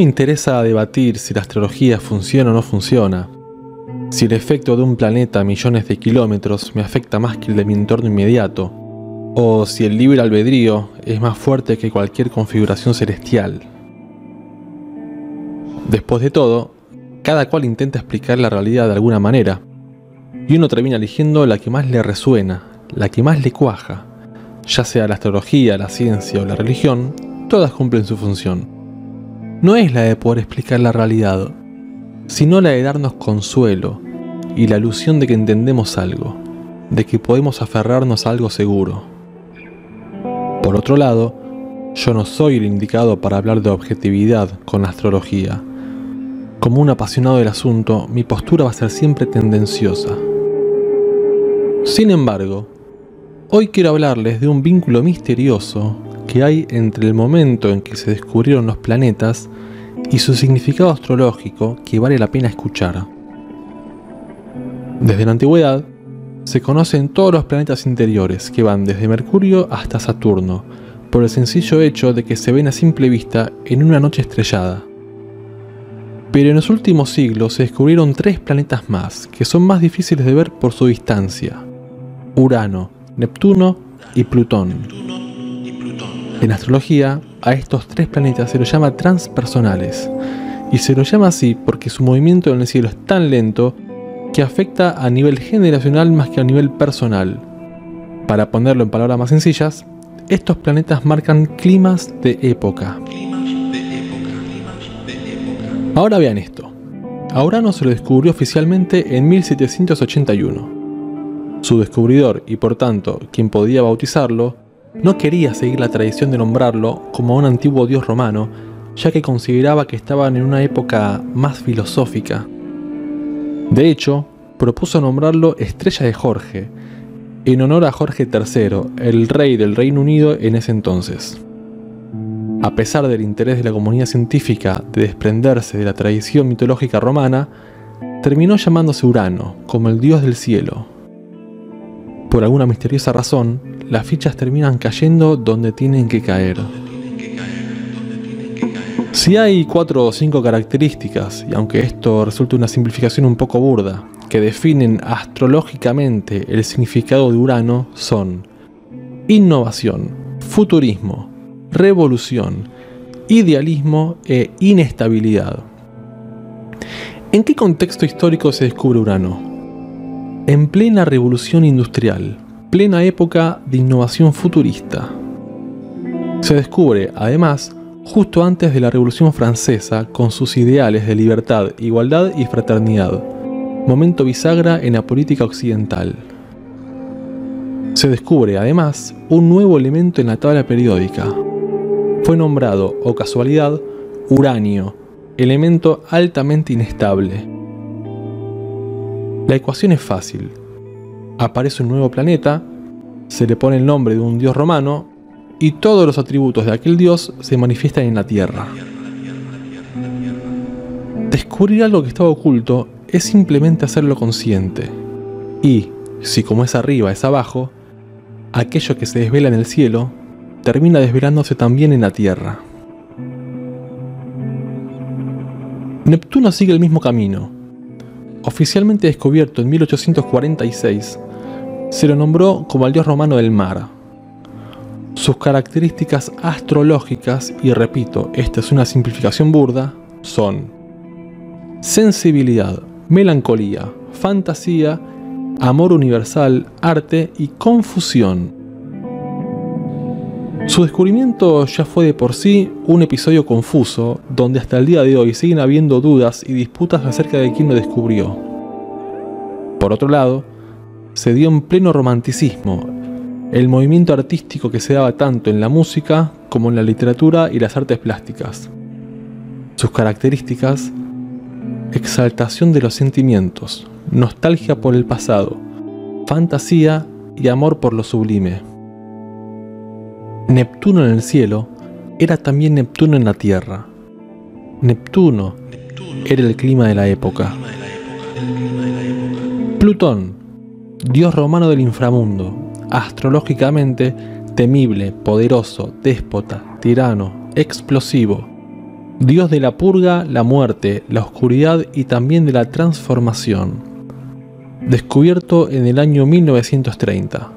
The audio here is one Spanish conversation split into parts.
me interesa debatir si la astrología funciona o no funciona, si el efecto de un planeta a millones de kilómetros me afecta más que el de mi entorno inmediato, o si el libre albedrío es más fuerte que cualquier configuración celestial. Después de todo, cada cual intenta explicar la realidad de alguna manera, y uno termina eligiendo la que más le resuena, la que más le cuaja. Ya sea la astrología, la ciencia o la religión, todas cumplen su función. No es la de poder explicar la realidad, sino la de darnos consuelo y la ilusión de que entendemos algo, de que podemos aferrarnos a algo seguro. Por otro lado, yo no soy el indicado para hablar de objetividad con la astrología. Como un apasionado del asunto, mi postura va a ser siempre tendenciosa. Sin embargo, hoy quiero hablarles de un vínculo misterioso que hay entre el momento en que se descubrieron los planetas y su significado astrológico que vale la pena escuchar. Desde la antigüedad, se conocen todos los planetas interiores que van desde Mercurio hasta Saturno, por el sencillo hecho de que se ven a simple vista en una noche estrellada. Pero en los últimos siglos se descubrieron tres planetas más que son más difíciles de ver por su distancia. Urano, Neptuno y Plutón. En astrología, a estos tres planetas se los llama transpersonales, y se los llama así porque su movimiento en el cielo es tan lento que afecta a nivel generacional más que a nivel personal. Para ponerlo en palabras más sencillas, estos planetas marcan climas de época. Ahora vean esto. A Urano se lo descubrió oficialmente en 1781. Su descubridor, y por tanto quien podía bautizarlo, no quería seguir la tradición de nombrarlo como un antiguo dios romano, ya que consideraba que estaban en una época más filosófica. De hecho, propuso nombrarlo Estrella de Jorge, en honor a Jorge III, el rey del Reino Unido en ese entonces. A pesar del interés de la comunidad científica de desprenderse de la tradición mitológica romana, terminó llamándose Urano, como el dios del cielo, por alguna misteriosa razón, las fichas terminan cayendo donde tienen que caer. Si hay cuatro o cinco características, y aunque esto resulte una simplificación un poco burda, que definen astrológicamente el significado de Urano, son innovación, futurismo, revolución, idealismo e inestabilidad. ¿En qué contexto histórico se descubre Urano? en plena revolución industrial, plena época de innovación futurista. Se descubre, además, justo antes de la Revolución Francesa con sus ideales de libertad, igualdad y fraternidad, momento bisagra en la política occidental. Se descubre, además, un nuevo elemento en la tabla periódica. Fue nombrado, o casualidad, uranio, elemento altamente inestable la ecuación es fácil. Aparece un nuevo planeta, se le pone el nombre de un dios romano y todos los atributos de aquel dios se manifiestan en la Tierra. Descubrir algo que estaba oculto es simplemente hacerlo consciente. Y, si como es arriba es abajo, aquello que se desvela en el cielo termina desvelándose también en la Tierra. Neptuno sigue el mismo camino, Oficialmente descubierto en 1846, se lo nombró como el dios romano del mar. Sus características astrológicas, y repito, esta es una simplificación burda, son sensibilidad, melancolía, fantasía, amor universal, arte y confusión. Su descubrimiento ya fue de por sí un episodio confuso, donde hasta el día de hoy siguen habiendo dudas y disputas acerca de quién lo descubrió. Por otro lado, se dio en pleno romanticismo, el movimiento artístico que se daba tanto en la música como en la literatura y las artes plásticas. Sus características, exaltación de los sentimientos, nostalgia por el pasado, fantasía y amor por lo sublime. Neptuno en el cielo era también Neptuno en la tierra. Neptuno era el clima de la época. Plutón, dios romano del inframundo, astrológicamente temible, poderoso, déspota, tirano, explosivo. Dios de la purga, la muerte, la oscuridad y también de la transformación. Descubierto en el año 1930.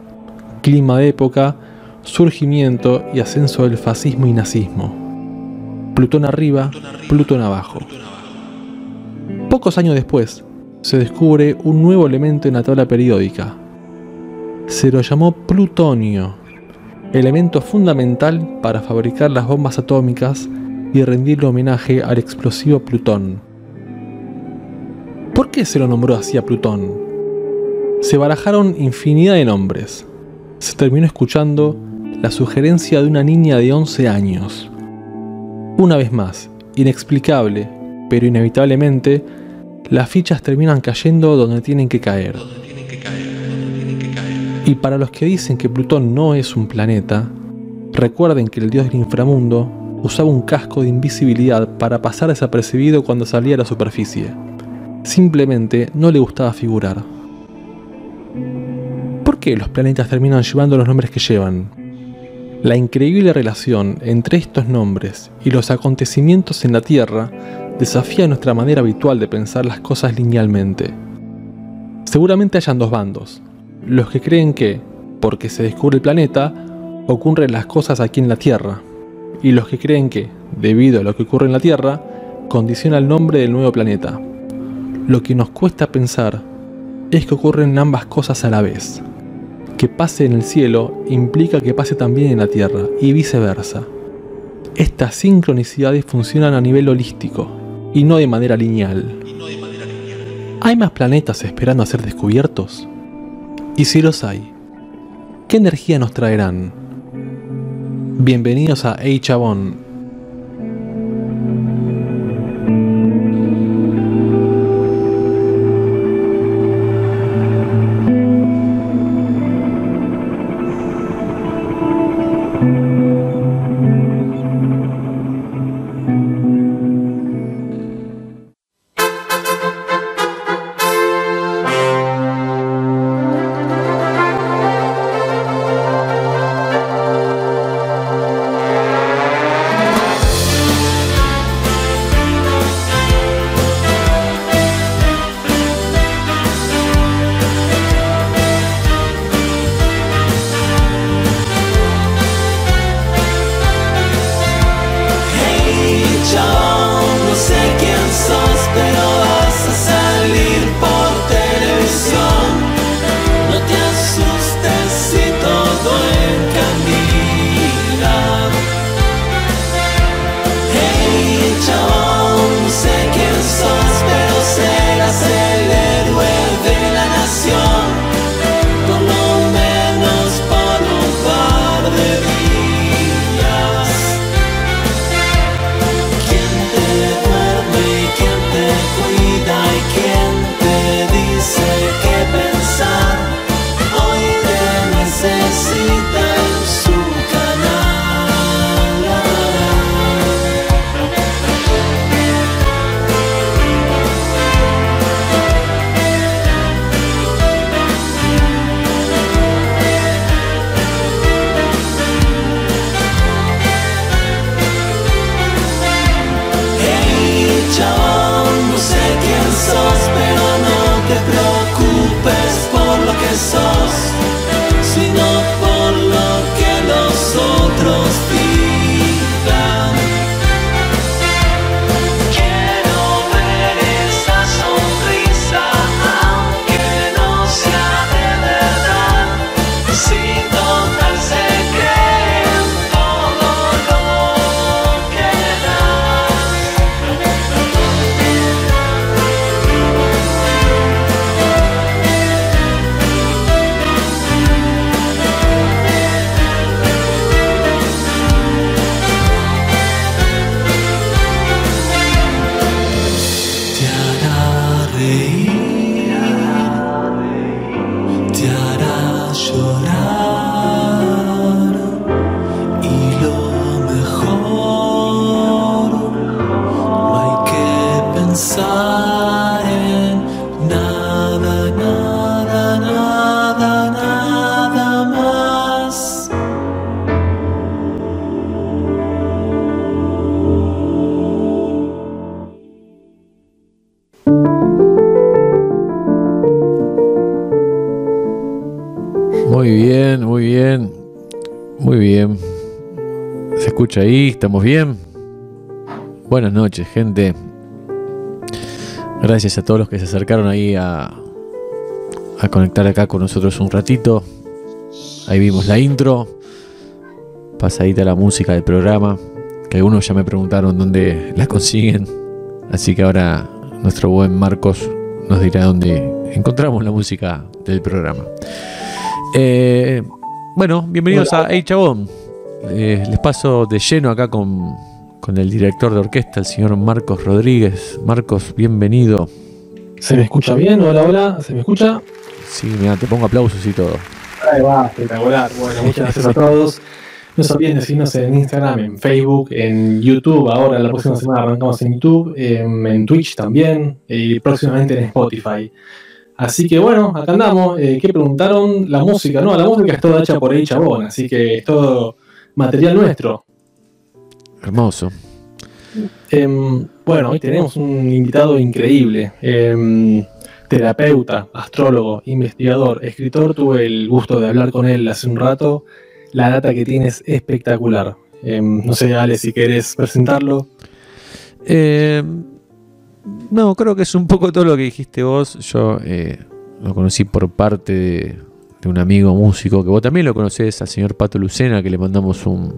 Clima de época, surgimiento y ascenso del fascismo y nazismo. Plutón arriba, Plutón abajo. Pocos años después, se descubre un nuevo elemento en la tabla periódica. Se lo llamó plutonio, elemento fundamental para fabricar las bombas atómicas y rendirle homenaje al explosivo Plutón. ¿Por qué se lo nombró así a Plutón? Se barajaron infinidad de nombres. Se terminó escuchando la sugerencia de una niña de 11 años. Una vez más, inexplicable, pero inevitablemente, las fichas terminan cayendo donde tienen que caer. Y para los que dicen que Plutón no es un planeta, recuerden que el dios del inframundo usaba un casco de invisibilidad para pasar desapercibido cuando salía a la superficie. Simplemente no le gustaba figurar. ¿Por qué los planetas terminan llevando los nombres que llevan? La increíble relación entre estos nombres y los acontecimientos en la Tierra desafía nuestra manera habitual de pensar las cosas linealmente. Seguramente hayan dos bandos, los que creen que, porque se descubre el planeta, ocurren las cosas aquí en la Tierra, y los que creen que, debido a lo que ocurre en la Tierra, condiciona el nombre del nuevo planeta. Lo que nos cuesta pensar es que ocurren ambas cosas a la vez. Que pase en el cielo implica que pase también en la Tierra, y viceversa. Estas sincronicidades funcionan a nivel holístico, y no de manera lineal. ¿Hay más planetas esperando a ser descubiertos? Y si los hay, ¿qué energía nos traerán? Bienvenidos a Hey Chabón, escucha ahí? ¿Estamos bien? Buenas noches, gente. Gracias a todos los que se acercaron ahí a, a conectar acá con nosotros un ratito. Ahí vimos la intro. Pasadita la música del programa. Que algunos ya me preguntaron dónde la consiguen. Así que ahora nuestro buen Marcos nos dirá dónde encontramos la música del programa. Eh, bueno, bienvenidos a Hey Chabón. Eh, les paso de lleno acá con, con el director de orquesta, el señor Marcos Rodríguez. Marcos, bienvenido. ¿Se me escucha bien? Hola, hola. ¿Se me escucha? Sí, mira, te pongo aplausos y todo. Ahí va, espectacular. Bueno, muchas gracias a todos. No se olviden de seguirnos en Instagram, en Facebook, en YouTube. Ahora, la próxima semana arrancamos en YouTube, en, Twitch también y próximamente en Spotify. Así que bueno, acá andamos. Eh, ¿Qué preguntaron? La música, no, la música es toda hecha por el chabón, así que es todo material nuestro. Hermoso. Em, bueno, hoy tenemos un invitado increíble. Em, terapeuta, astrólogo, investigador, escritor. Tuve el gusto de hablar con él hace un rato la data que tiene es espectacular. Em, no sé, Ale, si querés presentarlo. No, creo que es un poco todo lo que dijiste vos. Yo eh, lo conocí por parte de, un amigo músico que vos también lo conocés, al señor Pato Lucena, que le mandamos un,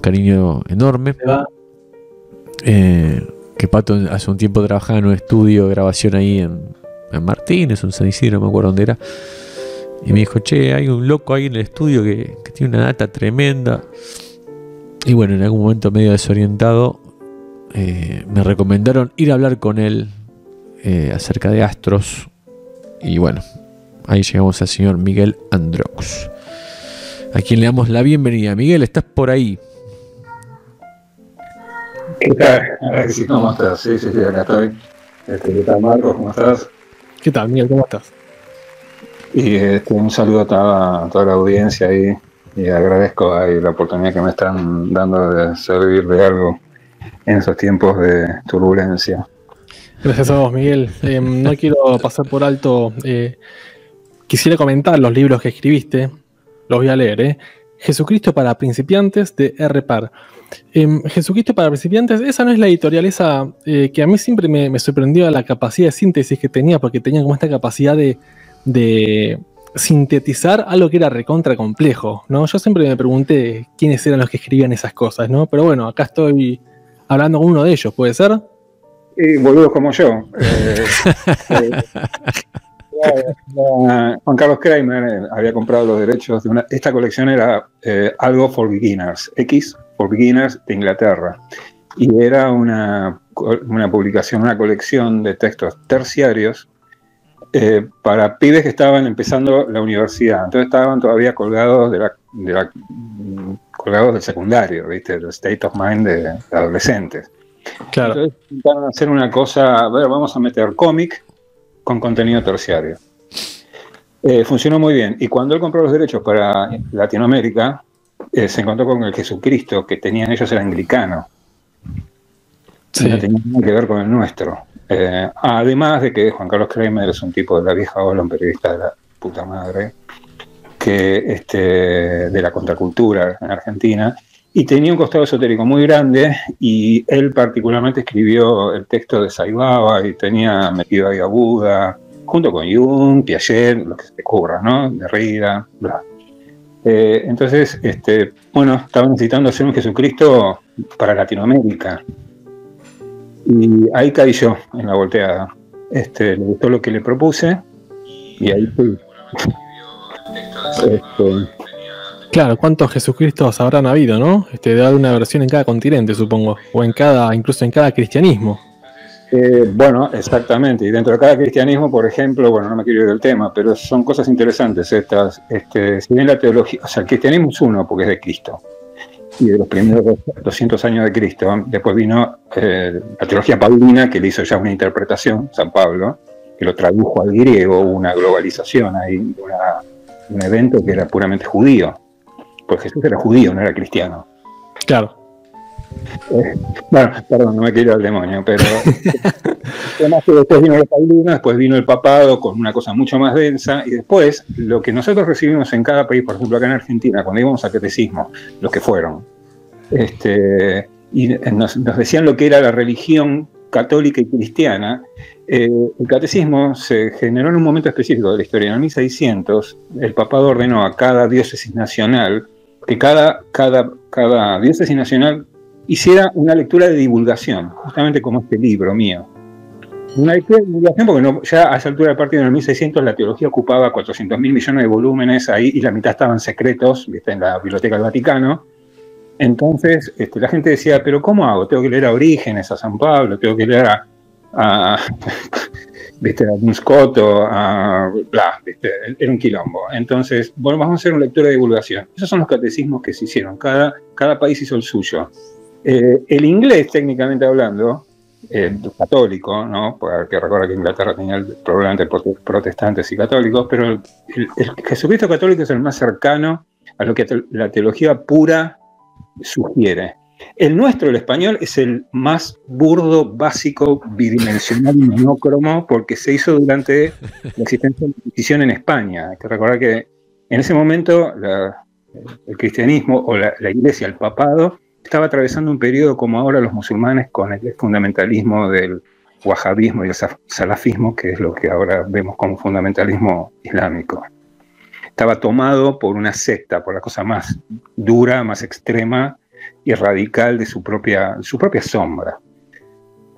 cariño enorme. Eh, que Pato hace un tiempo trabajaba en un estudio de grabación ahí en, en Martínez, en San Isidro, no me acuerdo dónde era. Y me dijo, che, hay un loco ahí en el estudio que, tiene una data tremenda. Y bueno, en algún momento medio desorientado, eh, me recomendaron ir a hablar con él eh, acerca de astros. Y bueno, ahí llegamos al señor Miguel Androx. A quien le damos la bienvenida. Miguel, ¿estás por ahí? ¿Qué tal? ¿Cómo estás? Sí, sí, sí, acá estoy. Este, ¿Qué tal, Marcos? ¿Cómo estás? ¿Qué tal, Miguel? ¿Cómo estás? Y este, un saludo a toda, la audiencia ahí y agradezco ahí la oportunidad que me están dando de servir de algo en esos tiempos de turbulencia. Gracias a vos, Miguel. Eh, no quiero pasar por alto. Eh, quisiera comentar los libros que escribiste. Los voy a leer. Eh. Jesucristo para principiantes de R. Par. Jesucristo para principiantes, esa no es la editorial, esa que a mí siempre me, me sorprendió la capacidad de síntesis que tenía, porque tenía como esta capacidad de, de sintetizar algo que era recontra complejo, ¿no? Yo siempre me pregunté quiénes eran los que escribían esas cosas, ¿no? Pero bueno, acá estoy hablando con uno de ellos, ¿puede ser? Y boludos como yo. Eh, eh, Juan Carlos Kramer eh, había comprado los derechos de una. Esta colección era algo for beginners, X for beginners de Inglaterra. Y era una, una publicación, una colección de textos terciarios eh, para pibes que estaban empezando la universidad. Entonces estaban todavía colgados de la, colgados del secundario, ¿viste? El state of mind de, adolescentes. Claro. Entonces intentaron hacer una cosa, a ver, vamos a meter cómic con contenido terciario. Eh, funcionó muy bien. Y cuando él compró los derechos para Latinoamérica, eh, se encontró con el Jesucristo que tenían ellos, era anglicano. No tenía nada que ver con el nuestro. Eh, además de que Juan Carlos Kramer es un tipo de la vieja ola, un periodista de la puta madre, que este, de la contracultura en Argentina, y tenía un costado esotérico muy grande, y él particularmente escribió el texto de Saibaba y tenía metido ahí a Buda, junto con Jung, Piaget, lo que se te ocurra, ¿no? Derrida, bla. Eh, entonces, este, bueno, estaba necesitando hacer un Jesucristo para Latinoamérica. Y ahí caí yo en la volteada. Este, le gustó lo que le propuse y ahí fui. Este, claro, ¿cuántos Jesucristos habrán habido, no? Este, de una versión en cada continente, supongo, o en cada, incluso en cada cristianismo. Eh, bueno, exactamente. Y dentro de cada cristianismo, por ejemplo, bueno, no me quiero ir del tema, pero son cosas interesantes estas. Este, si bien la teología, o sea, el cristianismo es uno porque es de Cristo y de los primeros 200 años de Cristo. Después vino eh, la teología paulina, que le hizo ya una interpretación, San Pablo, que lo tradujo al griego, una globalización ahí, un evento que era puramente judío. Pues Jesús era judío, no era cristiano. Claro. Eh, bueno, perdón, no me quiero al demonio, pero además después vino los paulinos, después vino el papado con una cosa mucho más densa, y después lo que nosotros recibimos en cada país, por ejemplo acá en Argentina, cuando íbamos a catecismo, los que fueron, este, y nos, decían lo que era la religión católica y cristiana, eh, el catecismo se generó en un momento específico de la historia. En el 1600, el papado ordenó a cada diócesis nacional que cada, cada, cada diócesis nacional hiciera una lectura de divulgación, justamente como este libro mío. Una lectura de divulgación porque ya a esa altura del partido en el 1600 la teología ocupaba 400 mil millones de volúmenes ahí y la mitad estaban secretos, ¿viste? en la Biblioteca del Vaticano. Entonces este, la gente decía, pero ¿cómo hago? Tengo que leer a Orígenes, a San Pablo, tengo que leer a, a, ¿viste? a Muscoto, a bla, ¿viste? era un quilombo. Entonces, bueno, vamos a hacer una lectura de divulgación. Esos son los catecismos que se hicieron, cada, cada país hizo el suyo. Eh, el inglés, técnicamente hablando, católico, ¿no? Porque recuerda que Inglaterra tenía el problema entre protestantes y católicos, pero el, Jesucristo católico es el más cercano a lo que la teología pura sugiere. El nuestro, el español, es el más burdo, básico, bidimensional y monócromo porque se hizo durante la existencia de la Inquisición en España. Hay que recordar que en ese momento el cristianismo o la, iglesia, el papado, estaba atravesando un periodo como ahora los musulmanes con el fundamentalismo del wahabismo y el salafismo, que es lo que ahora vemos como fundamentalismo islámico. Estaba tomado por una secta, por la cosa más dura, más extrema y radical de su propia, su propia sombra.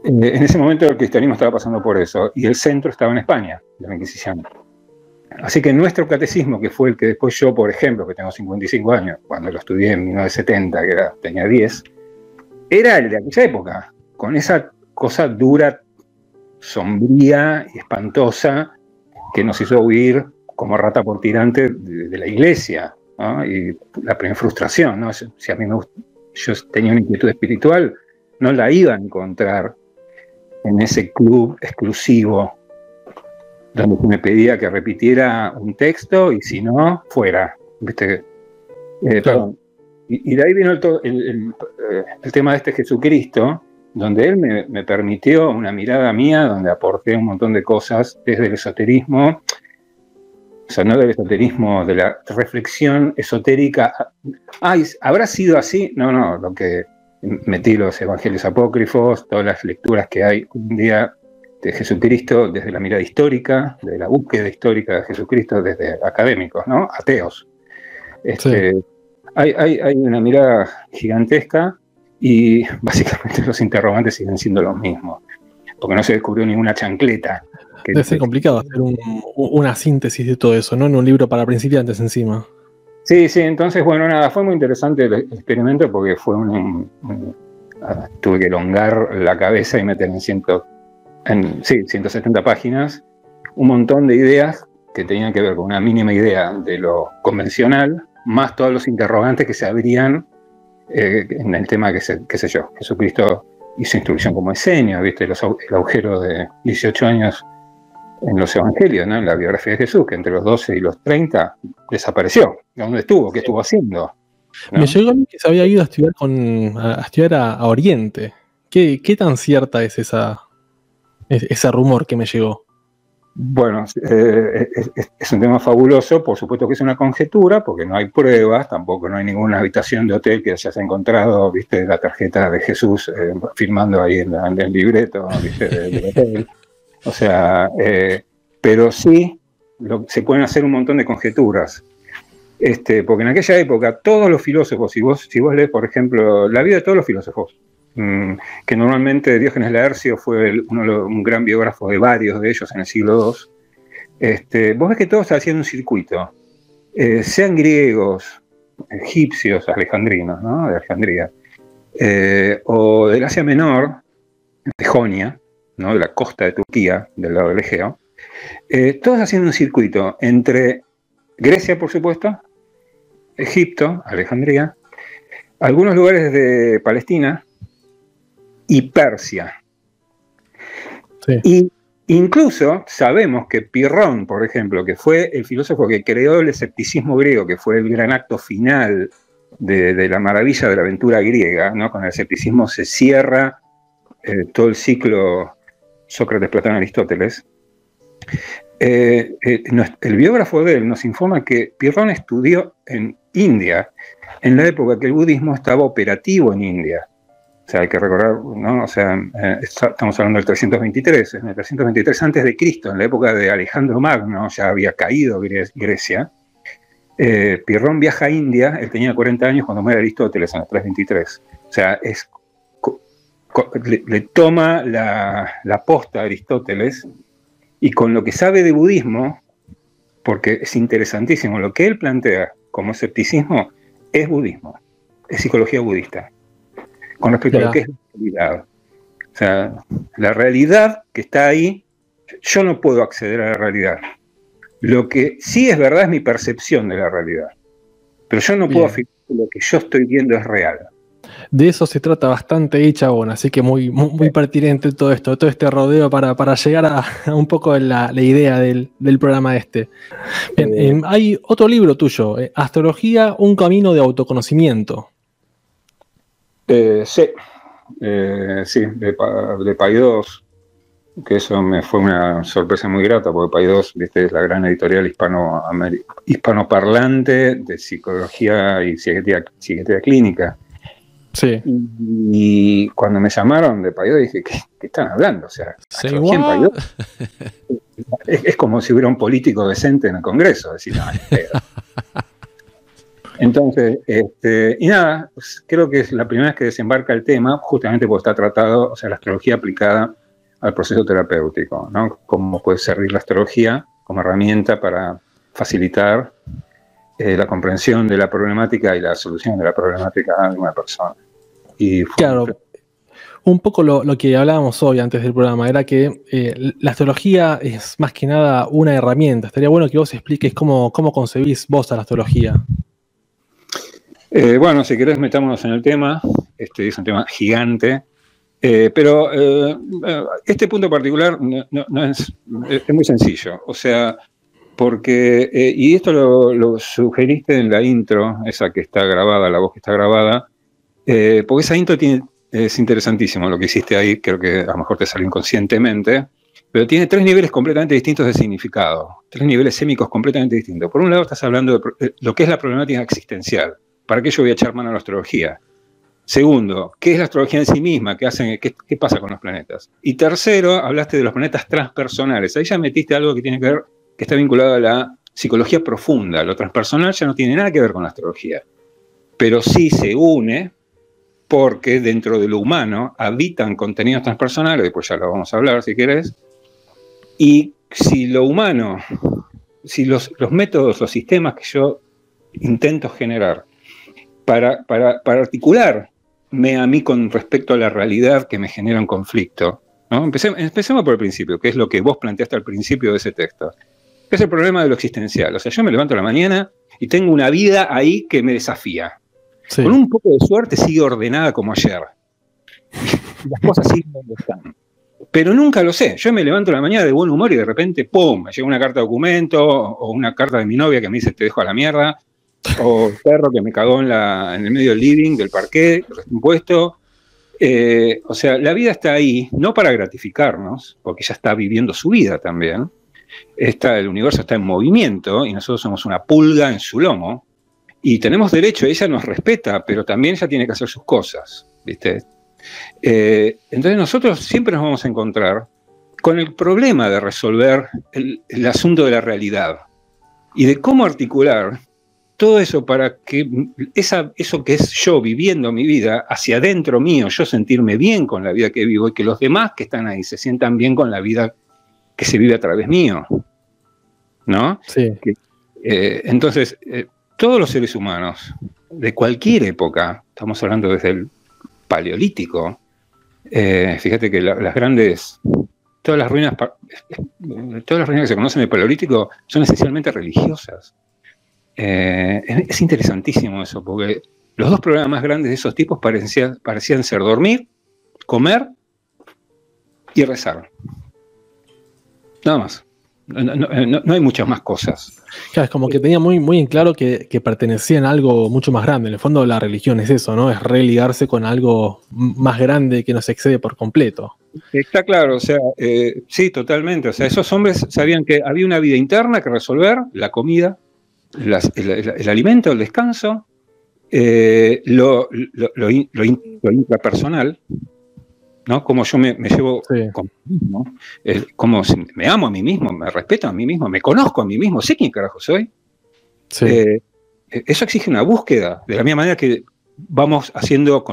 Eh, en ese momento el cristianismo estaba pasando por eso y el centro estaba en España, de la Inquisición. Así que nuestro catecismo, que fue el que después yo, por ejemplo, que tengo 55 años, cuando lo estudié en 1970, que era, tenía 10, era el de aquella época, con esa cosa dura, sombría y espantosa que nos hizo huir como rata por tirante de, la iglesia. Y la primera frustración, ¿no? si a mí me yo tenía una inquietud espiritual, no la iba a encontrar en ese club exclusivo donde me pedía que repitiera un texto y si no, fuera. ¿viste? Eh, y, de ahí vino el, tema de este Jesucristo, donde él me, permitió una mirada mía, donde aporté un montón de cosas desde el esoterismo, o sea, no del esoterismo, de la reflexión esotérica. Ay, ¿habrá sido así? No, no, lo que metí los evangelios apócrifos, todas las lecturas que hay un día de Jesucristo desde la mirada histórica, de la búsqueda histórica de Jesucristo desde académicos, ¿no? Ateos. Este, hay, una mirada gigantesca y básicamente los interrogantes siguen siendo los mismos, porque no se descubrió ninguna chancleta. Debe ser complicado hacer una síntesis de todo eso, ¿no? En un libro para principiantes encima. Sí, sí, entonces, bueno, nada, fue muy interesante el experimento porque fue un, tuve que elongar la cabeza y meter en ciento en sí, 170 páginas, un montón de ideas que tenían que ver con una mínima idea de lo convencional, más todos los interrogantes que se abrían eh, en el tema que, se, qué sé yo, Jesucristo hizo instrucción como diseño, viste, el agujero de 18 años en los evangelios, ¿no? en la biografía de Jesús, que entre los 12 y los 30 desapareció. ¿Dónde estuvo? ¿Qué estuvo haciendo? Me llegó a mí que se había ido a estudiar, con, a, estudiar a, Oriente. ¿Qué, ¿Qué, tan cierta es esa, ese rumor que me llegó. Bueno, eh, es, un tema fabuloso, por supuesto que es una conjetura, porque no hay pruebas, tampoco no hay ninguna habitación de hotel que hayas encontrado, viste, la tarjeta de Jesús eh, firmando ahí en, el libreto, viste, del hotel. O sea, eh, pero sí se pueden hacer un montón de conjeturas. Este, porque en aquella época todos los filósofos, si vos, si vos lees, por ejemplo, la vida de todos los filósofos, Mm, que normalmente Diógenes Laercio fue uno, un gran biógrafo de varios de ellos en el siglo II, este, vos ves que todos hacían un circuito, eh, sean griegos, egipcios, alejandrinos, ¿no? de Alejandría, eh, o del Asia Menor, de Jonia, ¿no? de la costa de Turquía, del lado del Egeo, eh, todos haciendo un circuito entre Grecia, por supuesto, Egipto, Alejandría, algunos lugares de Palestina, y Persia. Y incluso sabemos que Pirrón, por ejemplo, que fue el filósofo que creó el escepticismo griego, que fue el gran acto final de, la maravilla de la aventura griega, ¿no? Con el escepticismo se cierra eh, todo el ciclo Sócrates, Platón, Aristóteles. Eh, eh, el biógrafo de él nos informa que Pirrón estudió en India, en la época que el budismo estaba operativo en India. O sea, hay que recordar, ¿no? O sea, estamos hablando del 323, en el 323 antes de Cristo, en la época de Alejandro Magno, ya había caído Grecia, eh, Pirrón viaja a India, él tenía 40 años cuando muere Aristóteles en el 323. O sea, es, le, toma la, la posta a Aristóteles y con lo que sabe de budismo, porque es interesantísimo, lo que él plantea como escepticismo es budismo, es psicología budista, con respecto a lo que es la realidad. O sea, la realidad que está ahí, yo no puedo acceder a la realidad. Lo que sí es verdad es mi percepción de la realidad. Pero yo no puedo afirmar que lo que yo estoy viendo es real. De eso se trata bastante y chabón, así que muy, muy, pertinente todo esto, todo este rodeo para, para llegar a, un poco la, la idea del, programa este. Bien, eh, em, hay otro libro tuyo, eh, Astrología, un camino de autoconocimiento. Eh, sí, sí, de, de Paidós, que eso me fue una sorpresa muy grata, porque Paidós, viste, es la gran editorial hispano hispanoparlante de psicología y psiquiatría, clínica. Sí. Y, cuando me llamaron de Paidós dije, ¿qué, están hablando? O sea, es, como si hubiera un político decente en el Congreso, decir, Entonces, este, y nada, pues, creo que es la primera vez que desembarca el tema, justamente porque está tratado, o sea, la astrología aplicada al proceso terapéutico, ¿no? Cómo puede servir la astrología como herramienta para facilitar eh, la comprensión de la problemática y la solución de la problemática de una persona. Y claro, un poco lo, que hablábamos hoy antes del programa era que eh, la astrología es más que nada una herramienta. Estaría bueno que vos expliques cómo, cómo concebís vos a la astrología. Eh, bueno, si querés metámonos en el tema. Este es un tema gigante. Eh, pero eh, este punto particular no, es, muy sencillo. O sea, porque, y esto lo, sugeriste en la intro, esa que está grabada, la voz que está grabada, porque esa intro es interesantísimo lo que hiciste ahí, creo que a lo mejor te salió inconscientemente, pero tiene tres niveles completamente distintos de significado, tres niveles sémicos completamente distintos. Por un lado estás hablando de lo que es la problemática existencial. ¿Para qué yo voy a echar mano a la astrología? Segundo, ¿qué es la astrología en sí misma? ¿Qué, hacen, qué, pasa con los planetas? Y tercero, hablaste de los planetas transpersonales. Ahí ya metiste algo que tiene que ver, que está vinculado a la psicología profunda. Lo transpersonal ya no tiene nada que ver con la astrología. Pero sí se une porque dentro de lo humano habitan contenidos transpersonales, después ya lo vamos a hablar si querés, y si lo humano, si los, métodos, los sistemas que yo intento generar para, para, para articular a mí con respecto a la realidad que me genera un conflicto. ¿no? Empecemos, por el principio, que es lo que vos planteaste al principio de ese texto. es el problema de lo existencial. O sea, yo me levanto la mañana y tengo una vida ahí que me desafía. Con un poco de suerte sigue ordenada como ayer. Las cosas siguen donde están. Pero nunca lo sé. Yo me levanto la mañana de buen humor y de repente, ¡pum! Me llega una carta de documento o una carta de mi novia que me dice te dejo a la mierda o el perro que me cagó en, el medio del living, del parqué, impuesto. Eh, o sea, la vida está ahí, no para gratificarnos, porque ella está viviendo su vida también. Está, el universo está en movimiento y nosotros somos una pulga en su lomo. Y tenemos derecho, ella nos respeta, pero también ella tiene que hacer sus cosas. ¿viste? Eh, entonces nosotros siempre nos vamos a encontrar con el problema de resolver el, el asunto de la realidad y de cómo articular todo eso para que esa, eso que es yo viviendo mi vida hacia adentro mío, yo sentirme bien con la vida que vivo y que los demás que están ahí se sientan bien con la vida que se vive a través mío. ¿No? Sí. Eh, entonces, eh, todos los seres humanos, de cualquier época, estamos hablando desde el paleolítico, eh, fíjate que las grandes, todas las ruinas, todas las ruinas que se conocen del paleolítico son esencialmente religiosas. Eh, es interesantísimo eso, porque los dos problemas más grandes de esos tipos parecían, parecían ser dormir, comer y rezar. Nada más. No, hay muchas más cosas. Claro, es como que tenía muy, muy en claro que, pertenecían a algo mucho más grande. En el fondo la religión es eso, ¿no? Es religarse con algo más grande que nos excede por completo. Está claro, o sea, eh, sí, totalmente. O sea, esos hombres sabían que había una vida interna que resolver, la comida, el, alimento, el descanso, eh, lo, lo, intrapersonal, ¿no? Como yo me, llevo conmigo, como me amo a mí mismo, me respeto a mí mismo, me conozco a mí mismo, sé quién carajo soy. Eh, eso exige una búsqueda, de la misma manera que vamos haciendo,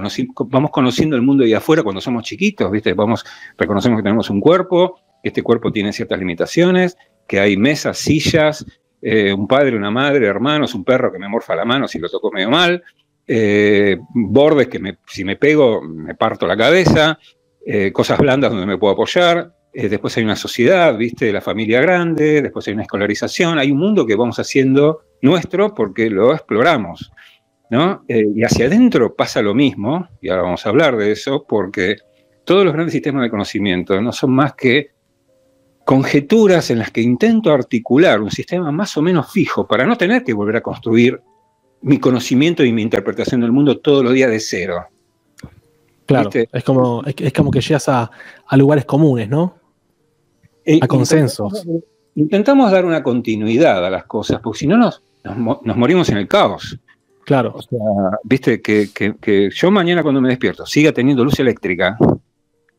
vamos conociendo el mundo de afuera cuando somos chiquitos, ¿viste? Vamos, reconocemos que tenemos un cuerpo, que este cuerpo tiene ciertas limitaciones, que hay mesas, sillas, eh, un padre, una madre, hermanos, un perro que me morfa la mano si lo toco medio mal, eh, bordes que si me pego me parto la cabeza, eh, cosas blandas donde me puedo apoyar, después hay una sociedad, ¿viste? La familia grande, después hay una escolarización, hay un mundo que vamos haciendo nuestro porque lo exploramos, ¿no? y hacia adentro pasa lo mismo, y ahora vamos a hablar de eso, porque todos los grandes sistemas de conocimiento no son más que conjeturas en las que intento articular un sistema más o menos fijo para no tener que volver a construir mi conocimiento y mi interpretación del mundo todos los días de cero. Claro, es como, es, como que llegas a, lugares comunes, ¿no? Eh, a consensos. Intentamos, dar una continuidad a las cosas, porque si no nos, nos, morimos en el caos. Claro. O sea, viste, que, yo mañana cuando me despierto siga teniendo luz eléctrica,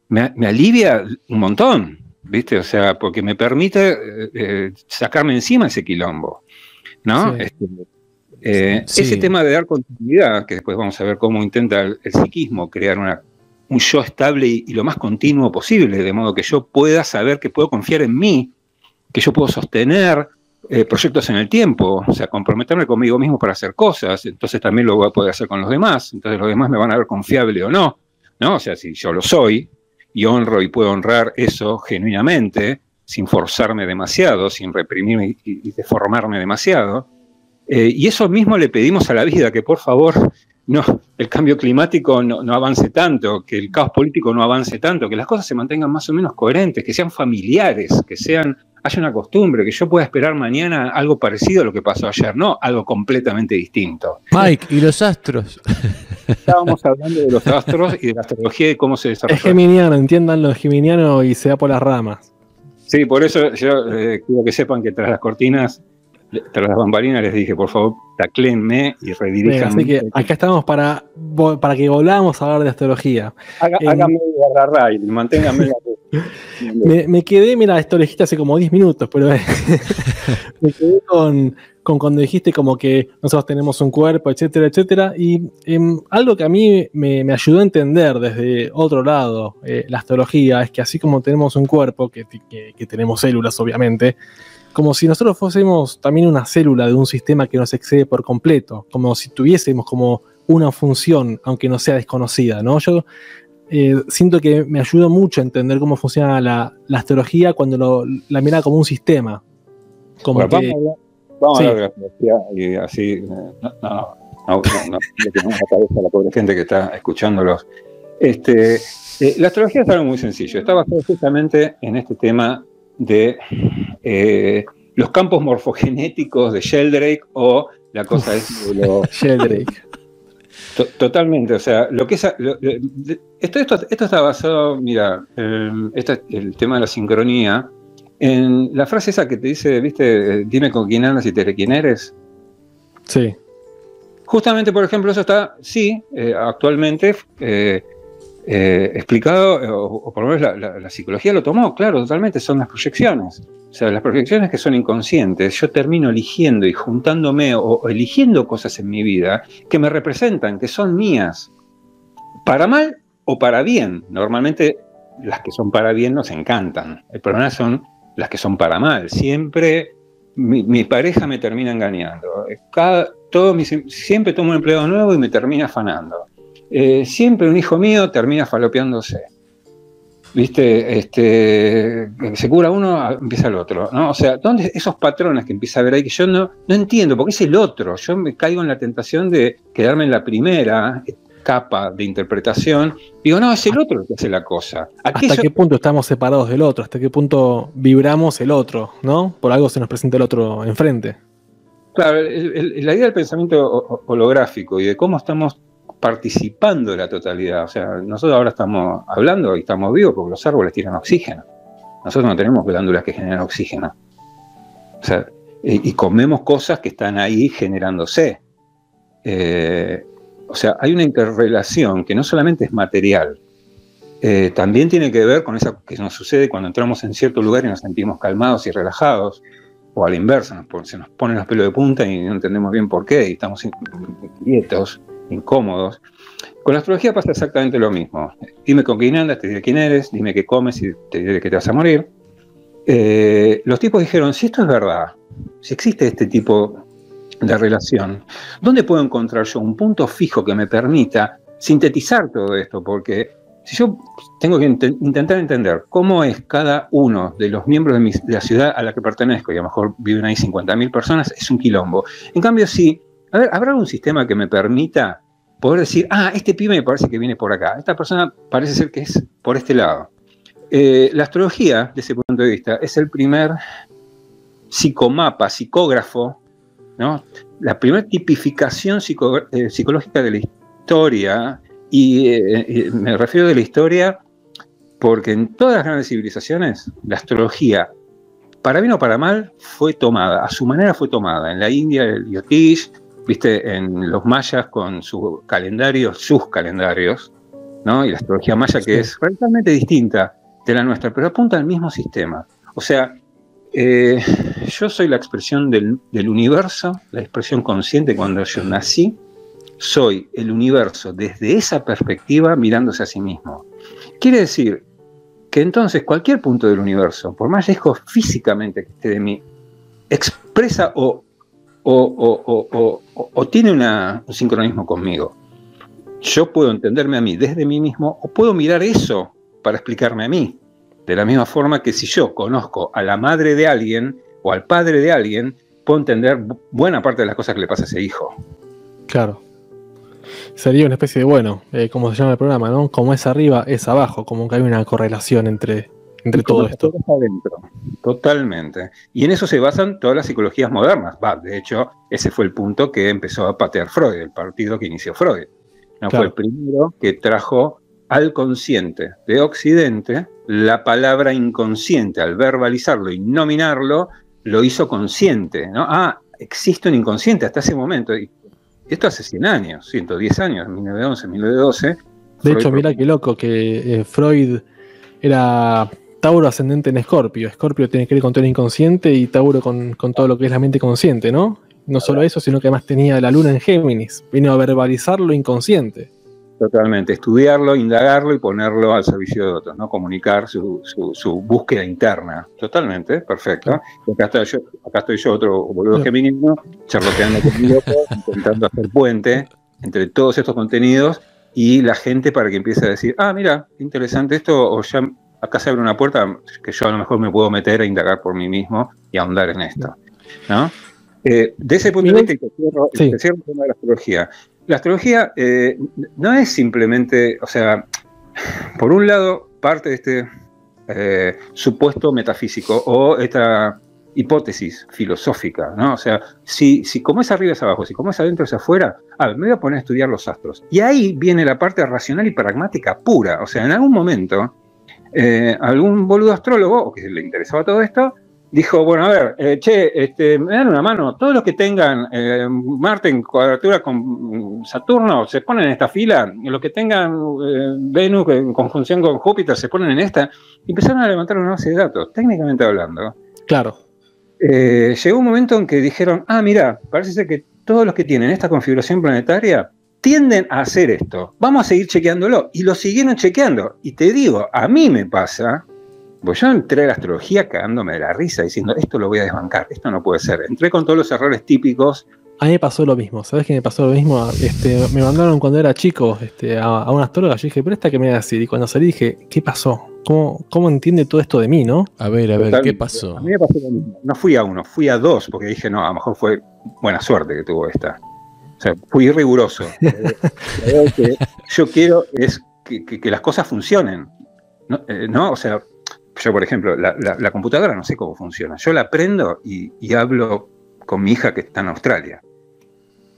me, me alivia un montón. ¿viste? O sea, porque me permite eh, eh, sacarme encima ese quilombo, ¿no? Este, eh, ese tema de dar continuidad, que después vamos a ver cómo intenta el, psiquismo crear una, un yo estable y, lo más continuo posible, de modo que yo pueda saber que puedo confiar en mí, que yo puedo sostener proyectos en el tiempo, o sea, comprometerme conmigo mismo para hacer cosas, entonces también lo voy a poder hacer con los demás, entonces los demás me van a ver confiable o no, ¿no? O sea, si yo lo soy, y honro y puedo honrar eso genuinamente, sin forzarme demasiado, sin reprimirme y, deformarme demasiado. Eh, y eso mismo le pedimos a la vida, que por favor no, el cambio climático no, no, avance tanto, que el caos político no avance tanto, que las cosas se mantengan más o menos coherentes, que sean familiares, que sean, haya una costumbre, que yo pueda esperar mañana algo parecido a lo que pasó ayer, no algo completamente distinto. Mike, ¿y los astros? Estábamos hablando de los astros y de la astrología y cómo se desarrolla. Es geminiano, entiendan lo geminiano y se da por las ramas. Sí, por eso yo eh, quiero que sepan que tras las cortinas, tras las bambalinas les dije, por favor, tacléenme y redirijan. así que acá estamos para, para que volvamos a hablar de astrología. háganme agarrar y manténganme la me, me, quedé, mira, esto lo dijiste hace como 10 minutos, pero me quedé con, con cuando dijiste como que nosotros tenemos un cuerpo, etcétera, etcétera. Y em, algo que a mí me, ayudó a entender desde otro lado eh, la astrología es que así como tenemos un cuerpo, que, tenemos células obviamente, como si nosotros fuésemos también una célula de un sistema que nos excede por completo, como si tuviésemos como una función, aunque no sea desconocida, ¿no? Yo eh, siento que me ayuda mucho a entender cómo funciona la, astrología cuando la mira como un sistema. Como que, Vamos a hablar de y así, no, no, no, no, le tenemos la cabeza a la pobre gente que está escuchándolos. Este, eh, la astrología es algo muy sencillo, está basada justamente en este tema de eh, los campos morfogenéticos de Sheldrake o la cosa es de los... Sheldrake. totalmente, o sea, lo que es... esto, esto, esto, está basado, mira, este, el tema de la sincronía en la frase esa que te dice, viste, dime con quién andas y te diré quién eres. Sí. Justamente, por ejemplo, eso está, sí, eh, actualmente eh, eh, explicado, o, por lo menos la, psicología lo tomó, claro, totalmente, son las proyecciones. O sea, las proyecciones que son inconscientes, yo termino eligiendo y juntándome o eligiendo cosas en mi vida que me representan, que son mías, para mal o para bien. Normalmente las que son para bien nos encantan. El problema son las que son para mal. Siempre mi, pareja me termina engañando. Cada, todo siempre tomo un empleado nuevo y me termina afanando. Eh, siempre un hijo mío termina falopeándose. ¿Viste? Este, se cura uno, empieza el otro. ¿no? O sea, ¿dónde esos patrones que empieza a ver ahí que yo no, no entiendo? Porque es el otro. Yo me caigo en la tentación de quedarme en la primera. capa de interpretación, digo, no, es el otro el que hace la cosa. ¿Hasta qué punto estamos separados del otro? ¿Hasta qué punto vibramos el otro? ¿No? Por algo se nos presenta el otro enfrente. Claro, la idea del pensamiento holográfico y de cómo estamos participando de la totalidad. O sea, nosotros ahora estamos hablando y estamos vivos porque los árboles tiran oxígeno. Nosotros no tenemos glándulas que generan oxígeno. O sea, y, comemos cosas que están ahí generándose. Eh, o sea, hay una interrelación que no solamente es material, eh, también tiene que ver con eso que nos sucede cuando entramos en cierto lugar y nos sentimos calmados y relajados, o a la inversa, se nos ponen los pelos de punta y no entendemos bien por qué, y estamos inquietos, incómodos. Con la astrología pasa exactamente lo mismo. Dime con quién andas, te diré quién eres, dime qué comes y te diré que te vas a morir. Eh, los tipos dijeron, si esto es verdad, si existe este tipo de relación, ¿dónde puedo encontrar yo un punto fijo que me permita sintetizar todo esto? Porque si yo tengo que intentar entender cómo es cada uno de los miembros de, la ciudad a la que pertenezco, y a lo mejor viven ahí 50.000 personas, es un quilombo. En cambio, si, a ver, ¿habrá algún sistema que me permita poder decir, ah, este pibe me parece que viene por acá, esta persona parece ser que es por este lado? Eh, la astrología, de ese punto de vista, es el primer psicomapa, psicógrafo, ¿no? la primera tipificación eh, psicológica de la historia, eh, y me refiero de la historia porque en todas las grandes civilizaciones la astrología, para bien o para mal, fue tomada, a su manera fue tomada. En la India, el Yotish, viste, en los mayas con su calendario, sus calendarios, ¿no? y la astrología maya que es radicalmente distinta de la nuestra, pero apunta al mismo sistema. O sea, eh, yo soy la expresión del, universo, la expresión consciente cuando yo nací, soy el universo desde esa perspectiva mirándose a sí mismo. Quiere decir que entonces cualquier punto del universo, por más lejos físicamente que esté de mí, expresa o, o, tiene un sincronismo conmigo. Yo puedo entenderme a mí desde mí mismo o puedo mirar eso para explicarme a mí. De la misma forma que si yo conozco a la madre de alguien o al padre de alguien, puedo entender buena parte de las cosas que le pasa a ese hijo. Claro. Sería una especie de, bueno, eh, como se llama el programa, ¿no? Como es arriba, es abajo, como que hay una correlación entre, entre todo esto. Adentro. Totalmente. Y en eso se basan todas las psicologías modernas. Va, de hecho, ese fue el punto que empezó a patear Freud, el partido que inició Freud. No fue el primero que trajo al consciente de Occidente, la palabra inconsciente, al verbalizarlo y nominarlo, lo hizo consciente. ¿no? Ah, existe un inconsciente hasta ese momento. Y esto hace 100 años, 110 años, 1911, 1912. De hecho, mira qué loco que eh, Freud era Tauro ascendente en Escorpio. Escorpio tiene que ver con todo el inconsciente y Tauro con, con, todo lo que es la mente consciente, ¿no? No solo eso, sino que además tenía la luna en Géminis. Vino a verbalizar lo inconsciente. Totalmente, estudiarlo, indagarlo y ponerlo al servicio de otros, ¿no? Comunicar su, búsqueda interna. Totalmente, perfecto. Acá estoy yo, acá estoy yo otro boludo geminino, charloteando conmigo, intentando hacer puente entre todos estos contenidos y la gente para que empiece a decir, ah, mira, interesante esto, o ya acá se abre una puerta que yo a lo mejor me puedo meter a indagar por mí mismo y ahondar en esto. ¿no? Eh, de ese punto de vista, y te cierro, el tema de la astrología. La astrología eh, no es simplemente, o sea, por un lado, parte de este eh, supuesto metafísico o esta hipótesis filosófica, ¿no? O sea, si, si como es arriba es abajo, si como es adentro es afuera, a ver, me voy a poner a estudiar los astros. Y ahí viene la parte racional y pragmática pura. O sea, en algún momento, eh, algún boludo astrólogo, o que le interesaba todo esto, dijo, bueno, a ver, eh, che, este, me dan una mano, todos los que tengan eh, Marte en cuadratura con Saturno se ponen en esta fila, los que tengan eh, Venus en conjunción con Júpiter se ponen en esta, y empezaron a levantar una base de datos, técnicamente hablando. Claro. llegó un momento en que dijeron, ah, mira, parece ser que todos los que tienen esta configuración planetaria tienden a hacer esto. Vamos a seguir chequeándolo. Y lo siguieron chequeando. Y te digo, a mí me pasa pues yo entré a la astrología cagándome de la risa, diciendo, esto lo voy a desbancar, esto no puede ser. Entré con todos los errores típicos. A mí me pasó lo mismo, ¿sabes qué me pasó lo mismo? Este, me mandaron cuando era chico este, a, una astróloga, yo dije, pero esta que me va a decir. Y cuando salí dije, ¿qué pasó? ¿Cómo, ¿Cómo entiende todo esto de mí, no? A ver, a ver, ¿qué pasó? A mí me pasó lo mismo. No fui a uno, fui a dos, porque dije, no, a lo mejor fue buena suerte que tuvo esta. O sea, fui riguroso. Que yo quiero es que, que- que las cosas funcionen. ¿no? Eh, ¿no? O sea, yo, por ejemplo, la, la- la computadora no sé cómo funciona. Yo la prendo y, y hablo con mi hija que está en Australia.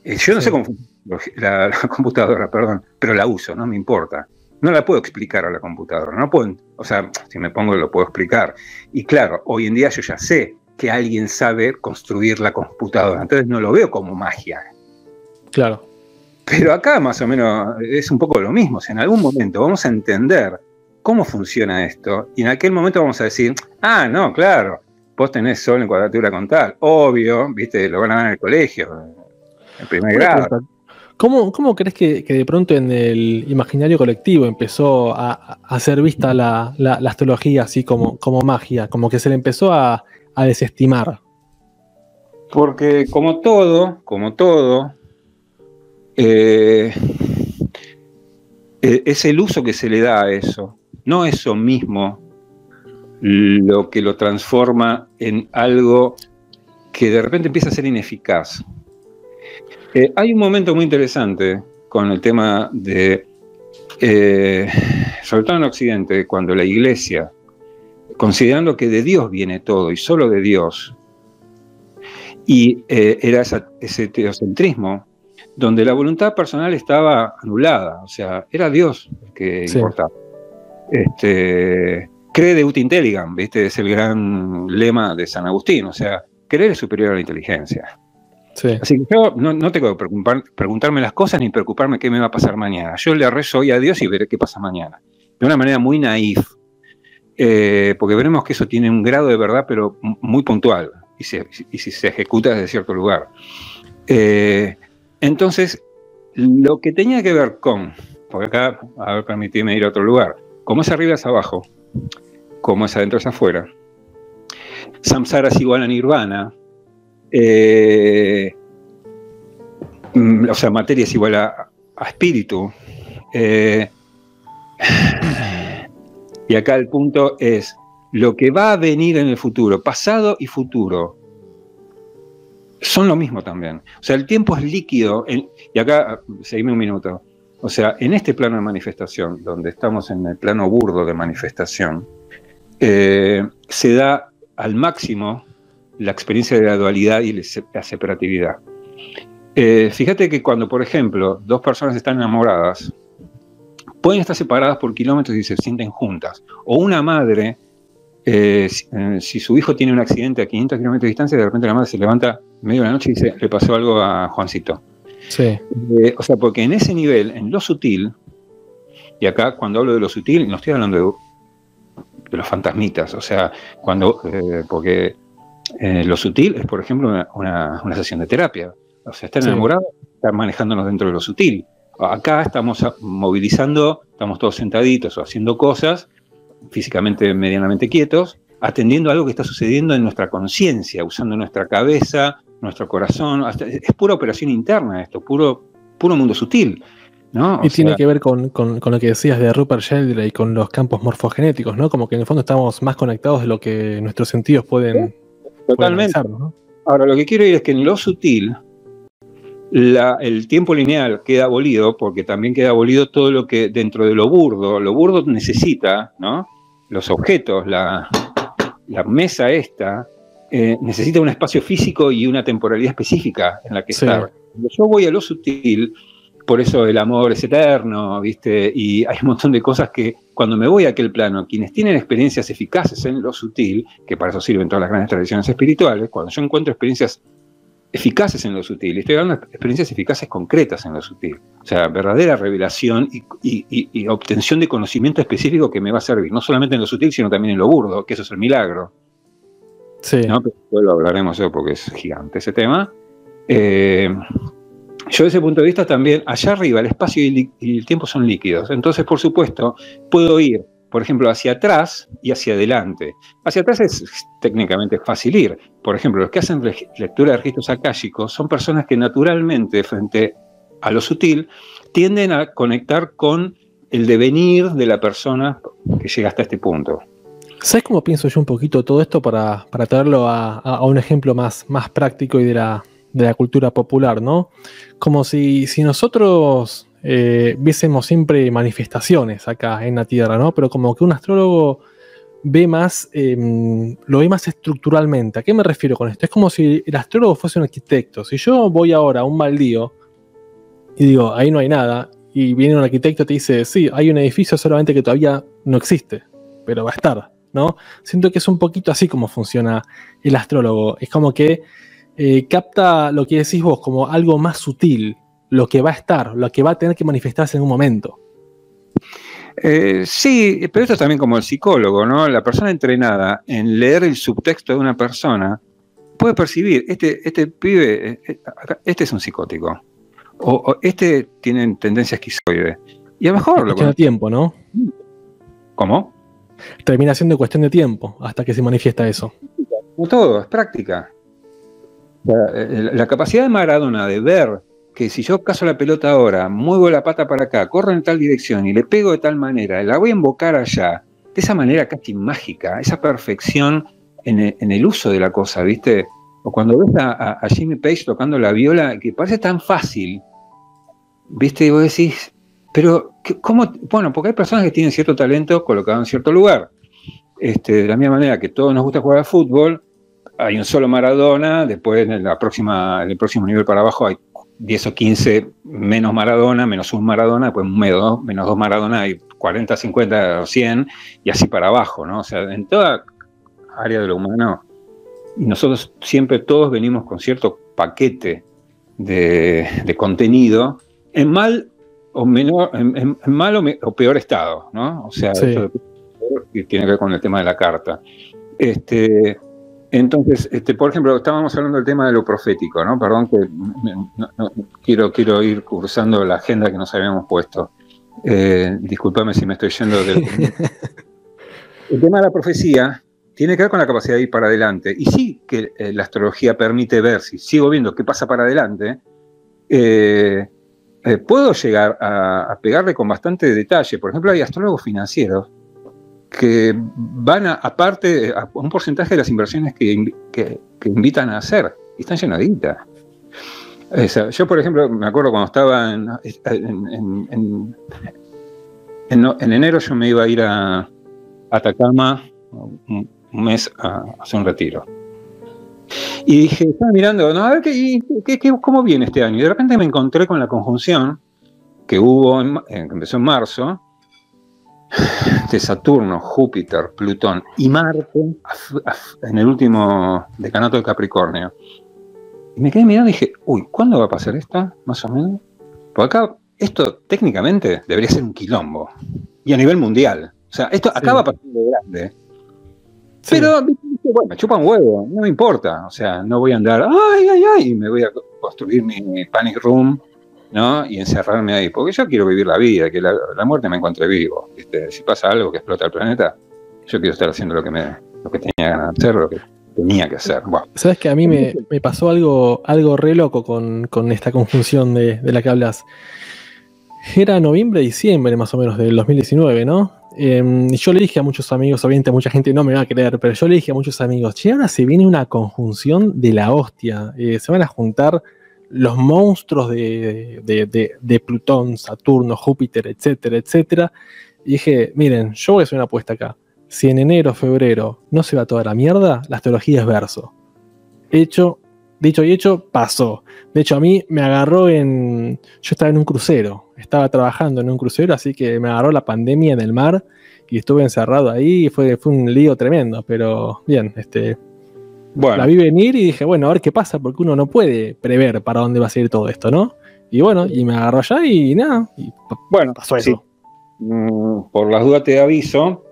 Eh, yo no Sí. sé cómo funciona la, la computadora, perdón, pero la uso, no me importa. No la puedo explicar a la computadora, no puedo, o sea, si me pongo lo puedo explicar. Y claro, hoy en día yo ya sé que alguien sabe construir la computadora, entonces no lo veo como magia. Claro. Pero acá más o menos es un poco lo mismo. O sea, en algún momento vamos a entender cómo funciona esto y en aquel momento vamos a decir, ah, no, claro, vos tenés sol en cuadratura con tal. Obvio, viste, lo van a ver en el colegio, en primer grado. ¿Cómo, cómo crees que, que de pronto en el imaginario colectivo empezó a, a ser vista la, la- la astrología así como, como magia? Como que se le empezó a, a desestimar. Porque como todo, como todo, eh, eh, es el uso que se le da a eso, no eso mismo lo que lo transforma en algo que de repente empieza a ser ineficaz. Eh, hay un momento muy interesante con el tema de, eh, sobre todo en Occidente, cuando la iglesia, considerando que de Dios viene todo y solo de Dios, y era ese teocentrismo donde la voluntad personal estaba anulada, o sea, era Dios el que Sí. importaba. Este, cree de ut intelligam, ¿viste? Es el gran lema de San Agustín, o sea, creer es superior a la inteligencia. Sí. Así que yo no, no tengo que preocupar- preguntarme las cosas ni preocuparme qué me va a pasar mañana. Yo le rezo hoy a Dios y veré qué pasa mañana. De una manera muy naif, eh, porque veremos que eso tiene un grado de verdad, pero muy puntual, y, se- y si se ejecuta desde cierto lugar. Eh, entonces, lo que tenía que ver con, porque acá, a ver, permitidme ir a otro lugar, como es arriba es abajo, como es adentro es afuera, samsara es igual a nirvana, eh, mm, o sea, materia es igual a, a espíritu. eh, y acá el punto es lo que va a venir en el futuro, pasado y futuro, son lo mismo también. O sea, el tiempo es líquido. y acá, seguime un minuto. O sea, en este plano de manifestación, donde estamos en el plano burdo de manifestación, eh, se da al máximo la experiencia de la dualidad y la separatividad. Eh, fíjate que cuando, por ejemplo, dos personas están enamoradas, pueden estar separadas por kilómetros y se sienten juntas. O una madre, eh, si, eh, si su hijo tiene un accidente a 500 kilómetros de distancia, de repente la madre se levanta medio de la noche y dice, le pasó algo a Juancito. Sí. Eh, o sea, porque en ese nivel, en lo sutil, y acá cuando hablo de lo sutil, no estoy hablando de, de los fantasmitas, o sea, cuando, porque lo sutil es, por ejemplo, una, una- una sesión de terapia. O sea, estar Sí. enamorado, estar manejándonos dentro de lo sutil. Acá estamos movilizando, estamos todos sentaditos o haciendo cosas, físicamente medianamente quietos, atendiendo a algo que está sucediendo en nuestra conciencia, usando nuestra cabeza, nuestro corazón. hasta- es pura operación interna esto, puro, puro mundo sutil. ¿no? Y tiene que ver con, con- con lo que decías de Rupert Sheldrake y con los campos morfogenéticos, ¿no? Como que en el fondo estamos más conectados de lo que nuestros sentidos pueden, pueden totalmente. analizar, ¿no? Ahora, lo que quiero ir es que en lo sutil, la- el tiempo lineal queda abolido, porque también queda abolido todo lo que dentro de lo burdo, lo burdo necesita, ¿no? Los objetos, la, la mesa esta, eh, necesita un espacio físico y una temporalidad específica en la que Sí. estar. Cuando yo voy a lo sutil, por eso el amor es eterno, ¿viste? Y hay un montón de cosas que cuando me voy a aquel plano, quienes tienen experiencias eficaces en lo sutil, que para eso sirven todas las grandes tradiciones espirituales, cuando yo encuentro experiencias eficaces en lo sutil, estoy hablando de experiencias eficaces concretas en lo sutil, o sea, verdadera revelación y, y- y- y obtención de conocimiento específico que me va a servir, no solamente en lo sutil, sino también en lo burdo, que eso es el milagro. Sí. ¿no? Pero lo hablaremos yo porque es gigante ese tema. Eh, yo desde ese punto de vista también, allá arriba el espacio y el tiempo son líquidos. Entonces, por supuesto, puedo ir, por ejemplo, hacia atrás y hacia adelante. Hacia atrás es, técnicamente fácil ir. Por ejemplo, los que hacen lectura de registros akáshicos son personas que naturalmente, frente a lo sutil, tienden a conectar con el devenir de la persona que llega hasta este punto. ¿Sabes cómo pienso yo un poquito todo esto para, para traerlo a, a- a un ejemplo más, más práctico y de la, de la cultura popular, ¿no? Como si, si nosotros eh, viésemos siempre manifestaciones acá en la Tierra, ¿no? Pero como que un astrólogo ve más, em, lo ve más estructuralmente. ¿A qué me refiero con esto? Es como si el astrólogo fuese un arquitecto. Si yo voy ahora a un baldío y digo, ahí no hay nada, y viene un arquitecto y te dice, sí, hay un edificio solamente que todavía no existe, pero va a estar, ¿no? Siento que es un poquito así como funciona el astrólogo. Es como que eh, capta lo que decís vos como algo más sutil, lo que va a estar, lo que va a tener que manifestarse en un momento. Eh, sí, pero esto es también como el psicólogo, ¿no? La persona entrenada en leer el subtexto de una persona puede percibir, este, este pibe, eh, este es un psicótico, o, este tiene tendencia esquizoide. Y a lo mejor... Es cuestión de tiempo, ¿no? ¿Cómo? Termina siendo cuestión de tiempo hasta que se manifiesta eso. Como todo, es práctica. La, capacidad de Maradona de ver que si yo caso la pelota ahora, muevo la pata para acá, corro en tal dirección y le pego de tal manera, la voy a invocar allá, de esa manera casi mágica, esa perfección en el, uso de la cosa, ¿viste? O cuando ves a, Jimmy Page tocando la viola, que parece tan fácil, ¿viste? Y vos decís, pero, ¿cómo? Bueno, porque hay personas que tienen cierto talento colocado en cierto lugar. Este, de la misma manera que todos nos gusta jugar al fútbol, hay un solo Maradona, después en, próxima, en el próximo nivel para abajo hay 10 o 15 menos Maradona, menos un Maradona, después menos, menos dos Maradona, hay 40, 50 o 100, y así para abajo, ¿no? O sea, en toda área de lo humano, y nosotros siempre todos venimos con cierto paquete de, contenido, en mal o menor, en, mal o, peor estado, ¿no? O sea, esto tiene que ver con el tema de la carta. Este, entonces, este, por ejemplo, estábamos hablando del tema de lo profético, ¿no? Perdón que quiero, quiero ir cursando la agenda que nos habíamos puesto. Eh, discúlpame si me estoy yendo del... el tema de la profecía tiene que ver con la capacidad de ir para adelante. Y sí que eh, la astrología permite ver, si sigo viendo qué pasa para adelante, eh, puedo llegar a, a, pegarle con bastante detalle. Por ejemplo, hay astrólogos financieros que van a, aparte a un porcentaje de las inversiones que, invitan a hacer, y están llenas yo, por ejemplo, me acuerdo cuando estaba en, en, enero, yo me iba a ir a Atacama un, mes a, hacer un retiro. Y dije, estaba mirando, no, a ver ¿qué, cómo viene este año. Y de repente me encontré con la conjunción que hubo, que empezó en marzo, de Saturno, Júpiter, Plutón y Marte en el último decanato de Capricornio. Y me quedé mirando y dije, uy, ¿cuándo va a pasar esto? Más o menos. Porque acá, esto técnicamente debería ser un quilombo. Y a nivel mundial. O sea, esto acaba pasando grande. Pero, bueno, me chupa un huevo, no me importa. O sea, no voy a andar, ay, ay, ay, y me voy a construir mi panic room ¿no? Y encerrarme ahí, porque yo quiero vivir la vida, que la, muerte me encuentre vivo. Si pasa algo que explota el planeta, yo quiero estar haciendo lo que, me, lo que tenía ganas de hacer, lo que tenía que hacer. Sabes que a mí me, pasó algo, algo re loco con, esta conjunción de, la que hablas. Era noviembre, diciembre más o menos del 2019, ¿no? Y yo le dije a muchos amigos, obviamente mucha gente no me va a creer, pero yo le dije a muchos amigos, che, ahora se viene una conjunción de la hostia. Eh, se van a juntar los monstruos de, Plutón, Saturno, Júpiter, etcétera, etcétera. Y dije, miren, yo voy a hacer una apuesta acá. Si en enero febrero no se va toda la mierda, la astrología es verso. Hecho, dicho y hecho, pasó. De hecho, a mí me agarró en. Yo estaba en un crucero, estaba trabajando en un crucero, así que me agarró la pandemia en el mar y estuve encerrado ahí y fue, fue un lío tremendo. Pero bien, este, la vi venir y dije, bueno, a ver qué pasa, porque uno no puede prever para dónde va a seguir todo esto, ¿no? Y bueno, y me agarró allá y nada, y bueno, pasó eso. Mm, por las dudas te aviso,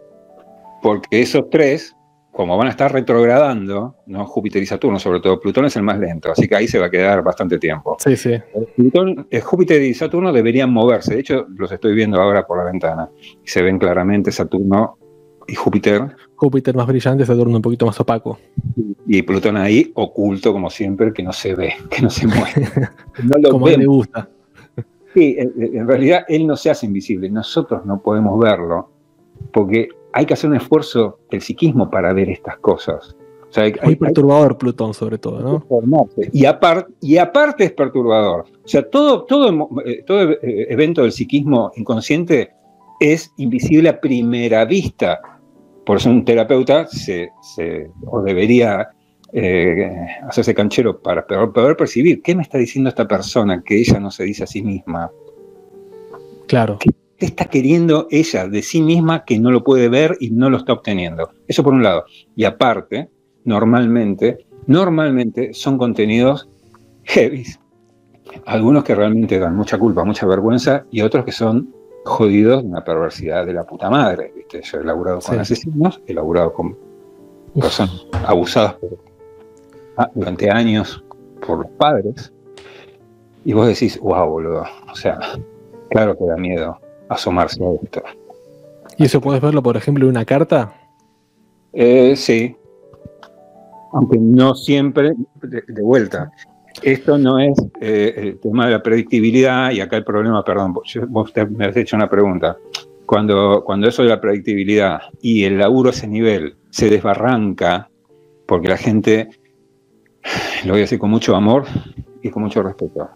porque esos tres, como van a estar retrogradando, ¿no? Júpiter y Saturno, sobre todo Plutón es el más lento, así que ahí se va a quedar bastante tiempo. Sí, sí. Plutón, eh, Júpiter y Saturno deberían moverse, de hecho los estoy viendo ahora por la ventana, y se ven claramente Saturno y Júpiter. Júpiter más brillante, Saturno un poquito más opaco. Y Plutón ahí oculto, como siempre, que no se ve, que no se mueve. como a él le gusta. Sí, en realidad él no se hace invisible, nosotros no podemos verlo, porque hay que hacer un esfuerzo del psiquismo para ver estas cosas. O Muy perturbador Plutón, sobre todo, ¿no? Y, aparte y aparte es perturbador. O sea, todo, todo, eh, todo eh, evento del psiquismo inconsciente es invisible a primera vista. Por eso un terapeuta se, o debería eh, hacerse canchero para poder percibir qué me está diciendo esta persona que ella no se dice a sí misma. Claro. ¿Qué, está queriendo ella de sí misma que no lo puede ver y no lo está obteniendo? Eso por un lado. Y aparte, normalmente, normalmente son contenidos heavy. Algunos que realmente dan mucha culpa, mucha vergüenza y otros que son jodidos de una perversidad de la puta madre. ¿viste? Yo he laburado con asesinos, he laburado con personas abusadas ah, durante años por los padres. Y vos decís, wow, boludo. O sea, claro que da miedo asomarse a esto. ¿Y eso puedes verlo, por ejemplo, en una carta? Eh, sí, aunque no siempre de, vuelta. Esto no es eh, el tema de la predictibilidad y acá el problema, perdón, vos me has hecho una pregunta. Cuando, cuando eso de la predictibilidad y el laburo a ese nivel se desbarranca, porque la gente, lo voy a decir con mucho amor y con mucho respeto,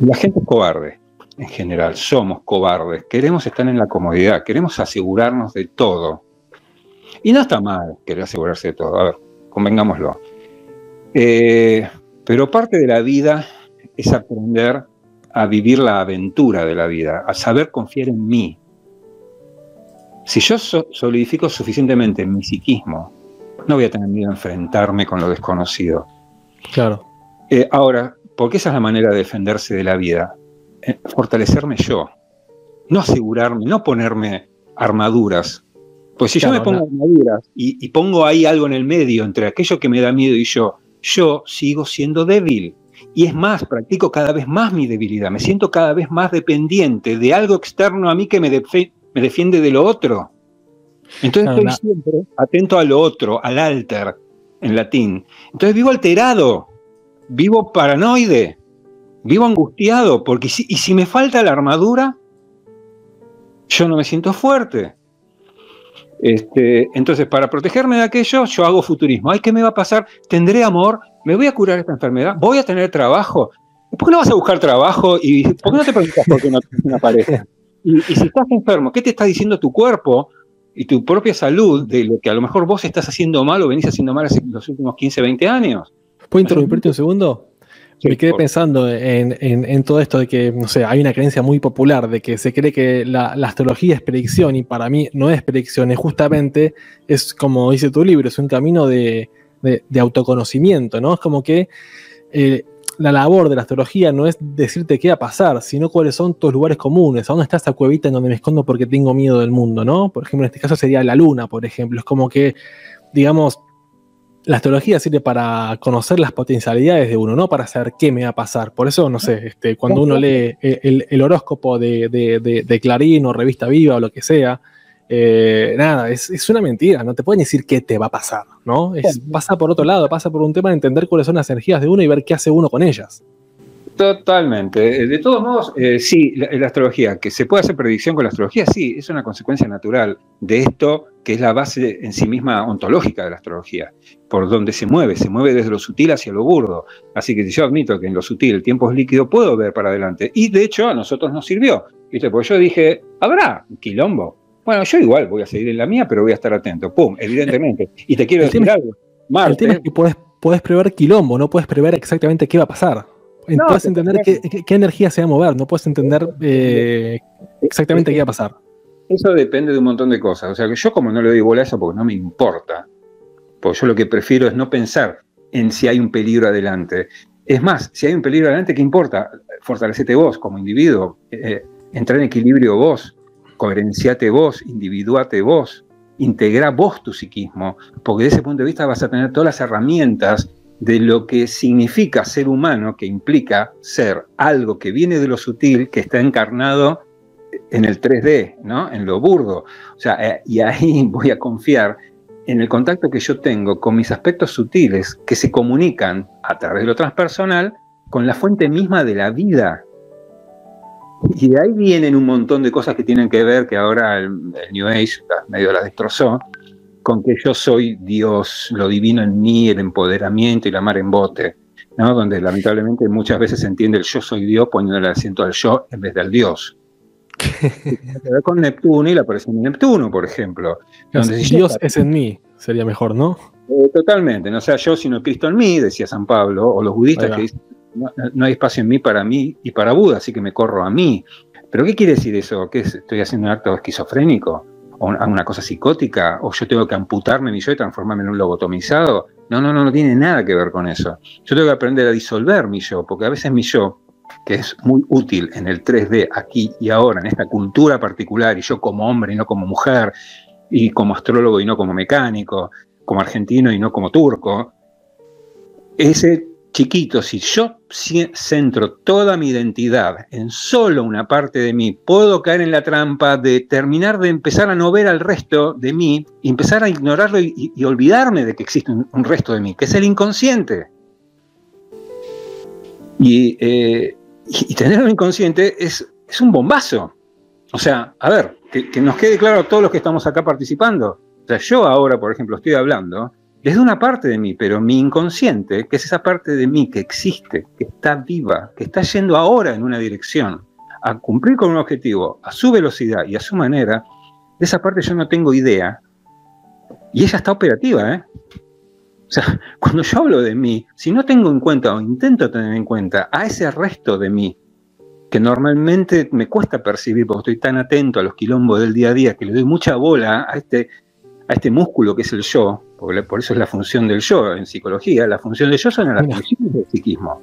la gente es cobarde en general, somos cobardes, queremos estar en la comodidad, queremos asegurarnos de todo y no está mal querer asegurarse de todo, a ver, convengámoslo. Eh, pero parte de la vida es aprender a vivir la aventura de la vida, a saber confiar en mí. Si yo solidifico suficientemente mi psiquismo, no voy a tener miedo a enfrentarme con lo desconocido. Claro. Eh, ahora, porque esa es la manera de defenderse de la vida, eh, fortalecerme yo, no asegurarme, no ponerme armaduras pues si yo me pongo armaduras y, pongo ahí algo en el medio entre aquello que me da miedo y yo, yo sigo siendo débil. Y es más, practico cada vez más mi debilidad. Me siento cada vez más dependiente de algo externo a mí que me, me defiende de lo otro. Entonces estoy siempre atento a lo otro, al alter, en latín. Entonces vivo alterado, vivo paranoide, vivo angustiado, porque si, y si me falta la armadura, yo no me siento fuerte. Este, entonces, para protegerme de aquello, yo hago futurismo. Ay, ¿qué me va a pasar? ¿Tendré amor? ¿Me voy a curar esta enfermedad? ¿Voy a tener trabajo? ¿Por qué no vas a buscar trabajo? ¿Y por qué no te preguntas por qué no tienes una pareja? Y, si estás enfermo, ¿qué te está diciendo tu cuerpo y tu propia salud de lo que a lo mejor vos estás haciendo mal o venís haciendo mal en los últimos 15, 20 años? ¿Puedo interrumpirte un segundo? Me quedé pensando en, todo esto de que, no sé, hay una creencia muy popular de que se cree que la, astrología es predicción y para mí no es predicción, es justamente, es como dice tu libro, es un camino de, autoconocimiento, ¿no? Es como que eh, la labor de la astrología no es decirte qué va a pasar, sino cuáles son tus lugares comunes, a dónde está esa cuevita en donde me escondo porque tengo miedo del mundo, ¿no? Por ejemplo, en este caso sería la luna, por ejemplo, es como que, digamos, la astrología sirve para conocer las potencialidades de uno, no para saber qué me va a pasar. Por eso, no sé, este, cuando uno lee el, horóscopo de, Clarín o Revista Viva o lo que sea, eh, nada, es, una mentira, no te pueden decir qué te va a pasar, ¿no? pasa por otro lado, pasa por un tema de entender cuáles son las energías de uno y ver qué hace uno con ellas. Totalmente. De todos modos, eh, sí, la, astrología, que se puede hacer predicción con la astrología, sí, es una consecuencia natural de esto que es la base en sí misma ontológica de la astrología, por donde se mueve, se mueve desde lo sutil hacia lo burdo. Así que si yo admito que en lo sutil el tiempo es líquido, puedo ver para adelante. Y de hecho a nosotros nos sirvió. ¿viste? Porque yo dije, habrá quilombo. Bueno, yo igual voy a seguir en la mía, pero voy a estar atento. ¡Pum! Evidentemente. Y te quiero decir algo. el tema es que puedes, puedes prever quilombo, no puedes prever exactamente qué va a pasar puedes entender qué, energía se va a mover, no puedes entender eh, exactamente qué va a pasar. Eso depende de un montón de cosas. O sea, que yo como no le doy bola a eso porque no me importa, porque yo lo que prefiero es no pensar en si hay un peligro adelante. Es más, si hay un peligro adelante, ¿qué importa? Fortalecete vos como individuo, eh, entrar en equilibrio vos, coherenciate vos, individuate vos, integra vos tu psiquismo, porque desde ese punto de vista vas a tener todas las herramientas de lo que significa ser humano, que implica ser algo que viene de lo sutil, que está encarnado en el 3D, ¿no? en lo burdo. O sea, eh, y ahí voy a confiar en el contacto que yo tengo con mis aspectos sutiles que se comunican a través de lo transpersonal con la fuente misma de la vida. Y de ahí vienen un montón de cosas que tienen que ver, que ahora el, New Age medio la destrozó, con que yo soy Dios, lo divino en mí, el empoderamiento y la mar en bote, donde lamentablemente muchas veces se entiende el yo soy Dios poniendo el acento al yo en vez del Dios. con Neptuno y la aparición de Neptuno, por ejemplo. Donde Dios es en mí, sería mejor, ¿no? Eh, totalmente, no sea yo, sino Cristo en mí, decía San Pablo, o los budistas que dicen, no, hay espacio en mí para mí y para Buda, así que me corro a mí. ¿Pero qué quiere decir eso? ¿Que estoy haciendo un acto esquizofrénico? ¿O una, cosa psicótica? ¿O yo tengo que amputarme mi yo y transformarme en un lobotomizado? No, no, no, no tiene nada que ver con eso. Yo tengo que aprender a disolver mi yo, porque a veces mi yo, que es muy útil en el 3D, aquí y ahora, en esta cultura particular, y yo como hombre y no como mujer, y como astrólogo y no como mecánico, como argentino y no como turco, ese chiquito, si yo centro toda mi identidad en solo una parte de mí, puedo caer en la trampa de terminar de empezar a no ver al resto de mí, empezar a ignorarlo y, olvidarme de que existe un, resto de mí, que es el inconsciente. Y, eh, tener un inconsciente es, es, un bombazo. O sea, a ver, que, que nos quede claro a todos los que estamos acá participando. O sea, yo ahora, por ejemplo, estoy hablando es de una parte de mí, pero mi inconsciente, que es esa parte de mí que existe, que está viva, que está yendo ahora en una dirección, a cumplir con un objetivo, a su velocidad y a su manera, de esa parte yo no tengo idea. Y ella está operativa, ¿eh? O sea, cuando yo hablo de mí, si no tengo en cuenta o intento tener en cuenta a ese resto de mí, que normalmente me cuesta percibir porque estoy tan atento a los quilombos del día a día que le doy mucha bola a este, a este músculo que es el yo, por eso es la función del yo en psicología, la función del yo son las funciones del psiquismo.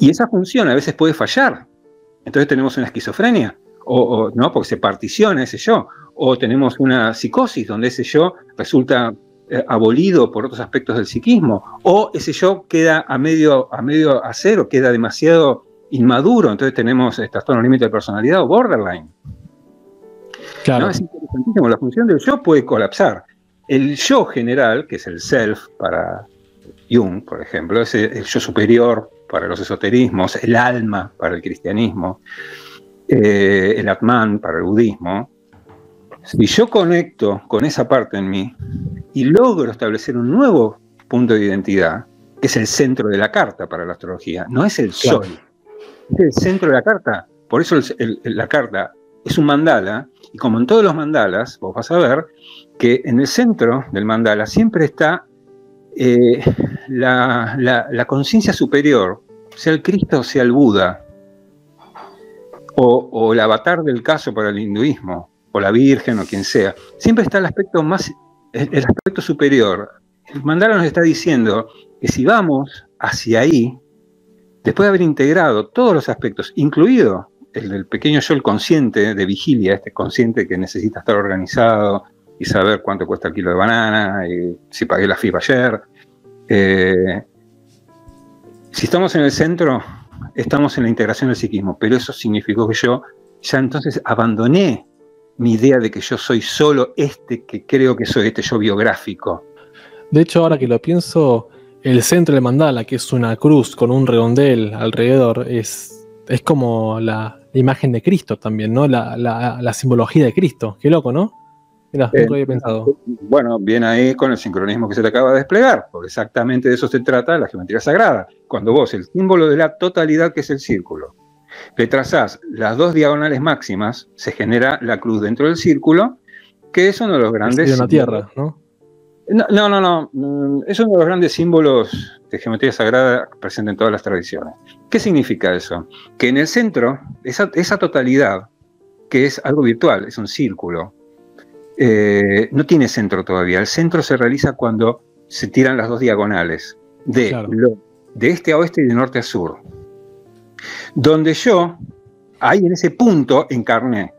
Y esa función a veces puede fallar. Entonces tenemos una esquizofrenia, o, no, porque se particiona ese yo, o tenemos una psicosis donde ese yo resulta eh, abolido por otros aspectos del psiquismo, o ese yo queda a medio, a medio hacer queda demasiado inmaduro, entonces tenemos trastorno límite de personalidad o borderline. Claro. Es interesantísimo, la función del yo puede colapsar. El yo general, que es el self para Jung, por ejemplo, es el yo superior para los esoterismos, el alma para el cristianismo, eh, el Atman para el budismo. Si yo conecto con esa parte en mí y logro establecer un nuevo punto de identidad, que es el centro de la carta para la astrología, no es el sol, es el centro de la carta. Por eso la carta es un mandala, y como en todos los mandalas, vos vas a ver que en el centro del mandala siempre está eh, la, conciencia superior, sea el Cristo o sea el Buda, o, el avatar del caso para el hinduismo, o la Virgen o quien sea. Siempre está el aspecto más, el aspecto superior. El mandala nos está diciendo que si vamos hacia ahí, después de haber integrado todos los aspectos, incluido el del pequeño yo, el consciente de vigilia, este consciente que necesita estar organizado y saber cuánto cuesta el kilo de banana, y si pagué la FIP ayer. Eh, si estamos en el centro, estamos en la integración del psiquismo, pero eso significó que yo ya entonces abandoné mi idea de que yo soy solo este que creo que soy, este yo biográfico. De hecho, ahora que lo pienso, el centro del mandala, que es una cruz con un redondel alrededor, es, es como la, imagen de Cristo también, ¿no? La, simbología de Cristo. Qué loco, ¿no? Mira, eh, había pensado. Bueno, viene ahí con el sincronismo que se te acaba de desplegar, porque exactamente de eso se trata la geometría sagrada. Cuando vos, el símbolo de la totalidad que es el círculo, le trazás las dos diagonales máximas, se genera la cruz dentro del círculo, que es uno de los grandes. De una tierra, ¿no? No, no, no, mm, Es uno de los grandes símbolos de geometría sagrada presente en todas las tradiciones. ¿Qué significa eso? Que en el centro, esa, esa totalidad, que es algo virtual, es un círculo, eh, no tiene centro todavía. El centro se realiza cuando se tiran las dos diagonales, de, de este a oeste y de norte a sur. Donde yo, ahí en ese punto, encarné.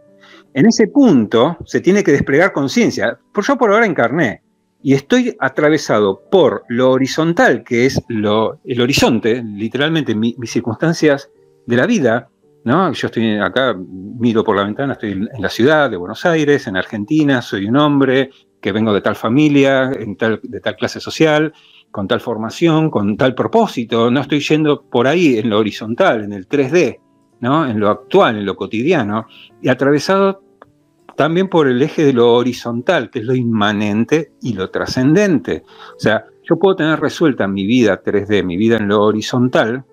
En ese punto se tiene que desplegar conciencia. Por yo por ahora encarné y estoy atravesado por lo horizontal, que es lo, el horizonte, literalmente mis circunstancias de la vida, ¿no? Yo estoy acá, miro por la ventana, estoy en la ciudad de Buenos Aires, en Argentina, soy un hombre que vengo de tal familia, de tal clase social, con tal formación, con tal propósito, no estoy yendo por ahí en lo horizontal, en el 3D, ¿no? En lo actual, en lo cotidiano, y atravesado también por el eje de lo horizontal, que es lo inmanente y lo trascendente. O sea, yo puedo tener resuelta mi vida 3D, mi vida en lo horizontal,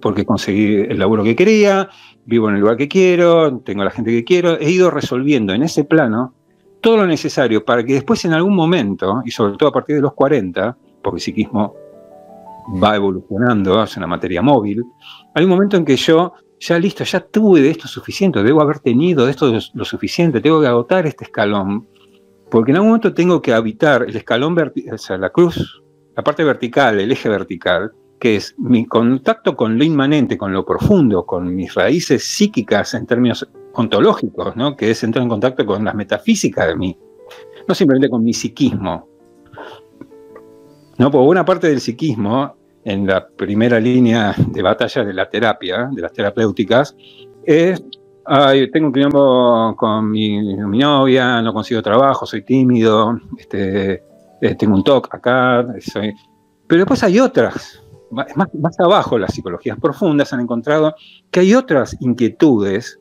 porque conseguí el laburo que quería, vivo en el lugar que quiero, tengo la gente que quiero, he ido resolviendo en ese plano todo lo necesario para que después en algún momento, y sobre todo a partir de los 40, porque el psiquismo va evolucionando, es una materia móvil, hay un momento en que yo ya listo, ya tuve de esto suficiente, debo haber tenido de esto lo suficiente, tengo que agotar este escalón, porque en algún momento tengo que habitar el escalón, o sea, la cruz, la parte vertical, el eje vertical, que es mi contacto con lo inmanente, con lo profundo, con mis raíces psíquicas en términos ontológicos, ¿no? que es entrar en contacto con las metafísicas de mí, no simplemente con mi psiquismo. No, porque una parte del psiquismo en la primera línea de batalla de la terapia, de las terapéuticas, es, tengo un quilombo con mi, novia, no consigo trabajo, soy tímido, este, eh, tengo un TOC acá, pero después hay otras, más, más abajo, las psicologías profundas han encontrado que hay otras inquietudes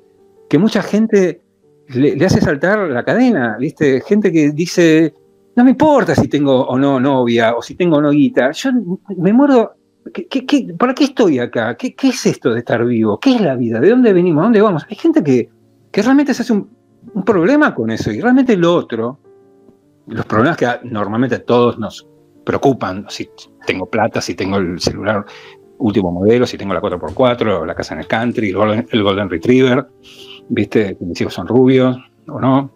que mucha gente le, le, hace saltar la cadena, ¿viste? Gente que dice, no me importa si tengo o no novia o si tengo o. Yo me muero. ¿qué, para qué estoy acá? ¿Qué, es esto de estar vivo? ¿Qué es la vida? ¿De dónde venimos? ¿A dónde vamos? Hay gente que, que realmente se hace un, problema con eso y realmente lo otro, los problemas que normalmente a todos nos preocupan, si tengo plata, si tengo el celular último modelo, si tengo la 4x4, la casa en el country, el Golden, Retriever, ¿viste? Mis hijos son rubios o no.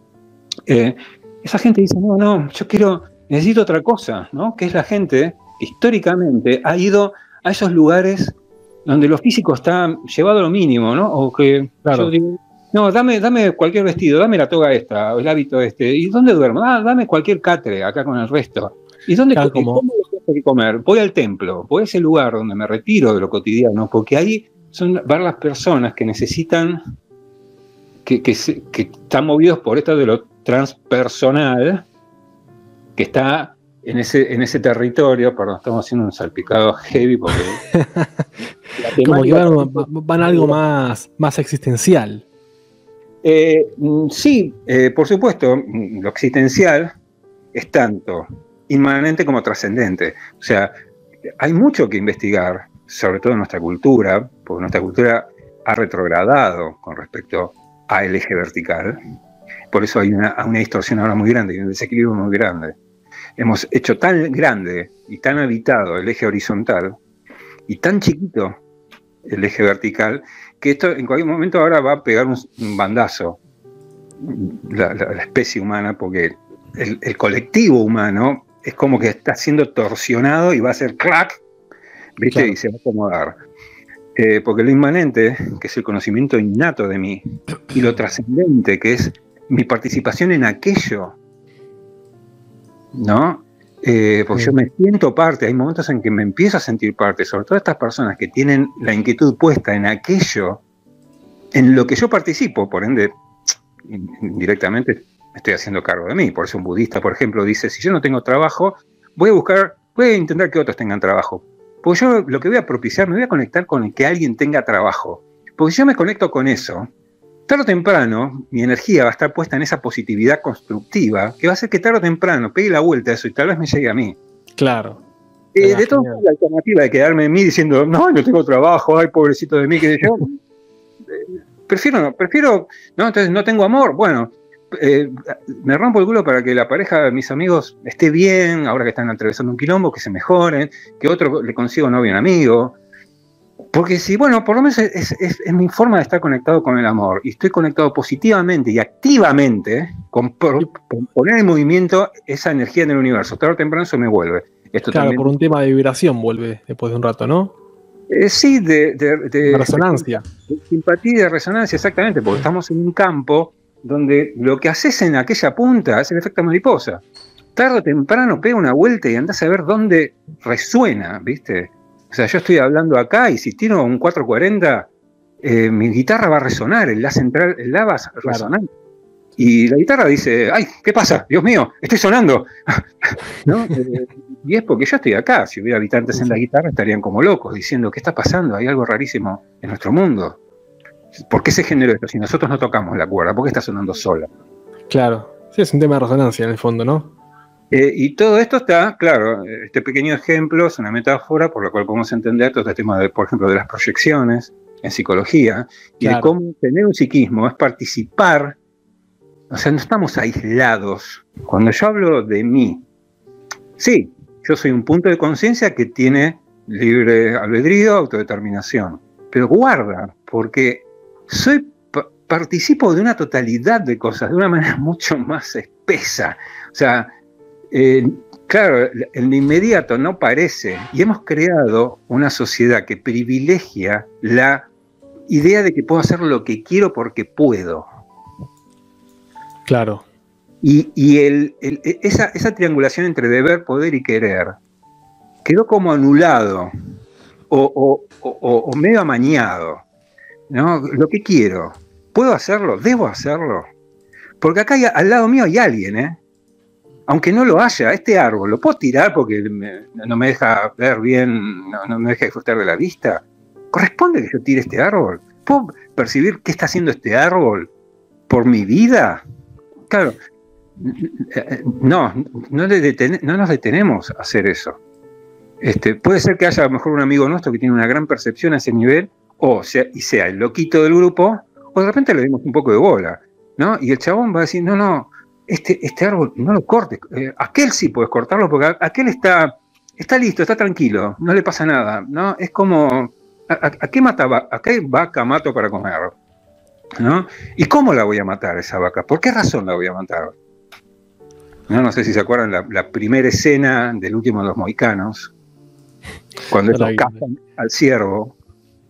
Eh, esa gente dice, no, no, yo quiero, necesito otra cosa, ¿no? Que es la gente que históricamente ha ido a esos lugares donde lo físico está llevado a lo mínimo, ¿no? O que yo digo, no, dame, dame cualquier vestido, dame la toga esta, el hábito este. ¿Y dónde duermo? Ah, dame cualquier catre acá con el resto. ¿Y dónde claro, como... tengo que comer? Voy al templo, voy a ese lugar donde me retiro de lo cotidiano, porque ahí son varias personas que necesitan, que, que, que están movidos por esto de lo transpersonal que está en ese, en ese territorio, perdón, estamos haciendo un salpicado heavy porque... Como que van, algo más, más existencial. Eh, mm, sí, eh, por supuesto, mm, lo existencial es tanto inmanente como trascendente. O sea, hay mucho que investigar, sobre todo en nuestra cultura, porque nuestra cultura ha retrogradado con respecto al eje vertical, por eso hay una, distorsión ahora muy grande y un desequilibrio muy grande. Hemos hecho tan grande y tan habitado el eje horizontal y tan chiquito el eje vertical que esto en cualquier momento ahora va a pegar un, bandazo la, especie humana porque el, colectivo humano es como que está siendo torsionado y va a hacer clac, ¿viste? Y se va a acomodar. Eh, porque lo inmanente, que es el conocimiento innato de mí, y lo trascendente, que es mi participación en aquello, ¿no? Eh, porque yo me siento parte, hay momentos en que me empiezo a sentir parte, sobre todo estas personas que tienen la inquietud puesta en aquello, en lo que yo participo, por ende, directamente estoy haciendo cargo de mí. Por eso un budista, por ejemplo, dice, si yo no tengo trabajo, voy a buscar, voy a intentar que otros tengan trabajo. Porque yo lo que voy a propiciar, me voy a conectar con el que alguien tenga trabajo. Porque si yo me conecto con eso, tarde o temprano mi energía va a estar puesta en esa positividad constructiva que va a hacer que tarde o temprano pegue la vuelta a eso y tal vez me llegue a mí. Claro. Eh, de todas la alternativa de quedarme en mí diciendo, no, no tengo trabajo, ay, pobrecito de mí, que yo. Eh, prefiero, no, prefiero, no, entonces no tengo amor. Bueno, eh, me rompo el culo para que la pareja de mis amigos esté bien, ahora que están atravesando un quilombo, que se mejoren, que otro le consiga un novio, un amigo, porque si, bueno, por lo menos es, mi forma de estar conectado con el amor y estoy conectado positivamente y activamente con, poner en movimiento esa energía en el universo. Tarde o temprano eso me vuelve. Esto claro, por un tema de vibración vuelve después de un rato, ¿no? Eh, sí, de, de, resonancia. De, simpatía y de resonancia, exactamente, porque estamos en un campo donde lo que haces en aquella punta es el efecto mariposa. Tarde o temprano pega una vuelta y andás a ver dónde resuena, ¿viste? O sea, yo estoy hablando acá y si tiro un 440, eh, mi guitarra va a resonar, el La central, el La va a resonar. Y la guitarra dice, ay, ¿qué pasa? Dios mío, estoy sonando. Eh, y es porque yo estoy acá. Si hubiera habitantes en la guitarra estarían como locos, diciendo, ¿qué está pasando? Hay algo rarísimo en nuestro mundo. ¿Por qué se generó esto? Si nosotros no tocamos la cuerda, ¿por qué está sonando sola? Claro, sí, es un tema de resonancia en el fondo, ¿no? Eh, y todo esto está, claro, este pequeño ejemplo es una metáfora por la cual podemos entender todo este tema, de, por ejemplo, de las proyecciones en psicología y de cómo tener un psiquismo es participar, o sea, no estamos aislados. Cuando yo hablo de mí, sí, yo soy un punto de conciencia que tiene libre albedrío, autodeterminación, pero guarda, porque soy participo de una totalidad de cosas de una manera mucho más espesa. O sea, eh, claro, en inmediato no parece, y hemos creado una sociedad que privilegia la idea de que puedo hacer lo que quiero porque puedo. Claro. Y, esa, triangulación entre deber, poder y querer quedó como anulado o, medio amañado. ¿no? Lo que quiero, ¿puedo hacerlo? ¿Debo hacerlo? Porque acá al lado mío hay alguien, ¿eh? Aunque no lo haya, este árbol, ¿lo puedo tirar porque no me deja ver bien, no, me deja disfrutar de la vista? ¿Corresponde que yo tire este árbol? ¿Puedo percibir qué está haciendo este árbol por mi vida? Claro, no, no, nos detenemos a hacer eso. Este, puede ser que haya a lo mejor un amigo nuestro que tiene una gran percepción a ese nivel, o sea, y sea el loquito del grupo, o de repente le dimos un poco de bola, ¿no? Y el chabón va a decir, no, no, este, este árbol no lo cortes, eh, aquel sí puedes cortarlo porque aquel está, está listo, está tranquilo, no le pasa nada, ¿no? Es como, ¿a, qué, mata, a qué vaca mato para comer? ¿no? ¿Y cómo la voy a matar esa vaca? ¿Por qué razón la voy a matar? No, no sé si se acuerdan la, primera escena del último de los mohicanos, cuando ellos cazan al ciervo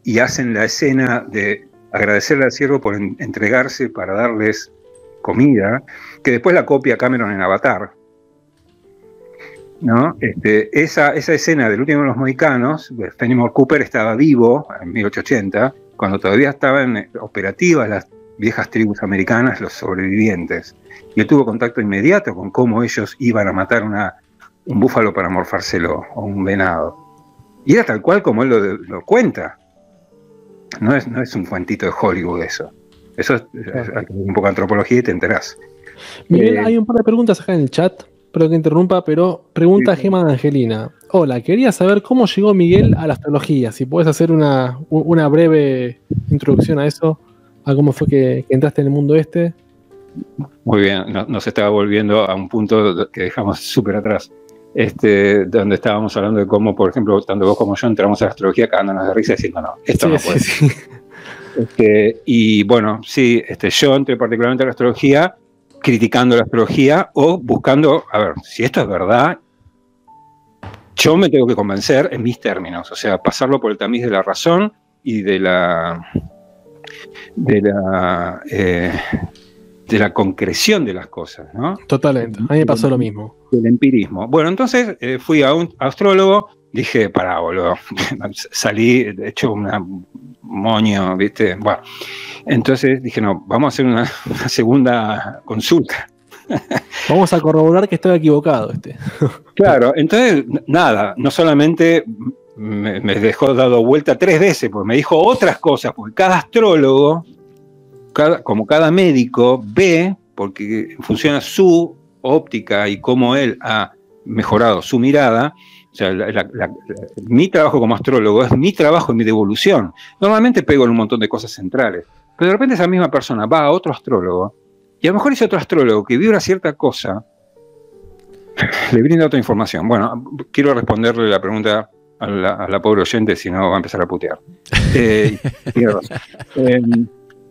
y hacen la escena de agradecerle al ciervo por entregarse para darles comida, que después la copia Cameron en Avatar. ¿no? Este, esa, esa escena del último de los mohicanos, Fenimore Cooper estaba vivo en 1880, cuando todavía estaban operativas las viejas tribus americanas, los sobrevivientes. Y él tuvo contacto inmediato con cómo ellos iban a matar una, un búfalo para morfárselo, o un venado. Y era tal cual como él lo, cuenta. No es, no es un cuentito de Hollywood eso. Eso es, un poco de antropología y te enterás. Miguel, eh, hay un par de preguntas acá en el chat. Perdón que interrumpa, pero pregunta Gema de Angelina. Hola, quería saber cómo llegó Miguel a la astrología. Si puedes hacer una, breve introducción a eso, a cómo fue que, entraste en el mundo este. Muy bien, nos estaba volviendo a un punto que dejamos súper atrás. Este, donde estábamos hablando de cómo, por ejemplo, tanto vos como yo entramos a la astrología cagándonos de risa diciendo, no, esto no puede. Este, y bueno, sí, este, yo entré particularmente a la astrología criticando la astrología o buscando, a ver, si esto es verdad, yo me tengo que convencer en mis términos, o sea, pasarlo por el tamiz de la razón y de la de la eh, de la concreción de las cosas, ¿no? Totalmente, a mí me pasó lo mismo. El empirismo. Bueno, entonces eh, fui a un astrólogo, dije, pará, boludo, salí, de hecho, una moño, ¿viste? Bueno, entonces dije, no, vamos a hacer una, segunda consulta. Vamos a corroborar que estoy equivocado. Este. Claro, entonces, nada, no solamente me, dejó dado vuelta tres veces, pues me dijo otras cosas, porque cada astrólogo, cada, como cada médico, ve, porque funciona su óptica y cómo él ha mejorado su mirada, o sea, mi trabajo como astrólogo es mi trabajo en mi devolución. Normalmente pego en un montón de cosas centrales, pero de repente esa misma persona va a otro astrólogo y a lo mejor ese otro astrólogo que vibra cierta cosa le brinda otra información. Bueno, quiero responderle la pregunta a la, pobre oyente, si no va a empezar a putear. Eh, em,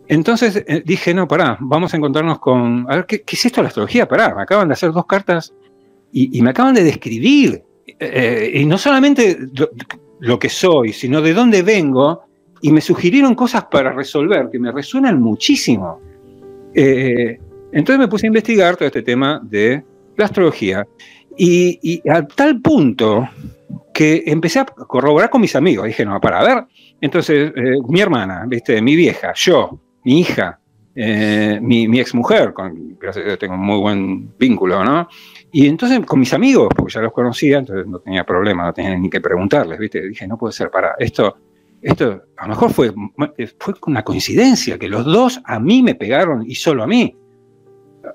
entonces eh, dije, no, pará, vamos a encontrarnos con... A ver, ¿qué, es esto de la astrología? Pará, me acaban de hacer dos cartas y me acaban de describir eh, y no solamente lo, que soy, sino de dónde vengo, y me sugirieron cosas para resolver que me resuenan muchísimo. Eh, entonces me puse a investigar todo este tema de la astrología, y, a tal punto que empecé a corroborar con mis amigos. Dije, no, para ver. Entonces, eh, mi hermana, ¿viste? mi vieja, yo, mi hija, mi, mi ex mujer, con gracias a Dios tengo un muy buen vínculo, ¿no? Y entonces con mis amigos, porque ya los conocía, entonces no tenía problema, no tenía ni que preguntarles, ¿viste? Dije, no puede ser, para, esto, esto a lo mejor fue, fue una coincidencia, que los dos a mí me pegaron y solo a mí.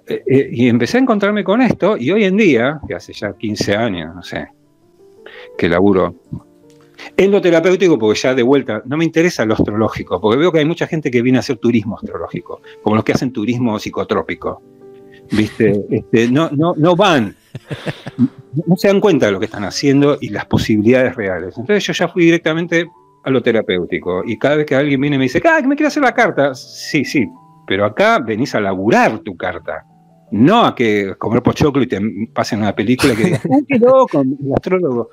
Eh, eh, y empecé a encontrarme con esto y hoy en día, que hace ya 15 años, no sé, que laburo en lo terapéutico, porque ya de vuelta, no me interesa lo astrológico, porque veo que hay mucha gente que viene a hacer turismo astrológico, como los que hacen turismo psicotrópico. ¿Viste? Este, no, no, no van, no se dan cuenta de lo que están haciendo y las posibilidades reales. Entonces yo ya fui directamente a lo terapéutico. Y cada vez que alguien viene y me dice, ah, que me quiere hacer la carta, sí, sí, pero acá venís a laburar tu carta. No a que comer pochoclo y te pasen una película que digas, qué loco, el astrólogo.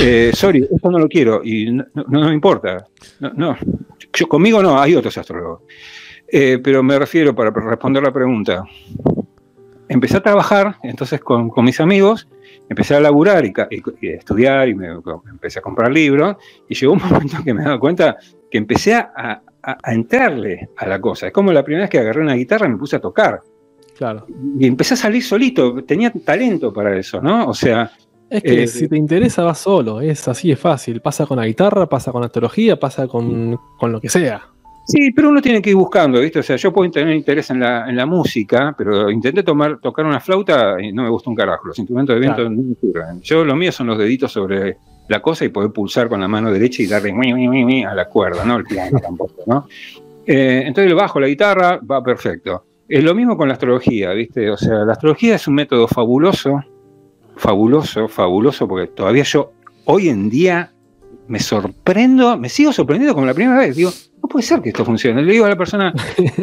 Eh, sorry, esto no lo quiero y no, me importa. No, Yo, conmigo no, hay otros astrólogos. Eh, pero me refiero, para responder la pregunta, empecé a trabajar entonces con, mis amigos, empecé a laburar y, estudiar y me, empecé a comprar libros y llegó un momento que me daba cuenta que empecé a, entrarle a la cosa. Es como la primera vez que agarré una guitarra y me puse a tocar. Claro. Y empecé a salir solito, tenía talento para eso, ¿no? O sea, es que eh, si te interesa, vas solo. Es así, es fácil. Pasa con la guitarra, pasa con la astrología, pasa con, lo que sea. Sí, pero uno tiene que ir buscando, ¿viste? O sea, yo puedo tener interés en la, música, pero intenté tomar, tocar una flauta y no me gusta un carajo. Los instrumentos de viento no me sirven. Yo, lo mío son los deditos sobre la cosa y poder pulsar con la mano derecha y darle a la cuerda, ¿no? El piano tampoco, ¿no? Eh, entonces bajo, la guitarra, va perfecto. Es lo mismo con la astrología, ¿viste? O sea, la astrología es un método fabuloso fabuloso, fabuloso, porque todavía yo hoy en día me sorprendo, me sigo sorprendiendo como la primera vez. Digo, no puede ser que esto funcione. Le digo a la persona,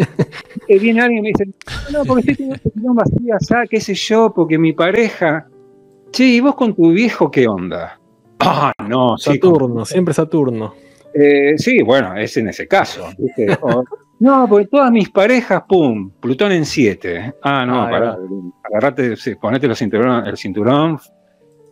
que viene alguien y me dice, no, porque estoy teniendo así, qué sé yo, porque mi pareja. Che, ¿y vos con tu viejo qué onda? Ah, no, Saturno, siempre Saturno. Eh, sí, bueno, es en ese caso. no, porque todas mis parejas, pum, Plutón en 7. Ah, no, ah, agarrate, ponete el cinturón,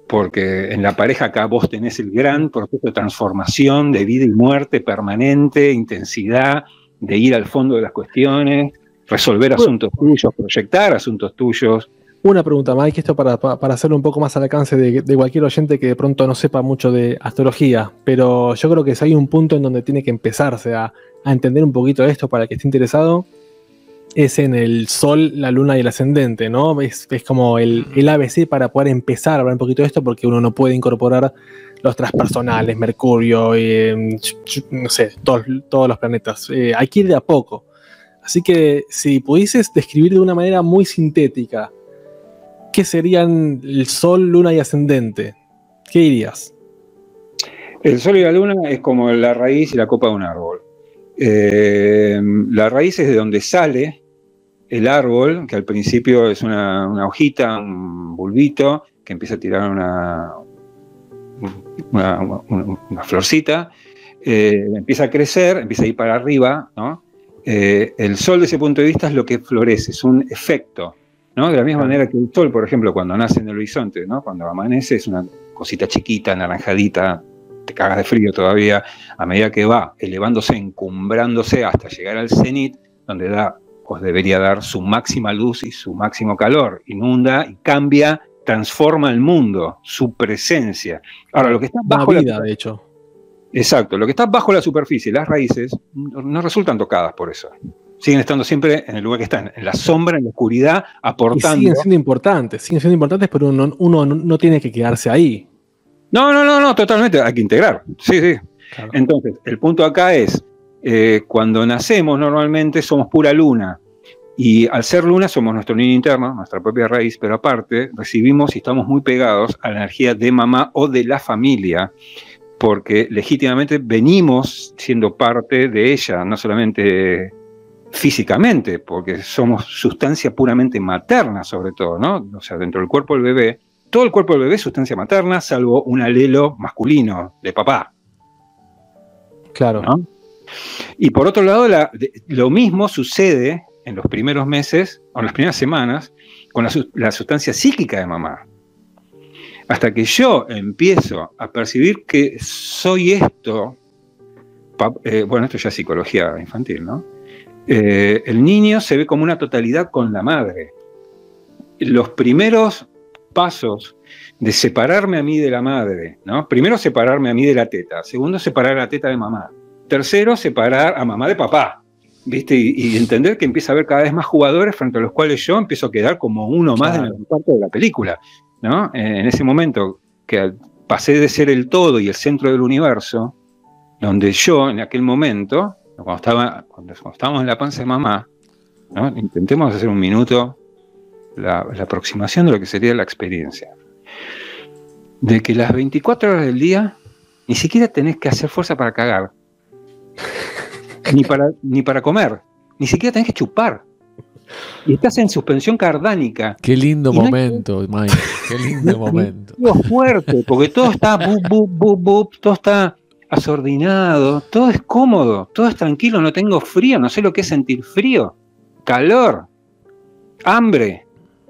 porque en la pareja acá vos tenés el gran proceso de transformación, de vida y muerte permanente, intensidad, de ir al fondo de las cuestiones, resolver asuntos tuyos, proyectar asuntos tuyos. Una pregunta, Mike, esto para, para hacerlo un poco más al alcance de, cualquier oyente que de pronto no sepa mucho de astrología, pero yo creo que si hay un punto en donde tiene que empezarse a, a entender un poquito esto para el que esté interesado, es en el sol, la luna y el ascendente, ¿no? Es, es como el, el, ABC para poder empezar a hablar un poquito de esto, porque uno no puede incorporar los transpersonales, Mercurio, y, no sé, todos, todos los planetas. Eh, hay que ir de a poco. Así que si pudieses describir de una manera muy sintética ¿qué serían el Sol, Luna y Ascendente? ¿Qué dirías? El Sol y la Luna es como la raíz y la copa de un árbol. Eh, la raíz es de donde sale el árbol, que al principio es una, hojita, un bulbito, que empieza a tirar una, una, florcita, eh, empieza a crecer, empieza a ir para arriba, eh, el sol, desde ese punto de vista, es lo que florece, es un efecto. De la misma manera que el sol, por ejemplo, cuando nace en el horizonte, ¿no? Cuando amanece es una cosita chiquita, anaranjadita, te cagas de frío todavía, a medida que va elevándose, encumbrándose hasta llegar al cenit, donde da, os debería dar su máxima luz y su máximo calor, inunda y cambia, transforma el mundo, su presencia. Ahora, lo que está bajo la vida, de hecho. Exacto, lo que está bajo la superficie, las raíces, no resultan tocadas por eso siguen estando siempre en el lugar que están, en la sombra, en la oscuridad, aportando. siguen siendo importantes, siguen siendo importantes, pero uno, no, tiene que quedarse ahí. No, no, no, no, totalmente, hay que integrar. Sí, sí. Entonces, el punto acá es, eh, cuando nacemos normalmente somos pura luna. Y al ser luna somos nuestro niño interno, nuestra propia raíz, pero aparte recibimos y estamos muy pegados a la energía de mamá o de la familia, porque legítimamente venimos siendo parte de ella, no solamente físicamente, porque somos sustancia puramente materna sobre todo, ¿no? O sea, dentro del cuerpo del bebé, todo el cuerpo del bebé es sustancia materna, salvo un alelo masculino de papá. Claro. Y por otro lado, lo mismo sucede en los primeros meses o en las primeras semanas con la, sustancia psíquica de mamá. Hasta que yo empiezo a percibir que soy esto, eh, bueno, esto ya es psicología infantil, ¿no? Eh, el niño se ve como una totalidad con la madre. Los primeros pasos de separarme a mí de la madre, ¿no? Primero separarme a mí de la teta, segundo separar a la teta de mamá, tercero separar a mamá de papá, ¿viste? Y, entender que empieza a haber cada vez más jugadores frente a los cuales yo empiezo a quedar como uno más en parte de la película, ¿no? En ese momento que pasé de ser el todo y el centro del universo, donde yo en aquel momento, cuando, estaba, cuando estábamos en la panza de mamá, ¿no? intentemos hacer un minuto la, aproximación de lo que sería la experiencia. De que las 24 horas del día ni siquiera tenés que hacer fuerza para cagar. ni, para, ni para comer. Ni siquiera tenés que chupar. Y estás en suspensión cardánica. Qué lindo momento, Mike. Qué lindo momento. fuerte, porque todo está bup, bup, bup, bup, todo está asordinado, todo es cómodo, todo es tranquilo, no tengo frío, no sé lo que es sentir frío, calor, hambre,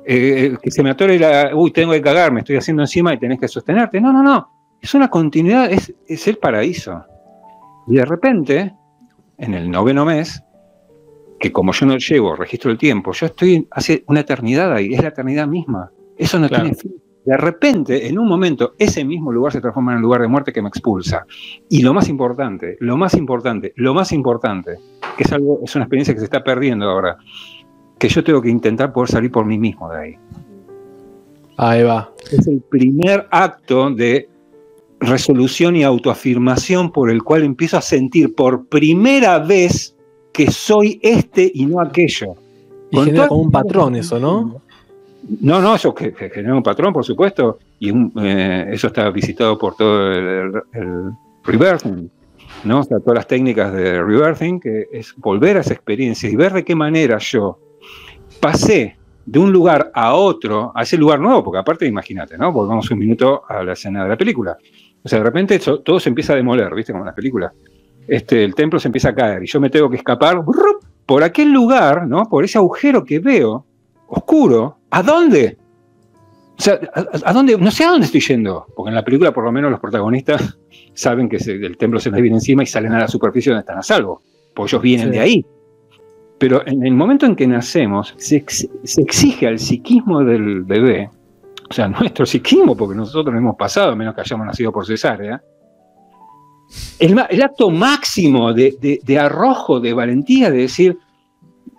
eh, que se me atore la, uy, tengo que cagar, me estoy haciendo encima y tenés que sostenerte. No, no, no. Es una continuidad, es, es el paraíso. Y de repente, en el noveno mes, que como yo no llevo registro del tiempo, yo estoy hace una eternidad ahí, es la eternidad misma. Eso no tiene fin. De repente, en un momento, ese mismo lugar se transforma en el lugar de muerte que me expulsa. Y lo más importante, lo más importante, lo más importante, que es algo, es una experiencia que se está perdiendo ahora, que yo tengo que intentar poder salir por mí mismo de ahí. Ahí va. Es el primer acto de resolución y autoafirmación por el cual empiezo a sentir por primera vez que soy este y no aquello. Y genera como un patrón eso, ¿no? No, no, eso que, genera un patrón, por supuesto, y eh, eso está visitado por todo el, el, reversing, ¿no? O sea, todas las técnicas de reversing, que es volver a esa experiencia y ver de qué manera yo pasé de un lugar a otro, a ese lugar nuevo, porque aparte imagínate, ¿no? Volvamos un minuto a la escena de la película. O sea, de repente todo se empieza a demoler, ¿viste? Como en la película. Este, el templo se empieza a caer y yo me tengo que escapar por aquel lugar, ¿no? Por ese agujero que veo, oscuro. ¿A dónde? O sea, ¿a, dónde? No sé a dónde estoy yendo, porque en la película por lo menos los protagonistas saben que el templo se les viene encima y salen a la superficie donde están a salvo, porque ellos vienen de ahí. Pero en el momento en que nacemos, se, exige al psiquismo del bebé, o sea, nuestro psiquismo, porque nosotros no hemos pasado, a menos que hayamos nacido por cesárea, el, acto máximo de, arrojo, de valentía, de decir,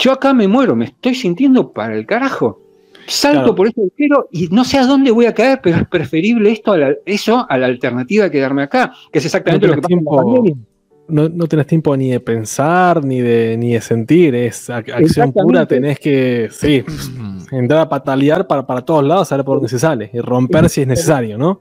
yo acá me muero, me estoy sintiendo para el carajo. Salto por este agujero y no sé a dónde voy a caer, pero es preferible esto a eso a la alternativa de quedarme acá, que es exactamente lo que pasa no, no, tenés tiempo ni de pensar, ni de, ni de sentir, es acción pura, tenés que, sí, entrar a patalear para, para todos lados, saber por dónde se sale, y romper si es necesario, ¿no?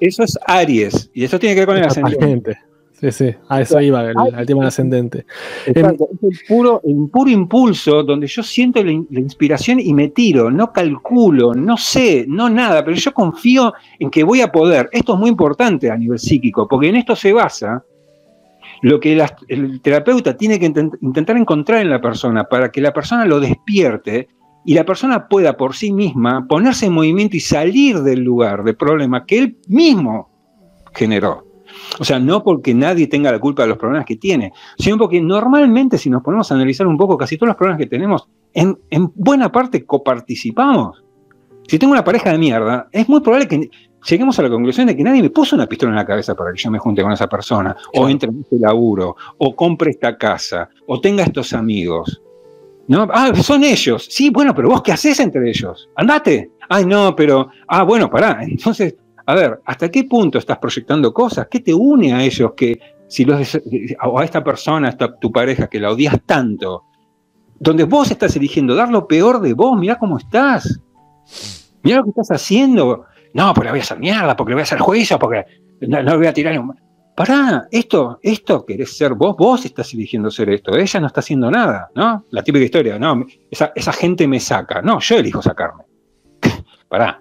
Eso es Aries, y eso tiene que ver con el ascendente. Sí, sí, a eso iba, el, tema del ascendente. Exacto, es el puro, puro impulso donde yo siento la, la, inspiración y me tiro, no calculo, no sé, no nada, pero yo confío en que voy a poder. Esto es muy importante a nivel psíquico, porque en esto se basa lo que el terapeuta tiene que intentar encontrar en la persona para que la persona lo despierte y la persona pueda por sí misma ponerse en movimiento y salir del lugar de problema que él mismo generó. O sea, no porque nadie tenga la culpa de los problemas que tiene, sino porque normalmente si nos ponemos a analizar un poco casi todos los problemas que tenemos, en, en buena parte coparticipamos. Si tengo una pareja de mierda, es muy probable que lleguemos a la conclusión de que nadie me puso una pistola en la cabeza para que yo me junte con esa persona, o entre en este laburo, o compre esta casa, o tenga estos amigos. ¿No? Ah, son ellos. Sí, bueno, pero vos qué haces entre ellos? Andate. Ay, no, pero. Ah, bueno, pará. Entonces, a ver, ¿hasta qué punto estás proyectando cosas? ¿Qué te une a ellos que, si los, a esta persona, a tu pareja, que la odias tanto, donde vos estás eligiendo dar lo peor de vos, mira cómo estás. Mira lo que estás haciendo no, porque le voy a hacer mierda, porque le voy a hacer juicio, porque no, le voy a tirar un... Pará, esto, esto querés ser vos, vos estás eligiendo ser esto, ella no está haciendo nada, ¿no? La típica historia, no, esa, esa gente me saca, no, yo elijo sacarme. Pará,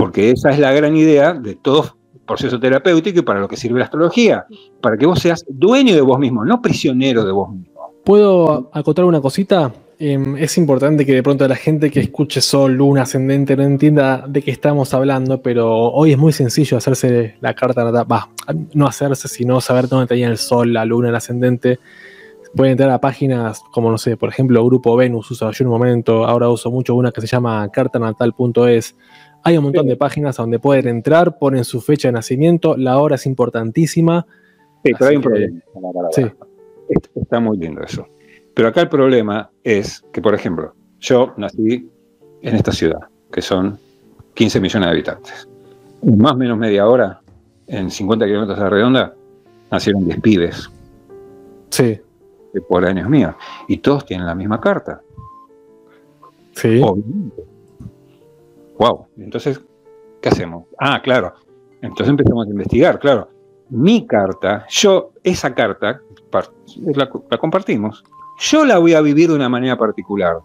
porque esa es la gran idea de todo proceso terapéutico y para lo que sirve la astrología, para que vos seas dueño de vos mismo, no prisionero de vos mismo. ¿Puedo acotar una cosita? Em, es importante que de pronto la gente que escuche Sol, Luna, Ascendente no entienda de qué estamos hablando, pero hoy es muy sencillo hacerse la carta natal, va, no hacerse, sino saber dónde tenía el Sol, la Luna, el Ascendente. Pueden entrar a páginas como, no sé, por ejemplo, Grupo Venus, usa yo en un momento, ahora uso mucho una que se llama cartanatal.es. Hay un montón de páginas donde pueden entrar, ponen su fecha de nacimiento, la hora es importantísima. Sí, pero hay un que- problema. Sí. Está- muy lindo eso. Pero acá el problema es que, por ejemplo, yo nací en esta ciudad, que son 15 millones de habitantes. Más o menos media hora, en 50 kilómetros de redonda, nacieron 10 pibes Sí, de por años míos. Y todos tienen la misma carta. sí. Obviamente. Wow. Entonces, ¿qué hacemos? Ah, claro. Entonces empezamos a investigar, claro. Mi carta, yo, esa carta, la, compartimos. Yo la voy a vivir de una manera particular.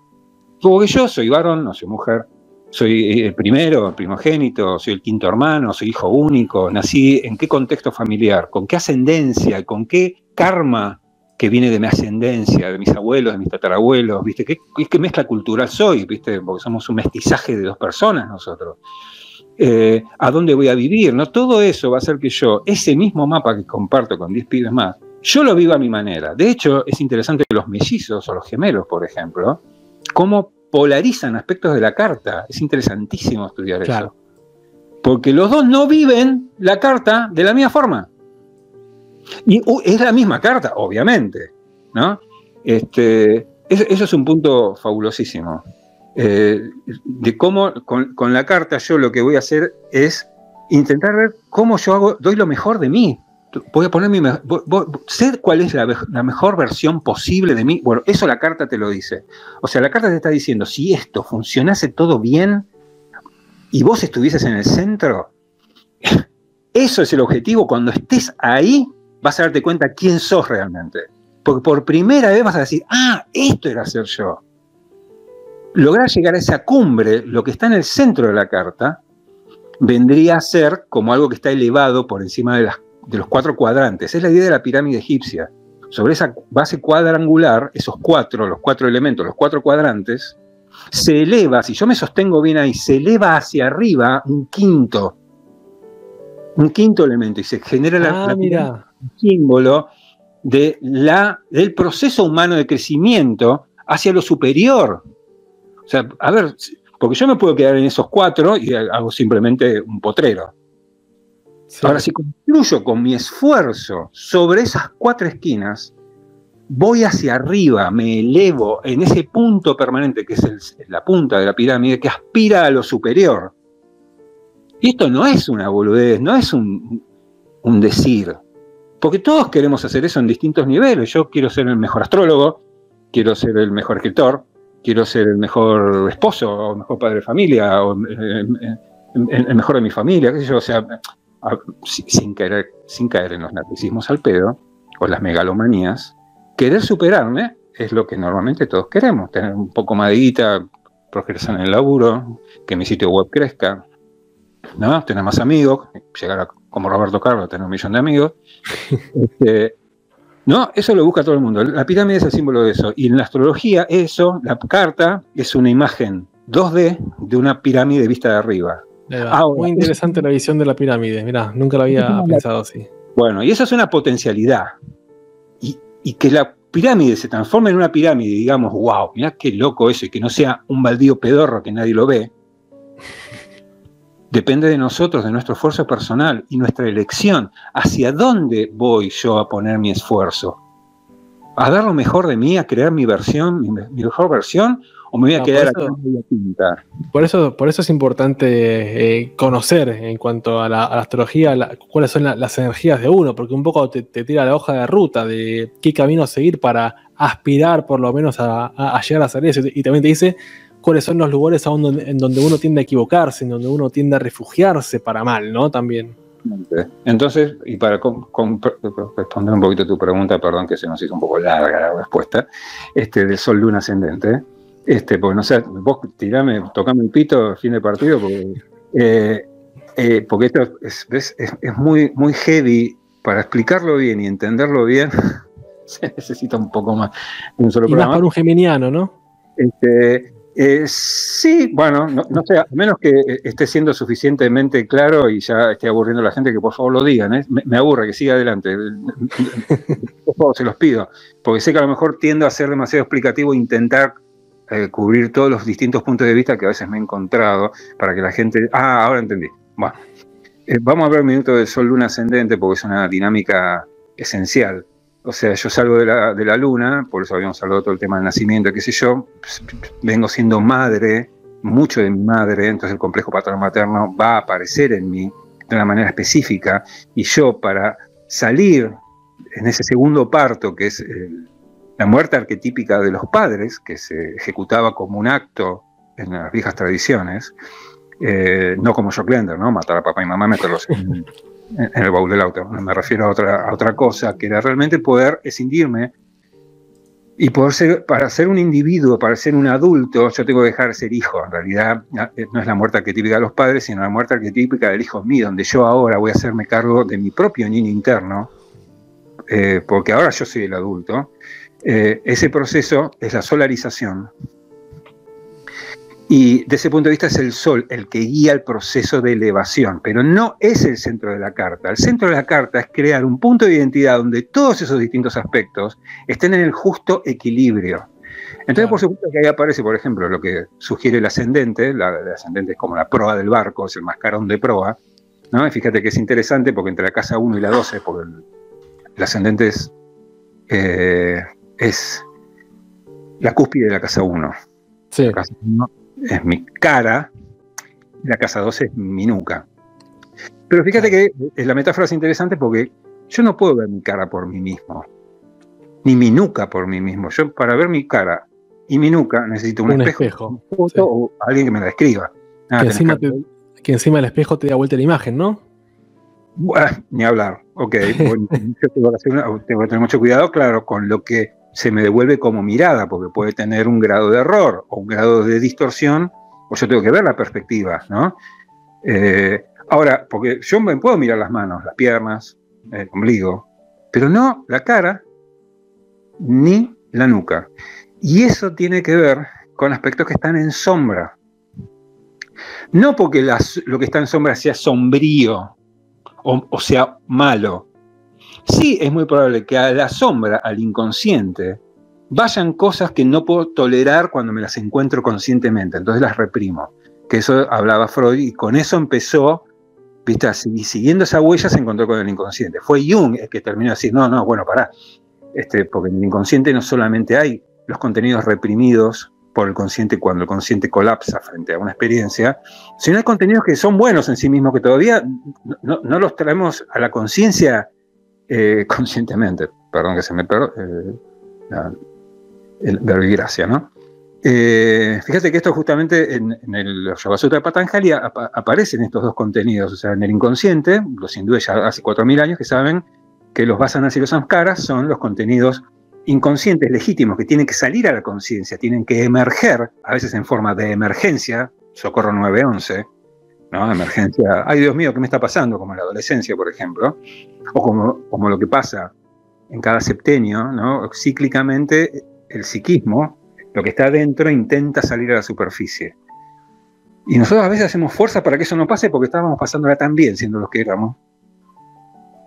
Porque yo soy varón, no soy mujer. Soy el primero, el primogénito, soy el quinto hermano, soy hijo único. Nací en qué contexto familiar, con qué ascendencia, con qué karma que viene de mi ascendencia, de mis abuelos, de mis tatarabuelos, ¿viste? ¿Qué, qué mezcla cultural soy, ¿viste? Porque somos un mestizaje de dos personas nosotros. Eh, ¿A dónde voy a vivir? ¿no? Todo eso va a hacer que yo, ese mismo mapa que comparto con 10 pibes más, yo lo viva a mi manera. De hecho, es interesante que los mellizos o los gemelos, por ejemplo, cómo polarizan aspectos de la carta. Es interesantísimo estudiar Claro. eso. Porque los dos no viven la carta de la misma forma. Y es la misma carta, obviamente, ¿no? Este, es- eso es un punto fabulosísimo. Eh, de cómo con, con la carta yo lo que voy a hacer es intentar ver cómo yo hago, doy lo mejor de mí. Voy a poner mi, voy- voy- sé cuál es la, la mejor versión posible de mí. Bueno, eso la carta te lo dice. O sea, la carta te está diciendo, si esto funcionase todo bien y vos estuvieses en el centro, eso es el objetivo. Cuando estés ahí, vas a darte cuenta quién sos realmente. Porque por primera vez vas a decir, ah, esto era ser yo. Lograr llegar a esa cumbre, lo que está en el centro de la carta, vendría a ser como algo que está elevado por encima de, las- de los cuatro cuadrantes. Es la idea de la pirámide egipcia. Sobre esa base cuadrangular, esos cuatro, los cuatro elementos, los cuatro cuadrantes, se eleva, si yo me sostengo bien ahí, se eleva hacia arriba un quinto, un quinto elemento y se genera la, Ah, la mira. Símbolo de la, del proceso humano de crecimiento hacia lo superior. O sea, a ver, porque yo me puedo quedar en esos cuatro y hago simplemente un potrero. Sí. Ahora, si construyo con mi esfuerzo sobre esas cuatro esquinas, voy hacia arriba, me elevo en ese punto permanente que es el- la punta de la pirámide que aspira a lo superior. Y esto no es una boludez, no es un, un decir. Porque todos queremos hacer eso en distintos niveles. Yo quiero ser el mejor astrólogo, quiero ser el mejor escritor, quiero ser el mejor esposo, o mejor padre de familia, o eh, eh, el, mejor de mi familia, qué sé yo. O sea, sin, caer, sin caer en los narcisismos al pedo, o las megalomanías, querer superarme es lo que normalmente todos queremos. Tener un poco más de guita, progresar en el laburo, que mi sitio web crezca, ¿no? tener más amigos, llegar a, como Roberto Carlos, a tener un millón de amigos. Este, no, eso lo busca todo el mundo. La pirámide es el símbolo de eso. Y en la astrología, eso, la carta, es una imagen 2D de una pirámide vista de arriba. Ahora, Muy interesante la visión de la pirámide. Mirá, nunca lo había pensado así. Bueno, y eso es una potencialidad. Y, y que la pirámide se transforme en una pirámide y digamos, wow, mirá qué loco eso, y que no sea un baldío pedorro que nadie lo ve, depende de nosotros, de nuestro esfuerzo personal y nuestra elección. ¿Hacia dónde voy yo a poner mi esfuerzo? ¿A dar lo mejor de mí, a crear mi versión, mi, mi mejor versión? ¿O me voy a quedar acá y a pintar? Por eso, por eso es importante eh, conocer en cuanto a la, a la astrología la- cuáles son la- las energías de uno, porque un poco te, te tira la hoja de ruta de qué camino seguir para aspirar por lo menos a, a- a llegar a eso. Y también te dice cuáles son los lugares a donde- en donde uno tiende a equivocarse, en donde uno tiende a refugiarse para mal, ¿no? También. Entonces, y para con- con- responder un poquito a tu pregunta, perdón que se nos hizo un poco larga la respuesta, este, del Sol Luna Ascendente, este, porque no sé, vos tirame, tocame el pito fin de partido, porque, eh, eh, porque esto es, es- es muy, muy heavy, para explicarlo bien y entenderlo bien, se necesita un poco más de un solo Y más programa. para un geminiano, ¿no? Este, eh, sí, bueno, no, sé, a menos que eh, esté siendo suficientemente claro y ya esté aburriendo a la gente, que por favor lo digan. ¿eh? Me, aburre, que siga adelante. Por favor, se los pido. Porque sé que a lo mejor tiendo a ser demasiado explicativo e intentar eh, cubrir todos los distintos puntos de vista que a veces me he encontrado para que la gente... Ah, ahora entendí. Bueno, vamos a ver un minuto del Sol Luna Ascendente porque es una dinámica esencial. O sea, yo salgo de la, de la luna, por eso habíamos hablado todo el tema del nacimiento, qué sé yo, vengo siendo madre, mucho de mi madre, entonces el complejo paterno-materno va a aparecer en mí de una manera específica y yo para salir en ese segundo parto, que es la muerte arquetípica de los padres, que se ejecutaba como un acto en las viejas tradiciones, eh, no como Jock Lender, ¿no? Matar a papá y mamá, meterlos en, el baúl del auto. Me refiero a otra, a otra cosa, que era realmente poder escindirme y poder ser, para ser un individuo, para ser un adulto, yo tengo que dejar de ser hijo. En realidad eh, no es la muerte arquetípica de los padres, sino la muerte arquetípica del hijo mío, donde yo ahora voy a hacerme cargo de mi propio niño interno, eh, porque ahora yo soy el adulto. Eh, ese proceso es la solarización. Y desde ese punto de vista es el sol el que guía el proceso de elevación, pero no es el centro de la carta. El centro de la carta es crear un punto de identidad donde todos esos distintos aspectos estén en el justo equilibrio. Entonces, por supuesto que ahí aparece, por ejemplo, lo que sugiere el ascendente, la, el ascendente es como la proa del barco, es el mascarón de proa, ¿no? fíjate que es interesante porque entre la casa 1 y la 12, porque el, ascendente es, eh, es, la cúspide de la casa 1. Sí. La casa 1 es mi cara, la casa 12 es mi nuca. Pero fíjate que la metáfora es interesante porque yo no puedo ver mi cara por mí mismo, ni mi nuca por mí mismo. Yo para ver mi cara y mi nuca necesito un, espejo, o alguien que me la describa. Ah, que, encima que, encima del espejo te da vuelta la imagen, ¿no? ni hablar. Ok, yo tengo que, tengo que tener mucho cuidado, claro, con lo que se me devuelve como mirada, porque puede tener un grado de error o un grado de distorsión, o yo tengo que ver la perspectiva, ¿no? Eh, ahora, porque yo me puedo mirar las manos, las piernas, el ombligo, pero no la cara ni la nuca. Y eso tiene que ver con aspectos que están en sombra. No porque lo que está en sombra sea sombrío o sea malo, Sí, es muy probable que a la sombra, al inconsciente, vayan cosas que no puedo tolerar cuando me las encuentro conscientemente, entonces las reprimo. Que eso hablaba Freud y con eso empezó, viste, y siguiendo esa huella se encontró con el inconsciente. Fue Jung el que terminó de decir, no, no, bueno, pará, este, porque en el inconsciente no solamente hay los contenidos reprimidos por el consciente cuando el consciente colapsa frente a una experiencia, sino hay contenidos que son buenos en sí mismos, que todavía no, no los traemos a la conciencia eh, conscientemente, perdón que se me perdió eh, el verbigracia, ¿no? Eh, fíjate que esto justamente en, el Yoga Patanjali aparecen estos dos contenidos, o sea, en el inconsciente, los hindúes ya hace 4.000 años que saben que los vasanas y los samskaras son los contenidos inconscientes legítimos que tienen que salir a la conciencia, tienen que emerger, a veces en forma de emergencia, socorro 911, ¿no? Emergencia, ay Dios mío, ¿qué me está pasando? Como en la adolescencia, por ejemplo, o como, como lo que pasa en cada septenio, ¿no? Cíclicamente el psiquismo, lo que está adentro, intenta salir a la superficie. Y nosotros a veces hacemos fuerza para que eso no pase porque estábamos pasándola tan bien siendo los que éramos.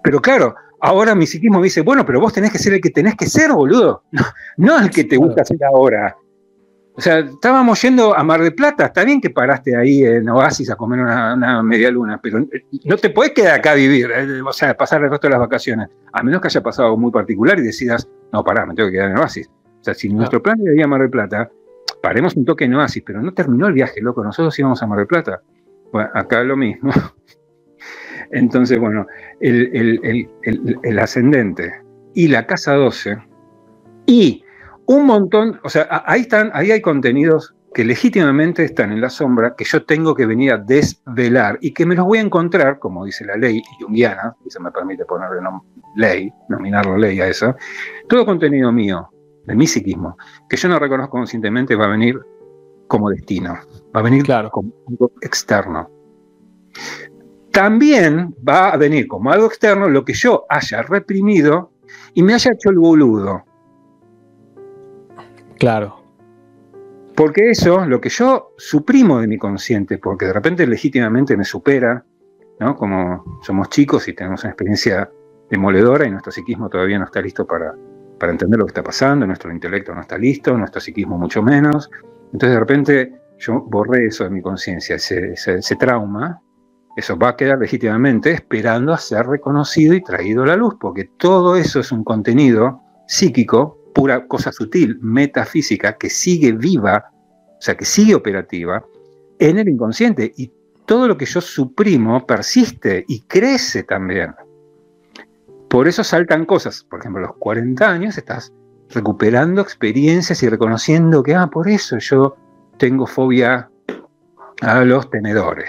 Pero claro, ahora mi psiquismo me dice, bueno, pero vos tenés que ser el que tenés que ser, boludo. No, el que te gusta ser ahora. O sea, estábamos yendo a Mar de Plata, está bien que paraste ahí en Oasis a comer una, media luna, pero no te puedes quedar acá a vivir, eh, o sea, pasar el resto de las vacaciones, a menos que haya pasado algo muy particular y decidas, no, pará, me tengo que quedar en Oasis. O sea, si nuestro plan era ir a Mar del Plata, paremos un toque en Oasis, pero no terminó el viaje, loco, nosotros íbamos a Mar del Plata. Bueno, acá lo mismo. Entonces, bueno, el, el ascendente y la casa 12 y un montón, o sea, ahí están, ahí hay contenidos que legítimamente están en la sombra, que yo tengo que venir a desvelar y que me los voy a encontrar, como dice la ley junguiana, y se me permite ponerle ley, nominarlo ley a eso, todo contenido mío, de mi psiquismo, que yo no reconozco conscientemente, va a venir como destino, va a venir claro. como algo externo. También va a venir como algo externo lo que yo haya reprimido y me haya hecho el boludo. Claro. Porque eso, lo que yo suprimo de mi consciente, porque de repente legítimamente me supera, ¿no? Como somos chicos y tenemos una experiencia demoledora y nuestro psiquismo todavía no está listo para para entender lo que está pasando, nuestro intelecto no está listo, nuestro psiquismo mucho menos. Entonces de repente yo borré eso de mi conciencia, ese, ese, trauma, eso va a quedar legítimamente esperando a ser reconocido y traído a la luz, porque todo eso es un contenido psíquico, pura cosa sutil, metafísica, que sigue viva, o sea, que sigue operativa en el inconsciente. Y todo lo que yo suprimo persiste y crece también. Por eso saltan cosas. Por ejemplo, a los 40 años estás recuperando experiencias y reconociendo que, ah, por eso yo tengo fobia a los tenedores.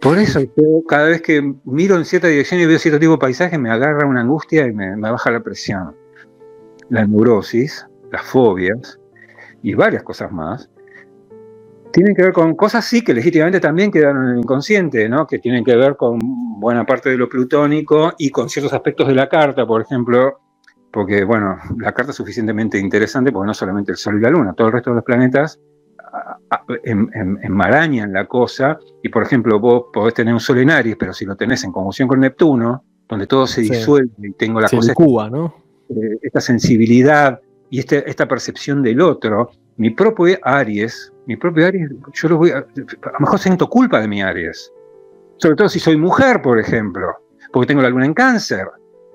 Por eso cada vez que miro en cierta dirección y veo cierto tipo de paisaje me agarra una angustia y me baja la presión. La neurosis, las fobias y varias cosas más tienen que ver con cosas sí que legítimamente también quedaron en el inconsciente, ¿no? que tienen que ver con buena parte de lo plutónico y con ciertos aspectos de la carta, por ejemplo, porque bueno, la carta es suficientemente interesante porque no solamente el Sol y la Luna, todo el resto de los planetas enmarañan la cosa y por ejemplo vos podés tener un Sol en Aries, pero si lo tenés en conjunción con Neptuno, donde todo se disuelve y tengo la cosa... Cuba, ¿no? Eh, esta sensibilidad y este, esta percepción del otro, mi propio Aries, mi propio Aries, yo lo voy a, a lo mejor siento culpa de mi Aries. Sobre todo si soy mujer, por ejemplo, porque tengo la luna en cáncer.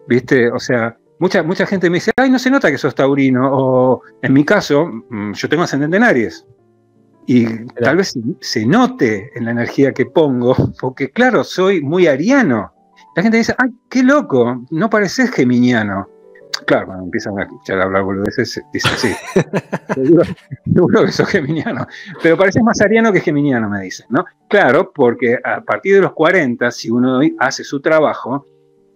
¿Viste? O sea, mucha, mucha gente me dice, ay, no se nota que sos taurino. O en mi caso, mm, yo tengo ascendente en Aries. Y tal vez se note en la energía que pongo, porque claro, soy muy ariano. La gente dice, ay, qué loco, no pareces geminiano. Claro, cuando empiezan a escuchar hablar boludeces, dicen sí. seguro, que sos geminiano. Pero pareces más ariano que geminiano, me dicen, ¿no? Claro, porque a partir de los 40, si uno hace su trabajo,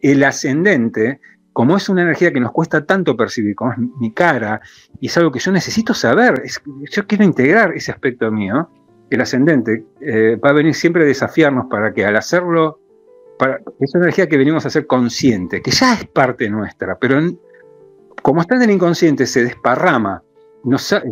el ascendente, como es una energía que nos cuesta tanto percibir, como es mi cara, y es algo que yo necesito saber, yo quiero integrar ese aspecto mío, el ascendente eh, va a venir siempre a desafiarnos para que al hacerlo para, es una energía que venimos a ser consciente, que ya es parte nuestra, pero como está en el inconsciente, se desparrama.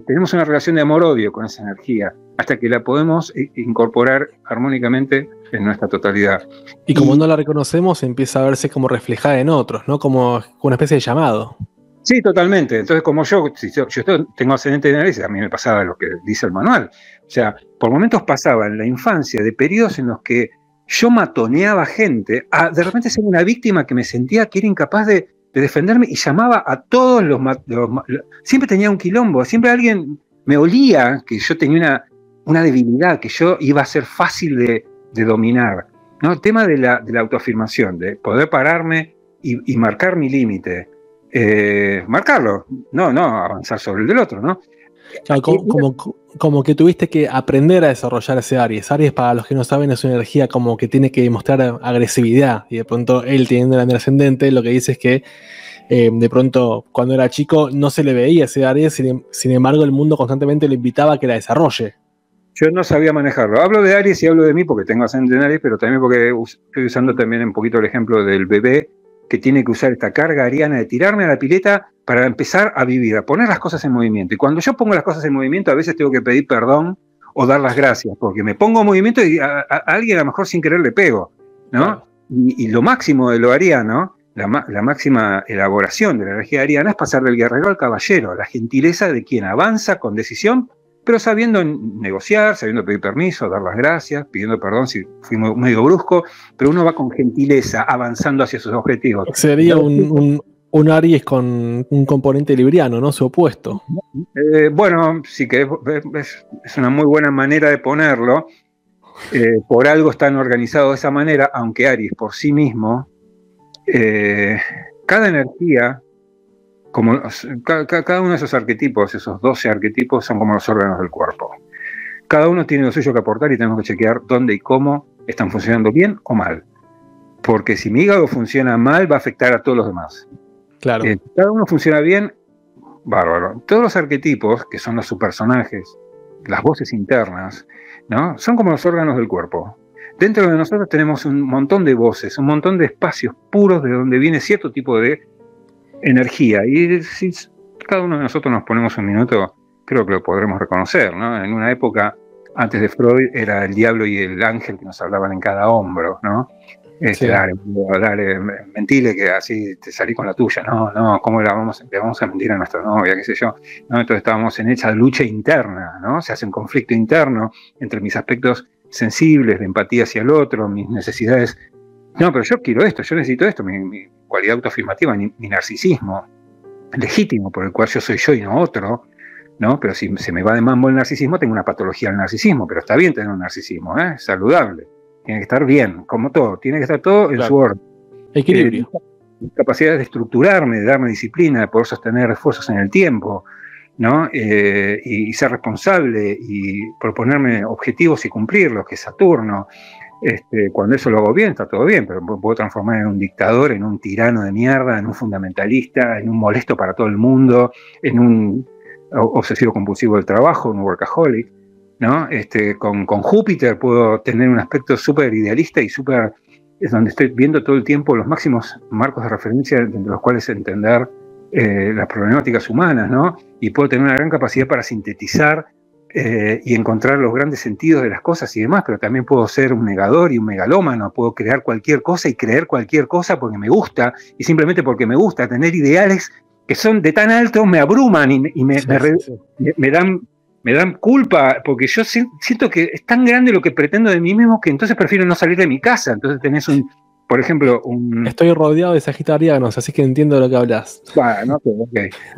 tenemos una relación de amor-odio con esa energía, hasta que la podemos incorporar armónicamente en nuestra totalidad. Y como no la reconocemos, empieza a verse como reflejada en otros, ¿no? Como una especie de llamado. Sí, totalmente. Entonces, como yo, yo, tengo ascendente de análisis, a mí me pasaba lo que dice el manual. O sea, por momentos pasaba en la infancia de periodos en los que yo matoneaba gente, a de repente ser una víctima que me sentía que era incapaz de, de defenderme y llamaba a todos los, Siempre tenía un quilombo, siempre alguien me olía que yo tenía una, una debilidad, que yo iba a ser fácil de, dominar. ¿no? El tema de la, de la, autoafirmación, de poder pararme y, marcar mi límite. Eh, marcarlo, no, no avanzar sobre el del otro, ¿no? Como, como, que tuviste que aprender a desarrollar ese Aries. Aries, para los que no saben, es una energía como que tiene que mostrar agresividad. Y de pronto él teniendo el ascendente, lo que dice es que eh, de pronto cuando era chico no se le veía ese Aries, sin, embargo el mundo constantemente lo invitaba a que la desarrolle. Yo no sabía manejarlo. Hablo de Aries y hablo de mí porque tengo ascendente en Aries, pero también porque estoy usando también un poquito el ejemplo del bebé que tiene que usar esta carga ariana de tirarme a la pileta para empezar a vivir, a poner las cosas en movimiento. Y cuando yo pongo las cosas en movimiento, a veces tengo que pedir perdón o dar las gracias, porque me pongo en movimiento y a, alguien a lo mejor sin querer le pego, ¿no? Y, lo máximo de lo ariano, la, la, máxima elaboración de la energía ariana es pasar del guerrero al caballero, la gentileza de quien avanza con decisión, pero sabiendo negociar, sabiendo pedir permiso, dar las gracias, pidiendo perdón si fui medio brusco, pero uno va con gentileza avanzando hacia sus objetivos. Sería un, un Aries con un componente libriano, ¿no? Su opuesto. Eh, bueno, sí que es, una muy buena manera de ponerlo. Eh, por algo están organizados de esa manera, aunque Aries por sí mismo, eh, cada energía, como cada, uno de esos arquetipos, esos 12 arquetipos, son como los órganos del cuerpo. Cada uno tiene lo suyo que aportar y tenemos que chequear dónde y cómo están funcionando bien o mal. Porque si mi hígado funciona mal, va a afectar a todos los demás. Claro. Eh, cada uno funciona bien, bárbaro. Todos los arquetipos, que son los subpersonajes, las voces internas, ¿no? Son como los órganos del cuerpo. Dentro de nosotros tenemos un montón de voces, un montón de espacios puros de donde viene cierto tipo de energía. Y si cada uno de nosotros nos ponemos un minuto, creo que lo podremos reconocer, ¿no? En una época, antes de Freud, era el diablo y el ángel que nos hablaban en cada hombro, ¿no? Este, Sí. dale, dale, me- mentile que así te salí con la tuya. No, no, ¿cómo la vamos, le vamos a mentir a nuestra novia? ¿Qué sé yo? ¿no? Entonces estábamos en esa lucha interna, ¿no? Se hace un conflicto interno entre mis aspectos sensibles, de empatía hacia el otro, mis necesidades. No, pero yo quiero esto, yo necesito esto, mi, mi cualidad autoafirmativa, mi, mi narcisismo legítimo por el cual yo soy yo y no otro, ¿no? Pero si se me va de mambo el narcisismo, tengo una patología del narcisismo, pero está bien tener un narcisismo, ¿eh? Es saludable. Tiene que estar bien, como todo, tiene que estar todo en Claro. su orden. Equilibrio. Eh, capacidad de estructurarme, de darme disciplina, de poder sostener esfuerzos en el tiempo, ¿no? Eh, y, y ser responsable y proponerme objetivos y cumplirlos, que es Saturno. Este, cuando eso lo hago bien, está todo bien, pero puedo transformar en un dictador, en un tirano de mierda, en un fundamentalista, en un molesto para todo el mundo, en un obsesivo compulsivo del trabajo, un workaholic. ¿no? Este, con, con Júpiter puedo tener un aspecto súper idealista y súper es donde estoy viendo todo el tiempo los máximos marcos de referencia entre los cuales entender eh, las problemáticas humanas, ¿no? Y puedo tener una gran capacidad para sintetizar eh, y encontrar los grandes sentidos de las cosas y demás, pero también puedo ser un negador y un megalómano, puedo crear cualquier cosa y creer cualquier cosa porque me gusta y simplemente porque me gusta tener ideales que son de tan altos me abruman y me, y me- me re- me- me dan me dan culpa porque yo si- siento que es tan grande lo que pretendo de mí mismo que entonces prefiero no salir de mi casa. Entonces tenés un, por ejemplo, un... Estoy rodeado de sagitarianos, así que entiendo de lo que hablas.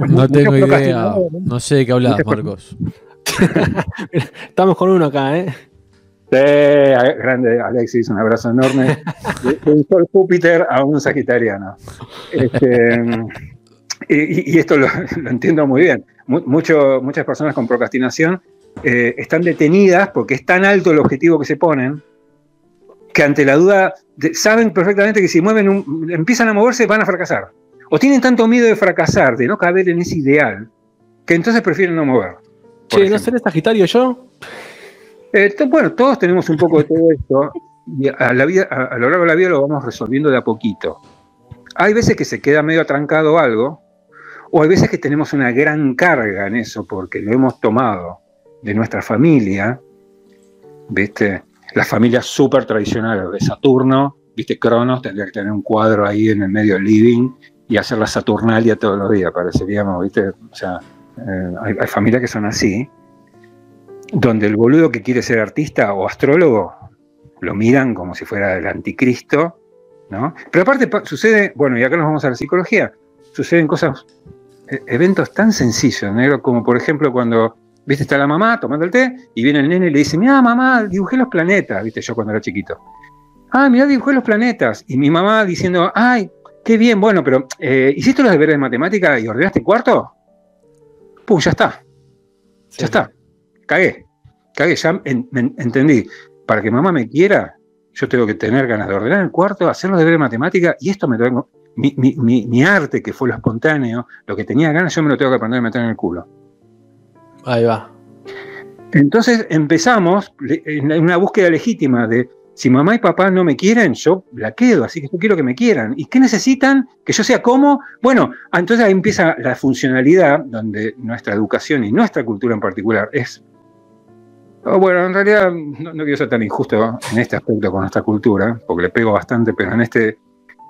No, tengo idea. ¿no? Sé de qué hablas, Marcos. Estamos con uno acá, ¿eh? Sí, grande Alexis, un abrazo enorme. De, un sol Júpiter a un sagitariano. Este, y, y esto lo, lo entiendo muy bien. Mucho- muchas personas con procrastinación eh, están detenidas porque es tan alto el objetivo que se ponen que ante la duda de- saben perfectamente que si mueven un- empiezan a moverse van a fracasar. O tienen tanto miedo de fracasar, de no caber en ese ideal, que entonces prefieren no mover. Che, ¿no seré sagitario yo? Eh, to- bueno, todos tenemos un poco de todo esto y a, la vida, a, a lo largo de la vida lo vamos resolviendo de a poquito. Hay veces que se queda medio atrancado algo, o hay veces que tenemos una gran carga en eso porque lo hemos tomado de nuestra familia, ¿viste? Las familias súper tradicionales de Saturno, ¿viste? Cronos tendría que tener un cuadro ahí en el medio del living y hacer la Saturnalia todos los días, pareceríamos, ¿viste? O sea, eh, hay, familias que son así donde el boludo que quiere ser artista o astrólogo lo miran como si fuera el anticristo, ¿no? Pero aparte pa- sucede, bueno, y acá nos vamos a la psicología, suceden cosas, e- eventos tan sencillos, como por ejemplo cuando, viste, está la mamá tomando el té y viene el nene y le dice, mira mamá, dibujé los planetas, viste, yo cuando era chiquito. Ah, mira, dibujé los planetas. Y mi mamá diciendo, ay, qué bien, bueno, pero eh, ¿hiciste los deberes de matemática y ordenaste cuarto? Pum, ya está. Sí. Ya está. Cagué. Cagué, ya en- entendí. Para que mamá me quiera, yo tengo que tener ganas de ordenar el cuarto, hacer los deberes de matemática, y esto me tengo. Mi, mi- mi- mi arte, que fue lo espontáneo, lo que tenía ganas, yo me lo tengo que aprender a meter en el culo. Ahí va. Entonces empezamos en una búsqueda legítima de si mamá y papá no me quieren, yo la quedo, así que yo quiero que me quieran. ¿Y qué necesitan? Que yo sea como. Bueno, entonces ahí empieza la funcionalidad, donde nuestra educación y nuestra cultura en particular es. oh, bueno, en realidad no, no quiero ser tan injusto en este aspecto con nuestra cultura, porque le pego bastante, pero en este.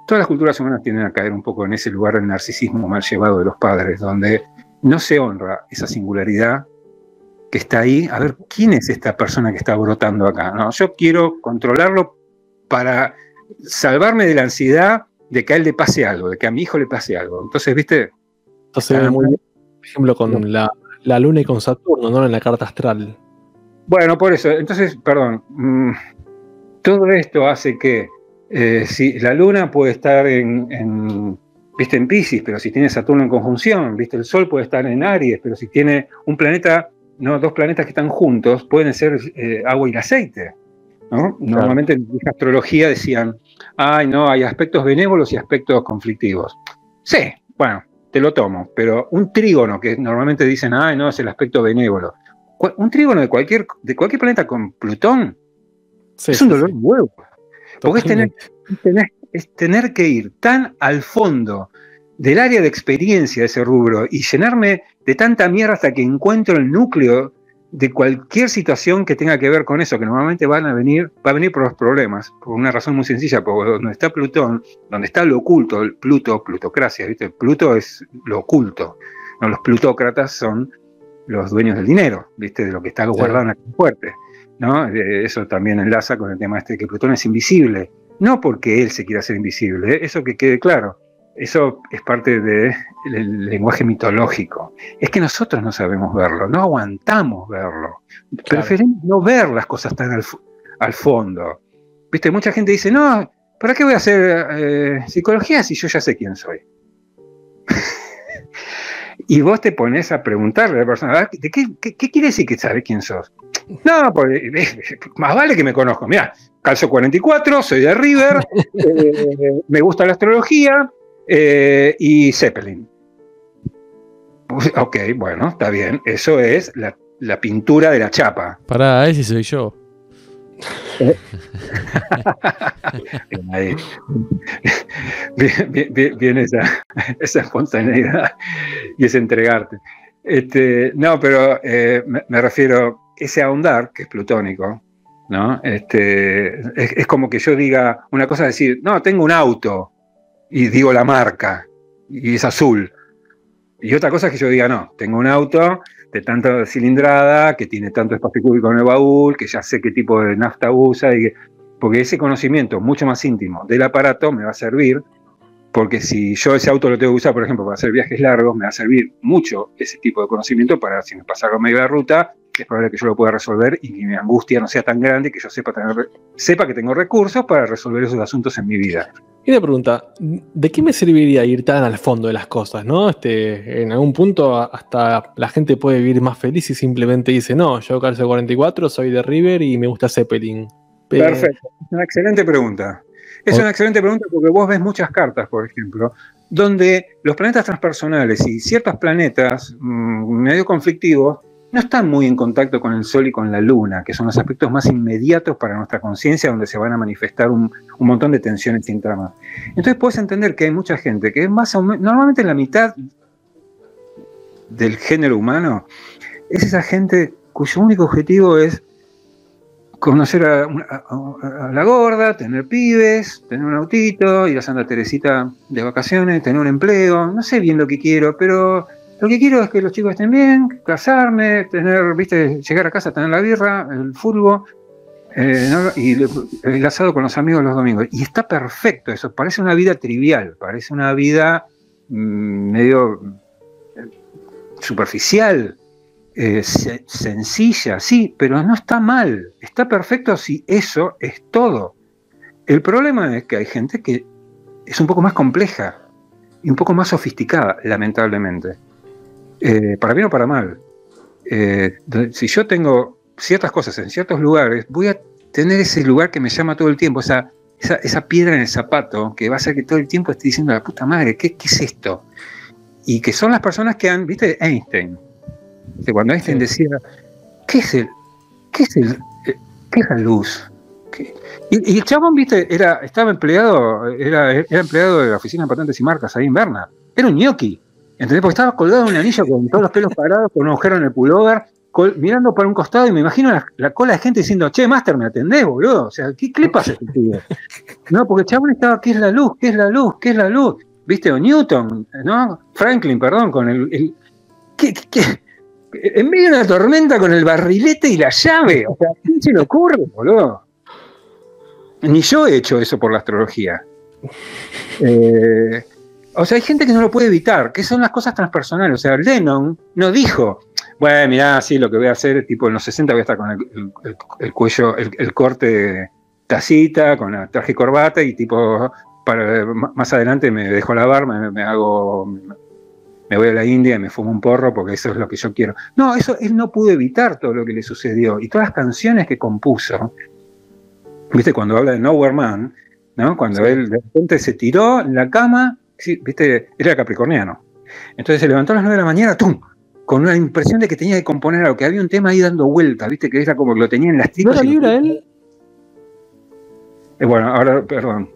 Todas las culturas humanas tienden a caer un poco en ese lugar del narcisismo mal llevado de los padres, donde no se honra esa singularidad que está ahí, a ver quién es esta persona que está brotando acá. ¿no? Yo quiero controlarlo para salvarme de la ansiedad de que a él le pase algo, de que a mi hijo le pase algo. Entonces, viste, Entonces, muy bien, por ejemplo, con la, la luna y con Saturno, ¿no? En la carta astral. bueno, por eso, entonces, perdón, mm, todo esto hace que eh, si la luna puede estar en, en, viste, en Pisces, pero si tiene Saturno en conjunción, viste, el Sol puede estar en Aries, pero si tiene un planeta, no, dos planetas que están juntos, pueden ser eh, agua y aceite. ¿no? Normalmente en la astrología decían, ay, no, hay aspectos benévolos y aspectos conflictivos. Sí, bueno, te lo tomo, pero un trígono, que normalmente dicen, ay, no, es el aspecto benévolo. Un trígono de cualquier, de cualquier planeta con Plutón Sí, es un dolor sí, huevo. Porque es tener, totalmente. tener- es tener que ir tan al fondo del área de experiencia de ese rubro y llenarme de tanta mierda hasta que encuentro el núcleo de cualquier situación que tenga que ver con eso, que normalmente van a venir, va a venir por los problemas, por una razón muy sencilla, porque donde está Plutón, donde está lo oculto, el Pluto, plutocracia, ¿viste? Pluto es lo oculto, no, los plutócratas son los dueños del dinero, ¿viste? De lo que está guardado en la fuerte, ¿no? Eso también enlaza con el tema este de que Plutón es invisible, no porque él se quiera hacer invisible, ¿eh? eso que quede claro, eso es parte del lenguaje mitológico. Es que nosotros no sabemos verlo, no aguantamos verlo. Preferimos no ver las cosas tan al, fondo. Viste, mucha gente dice, no, ¿para qué voy a hacer eh, psicología si yo ya sé quién soy? y vos te pones a preguntarle a la persona, ¿de qué, quiere decir que sabe quién sos? No, pues, más vale que me conozco. Mira, calzo 44, soy de River, eh, me gusta la astrología, eh, y Zeppelin. Ok, bueno, está bien. Eso es la, pintura de la chapa. Pará, ese soy yo. Viene esa, esa, espontaneidad y ese entregarte. Este, no, pero eh, me, refiero, ese ahondar, que es plutónico, ¿no? Este, es, es, como que yo diga, una cosa es decir, no, tengo un auto, y digo la marca, y es azul. Y otra cosa es que yo diga, no, tengo un auto de tanta cilindrada, que tiene tanto espacio cúbico en el baúl, que ya sé qué tipo de nafta usa, y porque ese conocimiento mucho más íntimo del aparato me va a servir, porque si yo ese auto lo tengo que usar, por ejemplo, para hacer viajes largos, me va a servir mucho ese tipo de conocimiento para si me pasa algo medio de la ruta, es probable que yo lo pueda resolver y que mi angustia no sea tan grande que yo sepa, sepa que tengo recursos para resolver esos asuntos en mi vida. Y una pregunta, ¿de qué me serviría ir tan al fondo de las cosas? ¿no? Este, en algún punto hasta la gente puede vivir más feliz y simplemente dice, no, yo calzo 44, soy de River y me gusta Zeppelin. Perfecto, es una excelente pregunta. Es una excelente pregunta porque vos ves muchas cartas, por ejemplo, donde los planetas transpersonales y ciertos planetas mm, medio conflictivos no están muy en contacto con el Sol y con la Luna, que son los aspectos más inmediatos para nuestra conciencia, donde se van a manifestar un, montón de tensiones sin trama. Entonces puedes entender que hay mucha gente que es más o menos, normalmente la mitad del género humano, es esa gente cuyo único objetivo es conocer a, la gorda, tener pibes, tener un autito, ir a Santa Teresita de vacaciones, tener un empleo, no sé bien lo que quiero, pero lo que quiero es que los chicos estén bien, casarme, tener, viste, llegar a casa, tener la birra, el fútbol eh, y el asado con los amigos los domingos. Y está perfecto eso, parece una vida trivial, parece una vida mm, medio eh, superficial, eh, sencilla, sí, pero no está mal, está perfecto si eso es todo. El problema es que hay gente que es un poco más compleja y un poco más sofisticada, lamentablemente. Eh, para bien o para mal. Eh, si yo tengo ciertas cosas en ciertos lugares, voy a tener ese lugar que me llama todo el tiempo, esa, esa, piedra en el zapato, que va a hacer que todo el tiempo esté diciendo, la puta madre, ¿qué, es esto? Y que son las personas que han, viste, Einstein. Que cuando Einstein decía, ¿qué es el, qué es el, qué es la luz? Y, el chabón, viste, era, estaba empleado, era, era empleado de la oficina de patentes y marcas ahí en Berna. Era un gnocchi. ¿Entendés? Porque estaba colgado en un anillo con todos los pelos parados, con un agujero en el pullover, mirando para un costado y me imagino la, cola de gente diciendo, che, Master, ¿me atendés, boludo? O sea, ¿qué, le pasa este tío? No, porque el chabón estaba, ¿qué es la luz? ¿Qué es la luz? ¿Qué es la luz? ¿Viste? O Newton, ¿no? Franklin, perdón, con el... ¿qué, En medio de una tormenta con el barrilete y la llave. O sea, ¿qué se le ocurre, boludo? Ni yo he hecho eso por la astrología. Eh, o sea, hay gente que no lo puede evitar, que son las cosas transpersonales. O sea, Lennon no dijo, bueno, mirá, sí, lo que voy a hacer, tipo en los 60 voy a estar con el, cuello, el, corte de tacita, con la traje y corbata, y tipo, para, más adelante me dejo lavar, me, me hago, me voy a la India y me fumo un porro porque eso es lo que yo quiero. No, eso él no pudo evitar todo lo que le sucedió. Y todas las canciones que compuso, viste, cuando habla de Nowhere Man, ¿no? Cuando él de repente se tiró en la cama sí, viste, era capricorniano. Entonces se levantó a las 9 de la mañana, ¡tum! Con una impresión de que tenía que componer algo, que había un tema ahí dando vueltas, viste, que era como que lo tenía en las tripas. ¿No era Libra él? Eh, bueno, ahora, perdón,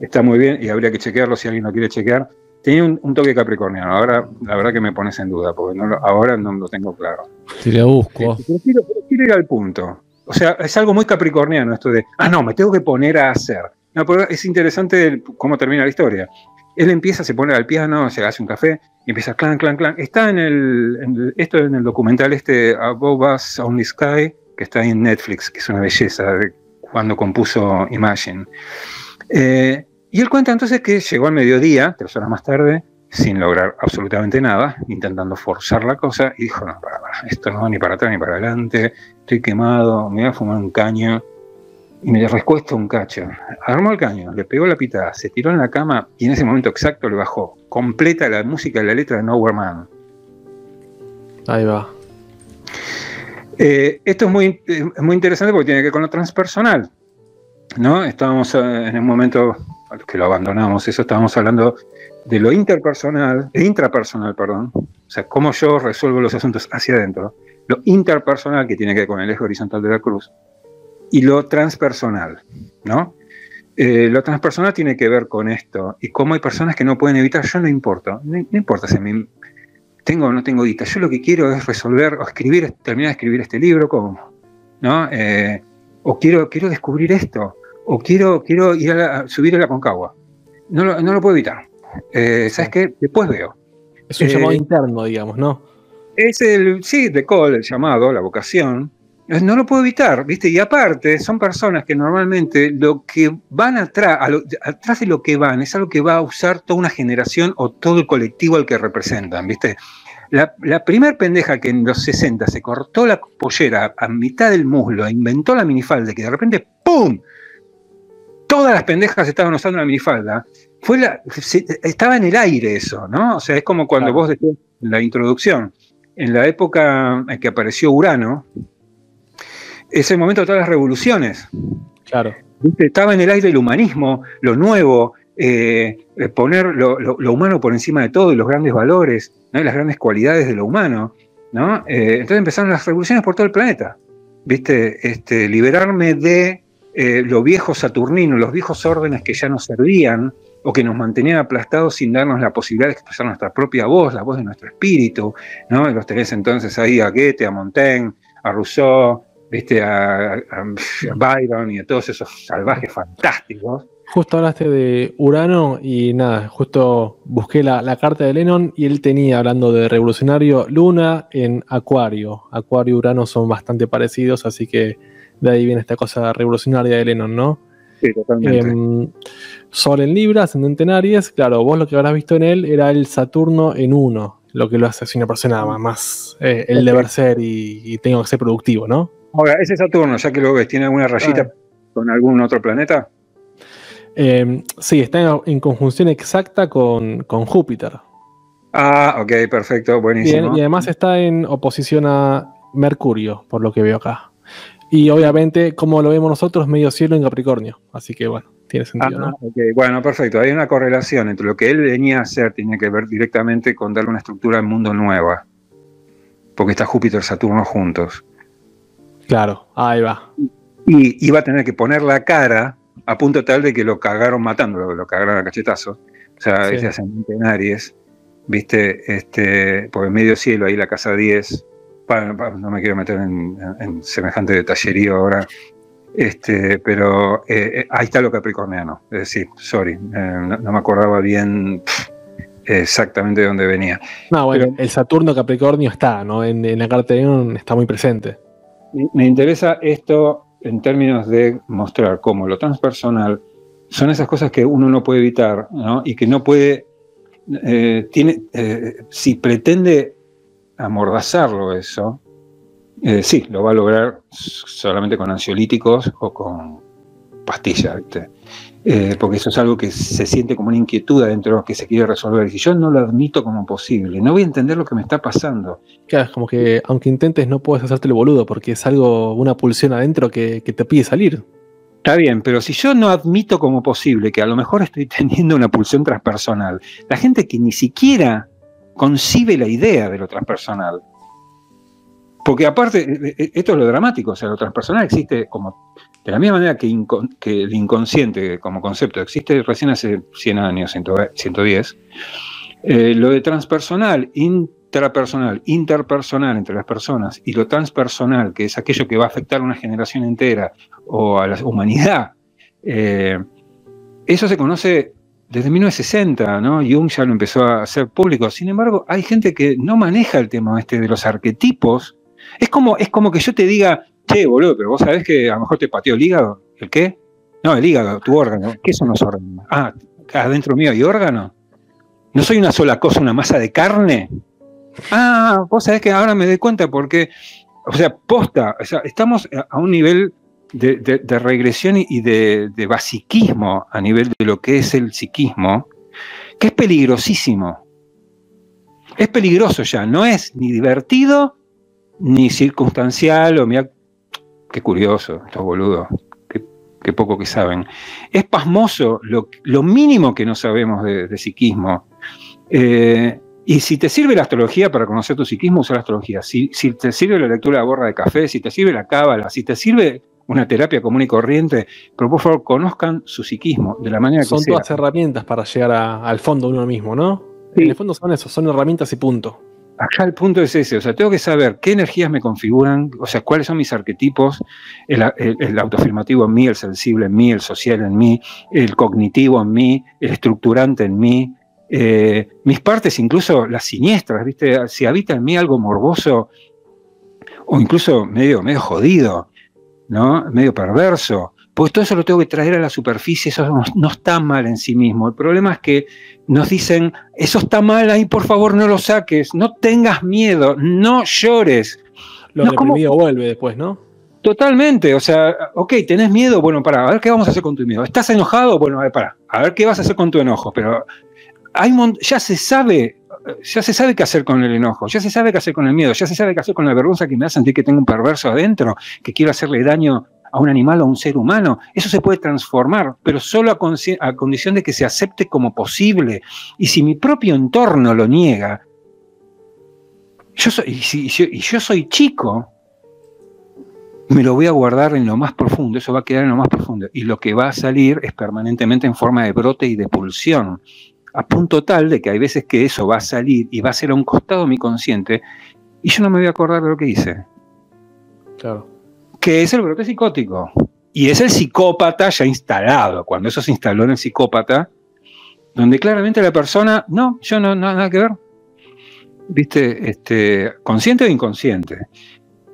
está muy bien y habría que chequearlo si alguien lo quiere chequear, tenía un, toque capricorniano. Ahora, la verdad que me pones en duda, porque ahora no lo tengo claro. Si le busco. Pero quiero, quiero, ir al punto. O sea, es algo muy capricorniano esto de, ah, no, me tengo que poner a hacer. No, pero es interesante cómo termina la historia. Él empieza, se pone al piano, se hace un café, y empieza clan, clan, clan. Está en el, esto en el documental este Above Us Only Sky, que está en Netflix, que es una belleza de cuando compuso Imagine. Eh, y él cuenta entonces que llegó al mediodía, tres horas más tarde, sin lograr absolutamente nada, intentando forzar la cosa, y dijo, no, esto no va ni para atrás ni para adelante, estoy quemado, me voy a fumar un caño, me recuesta un cacho. Armó el caño, le pegó la pitada, se tiró en la cama y en ese momento exacto le bajó completa la música y la letra de Nowhere Man. Ahí va. Eh, esto es muy, muy interesante porque tiene que ver con lo transpersonal. ¿no? Estábamos eh, en un momento que lo abandonamos, eso estábamos hablando de lo interpersonal, e intrapersonal, perdón, o sea, cómo yo resuelvo los asuntos hacia adentro, lo interpersonal que tiene que ver con el eje horizontal de la cruz, y lo transpersonal, ¿no? Eh, lo transpersonal tiene que ver con esto, y cómo hay personas que no pueden evitar, yo no importa, no, importa si me, tengo o no tengo guita, yo lo que quiero es resolver o escribir, terminar de escribir este libro, ¿cómo? ¿No? Eh, o quiero, quiero descubrir esto, o quiero, quiero ir a, subir a la Concagua. No lo, no lo puedo evitar. Eh, ¿Sabes qué? Después veo. Es un llamado interno, digamos, ¿no? Es el, sí, de call, el llamado, la vocación, no lo puedo evitar, ¿viste? Y aparte, son personas que normalmente lo que van atrás, atrás de lo que van, es algo que va a usar toda una generación o todo el colectivo al que representan, ¿viste? La, la primer pendeja que en los 60 se cortó la pollera a mitad del muslo, e inventó la minifalda, que de repente, ¡pum! Todas las pendejas estaban usando la minifalda. Fue la, estaba en el aire eso, ¿no? O sea, es como cuando vos decías en la introducción, en la época en que apareció Urano, es el momento de todas las revoluciones. Claro. Estaba en el aire el humanismo, lo nuevo, eh, poner lo, humano por encima de todo y los grandes valores, ¿no? las grandes cualidades de lo humano. ¿no? Eh, entonces empezaron las revoluciones por todo el planeta. ¿Viste? Este, liberarme de eh, lo viejo saturnino, los viejos órdenes que ya nos servían o que nos mantenían aplastados sin darnos la posibilidad de expresar nuestra propia voz, la voz de nuestro espíritu. ¿no? los tenés entonces ahí a Goethe, a Montaigne, a Rousseau, ¿viste? A, Byron y a todos esos salvajes fantásticos. Justo hablaste de Urano y nada, justo busqué la, carta de Lennon y él tenía, hablando de revolucionario, Luna en Acuario. Acuario y Urano son bastante parecidos, así que de ahí viene esta cosa revolucionaria de Lennon, ¿no? Sí, totalmente. Em, Sol en Libra, ascendente en Aries, claro, vos lo que habrás visto en él era el Saturno en uno, lo que lo hace así una persona más eh, el deber ser y tengo que ser productivo, ¿no? Ahora, ese Saturno, ya que lo ves, ¿tiene alguna rayita con algún otro planeta? Eh, sí, está en, conjunción exacta con, Júpiter. Ah, ok, perfecto, buenísimo. Y, además está en oposición a Mercurio, por lo que veo acá. Y obviamente, como lo vemos nosotros, medio cielo en Capricornio. Así que bueno, tiene sentido, ¿no? Ah, bueno, perfecto. Hay una correlación entre lo que él venía a hacer, tiene que ver directamente con darle una estructura al mundo nueva. Porque está Júpiter y Saturno juntos. Claro, ahí va. Y iba a tener que poner la cara a punto tal de que lo cagaron matando, lo, cagaron a cachetazos. O sea, ese ascendente en Aries, viste, este, por el medio cielo, ahí la casa 10, no me quiero meter en, semejante detallerío ahora, este, pero eh, eh, ahí está lo capricorniano, es decir, sorry, eh, no, me acordaba bien exactamente de dónde venía. No, bueno, el Saturno Capricornio está, ¿no? En, en la carta de está muy presente me interesa esto en términos de mostrar cómo lo transpersonal son esas cosas que uno no puede evitar ¿no? y que no puede, eh, tiene, si pretende amordazarlo eso, eh, sí, lo va a lograr solamente con ansiolíticos o con pastillas. ¿viste? Eh, porque eso es algo que se siente como una inquietud adentro que se quiere resolver. Y si yo no lo admito como posible, no voy a entender lo que me está pasando. Claro, es como que aunque intentes no puedes hacerte el boludo porque es algo, una pulsión adentro que, te pide salir. Está bien, pero si yo no admito como posible que a lo mejor estoy teniendo una pulsión transpersonal, la gente que ni siquiera concibe la idea de lo transpersonal, Porque aparte, esto es lo dramático, o sea, lo transpersonal existe como, de la misma manera que, el inconsciente como concepto existe recién hace 100 años, 110, eh, lo de transpersonal, intrapersonal, interpersonal entre las personas y lo transpersonal, que es aquello que va a afectar a una generación entera o a la humanidad, eh, eso se conoce desde 1960, ¿no? Jung ya lo empezó a hacer público. Sin embargo, hay gente que no maneja el tema este de los arquetipos. Es como, es como que yo te diga, che, boludo, pero vos sabés que a lo mejor te pateó el hígado. ¿El qué? No, el hígado, tu órgano. ¿Qué son los órganos? Ah, adentro mío hay órgano. ¿No soy una sola cosa, una masa de carne? Ah, vos sabés que ahora me doy cuenta porque, o sea, posta, o sea, estamos a un nivel de, regresión y de, basiquismo a nivel de lo que es el psiquismo, que es peligrosísimo. Es peligroso ya, no es ni divertido ni circunstancial o mira, qué curioso, estos boludos, qué, poco que saben. Es pasmoso lo, mínimo que no sabemos de, psiquismo. Eh, y si te sirve la astrología para conocer tu psiquismo, usa la astrología. Si, si, te sirve la lectura de la borra de café, si te sirve la cábala, si te sirve una terapia común y corriente, pero por favor conozcan su psiquismo de la manera que Son todas herramientas para llegar al fondo de uno mismo, ¿no? En el fondo son eso, son herramientas y punto. Acá el punto es ese, o sea, tengo que saber qué energías me configuran, o sea, cuáles son mis arquetipos, el, autoafirmativo en mí, el sensible en mí, el social en mí, el cognitivo en mí, el estructurante en mí, eh, mis partes, incluso las siniestras, ¿viste? Si habita en mí algo morboso o incluso medio, medio jodido, ¿no? Medio perverso. Pues todo eso lo tengo que traer a la superficie, eso no, está mal en sí mismo. El problema es que nos dicen, eso está mal ahí, por favor no lo saques, no tengas miedo, no llores. Lo no, reprimido vuelve después, ¿no? Totalmente, o sea, ok, tenés miedo, bueno, para, a ver qué vamos a hacer con tu miedo. ¿Estás enojado? Bueno, a ver, para, a ver qué vas a hacer con tu enojo, pero hay ya se sabe ya se sabe qué hacer con el enojo, ya se sabe qué hacer con el miedo, ya se sabe qué hacer con la vergüenza que me hace sentir que tengo un perverso adentro, que quiero hacerle daño a un animal o a un ser humano. Eso se puede transformar, pero solo a, condición de que se acepte como posible. Y si mi propio entorno lo niega, y, yo soy chico, me lo voy a guardar en lo más profundo, eso va a quedar en lo más profundo. Y lo que va a salir es permanentemente en forma de brote y de pulsión a punto tal de que hay veces que eso va a salir y va a ser a un costado mi consciente y yo no me voy a acordar de lo que hice. Claro. Que es el brote psicótico. Y es el psicópata ya instalado. Cuando eso se instaló en el psicópata, donde claramente la persona, no, yo no, nada que ver. ¿Viste? Este, consciente o inconsciente.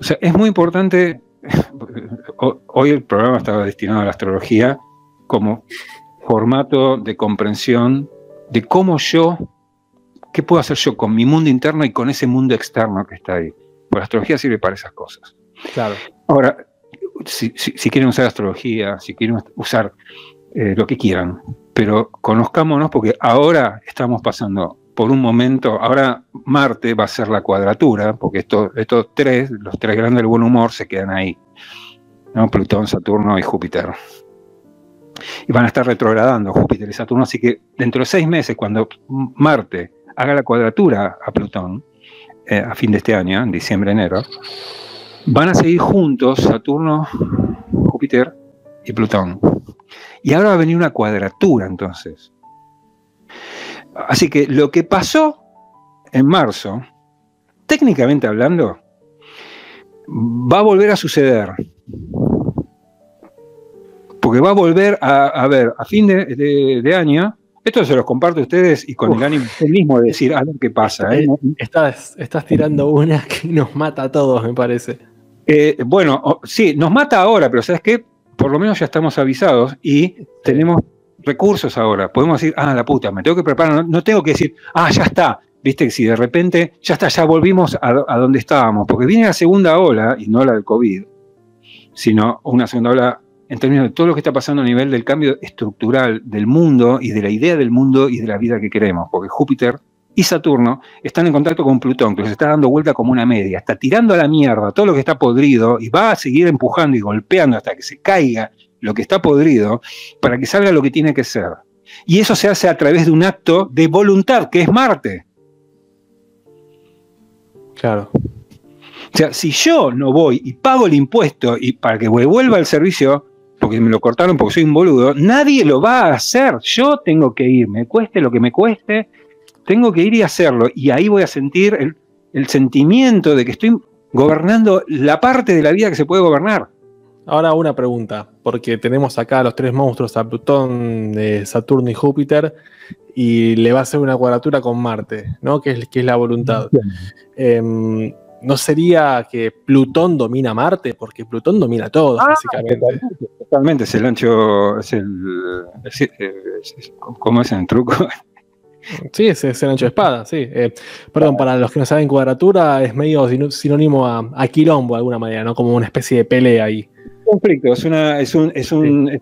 O sea, es muy importante. Hoy el programa estaba destinado a la astrología como formato de comprensión de cómo yo, qué puedo hacer yo con mi mundo interno y con ese mundo externo que está ahí. Porque la astrología sirve para esas cosas. Claro. Ahora, si, quieren usar astrología, si quieren usar eh, lo que quieran, pero conozcámonos porque ahora estamos pasando por un momento, ahora Marte va a ser la cuadratura, porque estos, estos tres, los tres grandes del buen humor, se quedan ahí. ¿no? Plutón, Saturno y Júpiter y van a estar retrogradando Júpiter y Saturno, así que dentro de seis meses, cuando Marte haga la cuadratura a Plutón, eh, a fin de este año, en diciembre, enero, van a seguir juntos Saturno, Júpiter y Plutón. Y ahora va a venir una cuadratura entonces. Así que lo que pasó en marzo, técnicamente hablando, va a volver a suceder porque va a volver a, ver, a fin de, año, esto se los comparto a ustedes y con el ánimo mismo de decir, a ver qué pasa. ¿eh? Estás, estás tirando una que nos mata a todos, me parece. Eh, bueno, sí, nos mata ahora, pero ¿sabes qué? Por lo menos ya estamos avisados y tenemos recursos ahora. Podemos decir, ah, la puta, me tengo que preparar, no, tengo que decir, ah, ya está. Viste, si de repente, ya está, ya volvimos a, a donde estábamos, porque viene la segunda ola, y no la del COVID, sino una segunda ola en términos de todo lo que está pasando a nivel del cambio estructural del mundo y de la idea del mundo y de la vida que queremos, porque Júpiter y Saturno están en contacto con Plutón, que les está dando vuelta como una media, está tirando a la mierda todo lo que está podrido y va a seguir empujando y golpeando hasta que se caiga lo que está podrido para que salga lo que tiene que ser. Y eso se hace a través de un acto de voluntad, que es Marte. Claro. O sea, si yo no voy y pago el impuesto y para que vuelva el servicio, porque me lo cortaron porque soy un boludo, nadie lo va a hacer. Yo tengo que ir, me cueste lo que me cueste, tengo que ir y hacerlo. Y ahí voy a sentir el, el sentimiento de que estoy gobernando la parte de la vida que se puede gobernar. Ahora una pregunta, porque tenemos acá a los tres monstruos, a Plutón, eh, Saturno y Júpiter, y le va a hacer una cuadratura con Marte, ¿no? Que es, que es la voluntad. ¿No sería que Plutón domina Marte? Porque Plutón domina todo, Ah, básicamente. Totalmente, es el ancho, es el, es- es- es- ¿cómo es el truco? Sí, es, es el ancho de espada, sí. Eh, perdón, para los que no saben cuadratura, es medio sinónimo a, a quilombo de alguna manera, ¿no? Como una especie de pelea ahí. conflicto, es, una, es, un, es, un,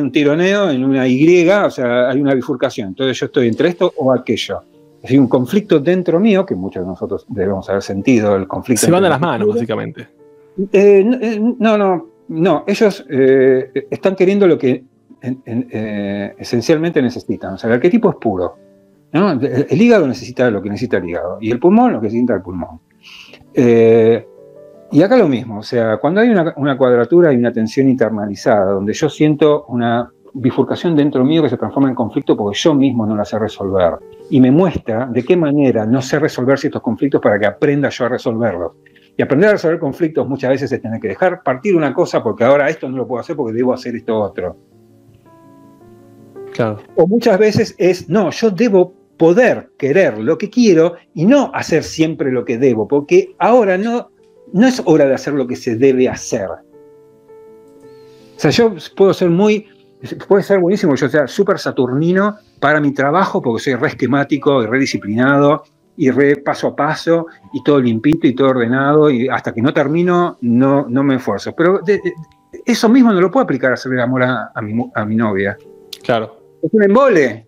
un tironeo en una Y, o sea, hay una bifurcación. Entonces yo estoy entre esto o aquello. Hay un conflicto dentro mío, que muchos de nosotros debemos haber sentido, el conflicto. Se van de las manos, básicamente. Eh, no, eh, no, no, no, ellos eh, están queriendo lo que en- en- eh, esencialmente necesitan. O sea, el arquetipo es puro. ¿no? El, el hígado necesita lo que necesita el hígado y el pulmón lo que necesita el pulmón. Y acá lo mismo, o sea, cuando hay una, una cuadratura y una tensión internalizada, donde yo siento una bifurcación dentro mío que se transforma en conflicto porque yo mismo no la sé resolver, y me muestra de qué manera no sé resolver ciertos conflictos para que aprenda yo a resolverlos. Y aprender a resolver conflictos muchas veces es tener que dejar partir una cosa porque ahora esto no lo puedo hacer porque debo hacer esto otro. Claro. O muchas veces es, no, yo debo poder querer lo que quiero y no hacer siempre lo que debo, porque ahora no, no es hora de hacer lo que se debe hacer. O sea, yo puedo ser muy, puede ser buenísimo que yo sea súper saturnino para mi trabajo porque soy re esquemático y re disciplinado y re paso a paso y todo limpito y todo ordenado y hasta que no termino no, no me esfuerzo. Pero de- de- eso mismo no lo puedo aplicar a hacer el amor a, a mi, a mi novia. Claro. Es un embole.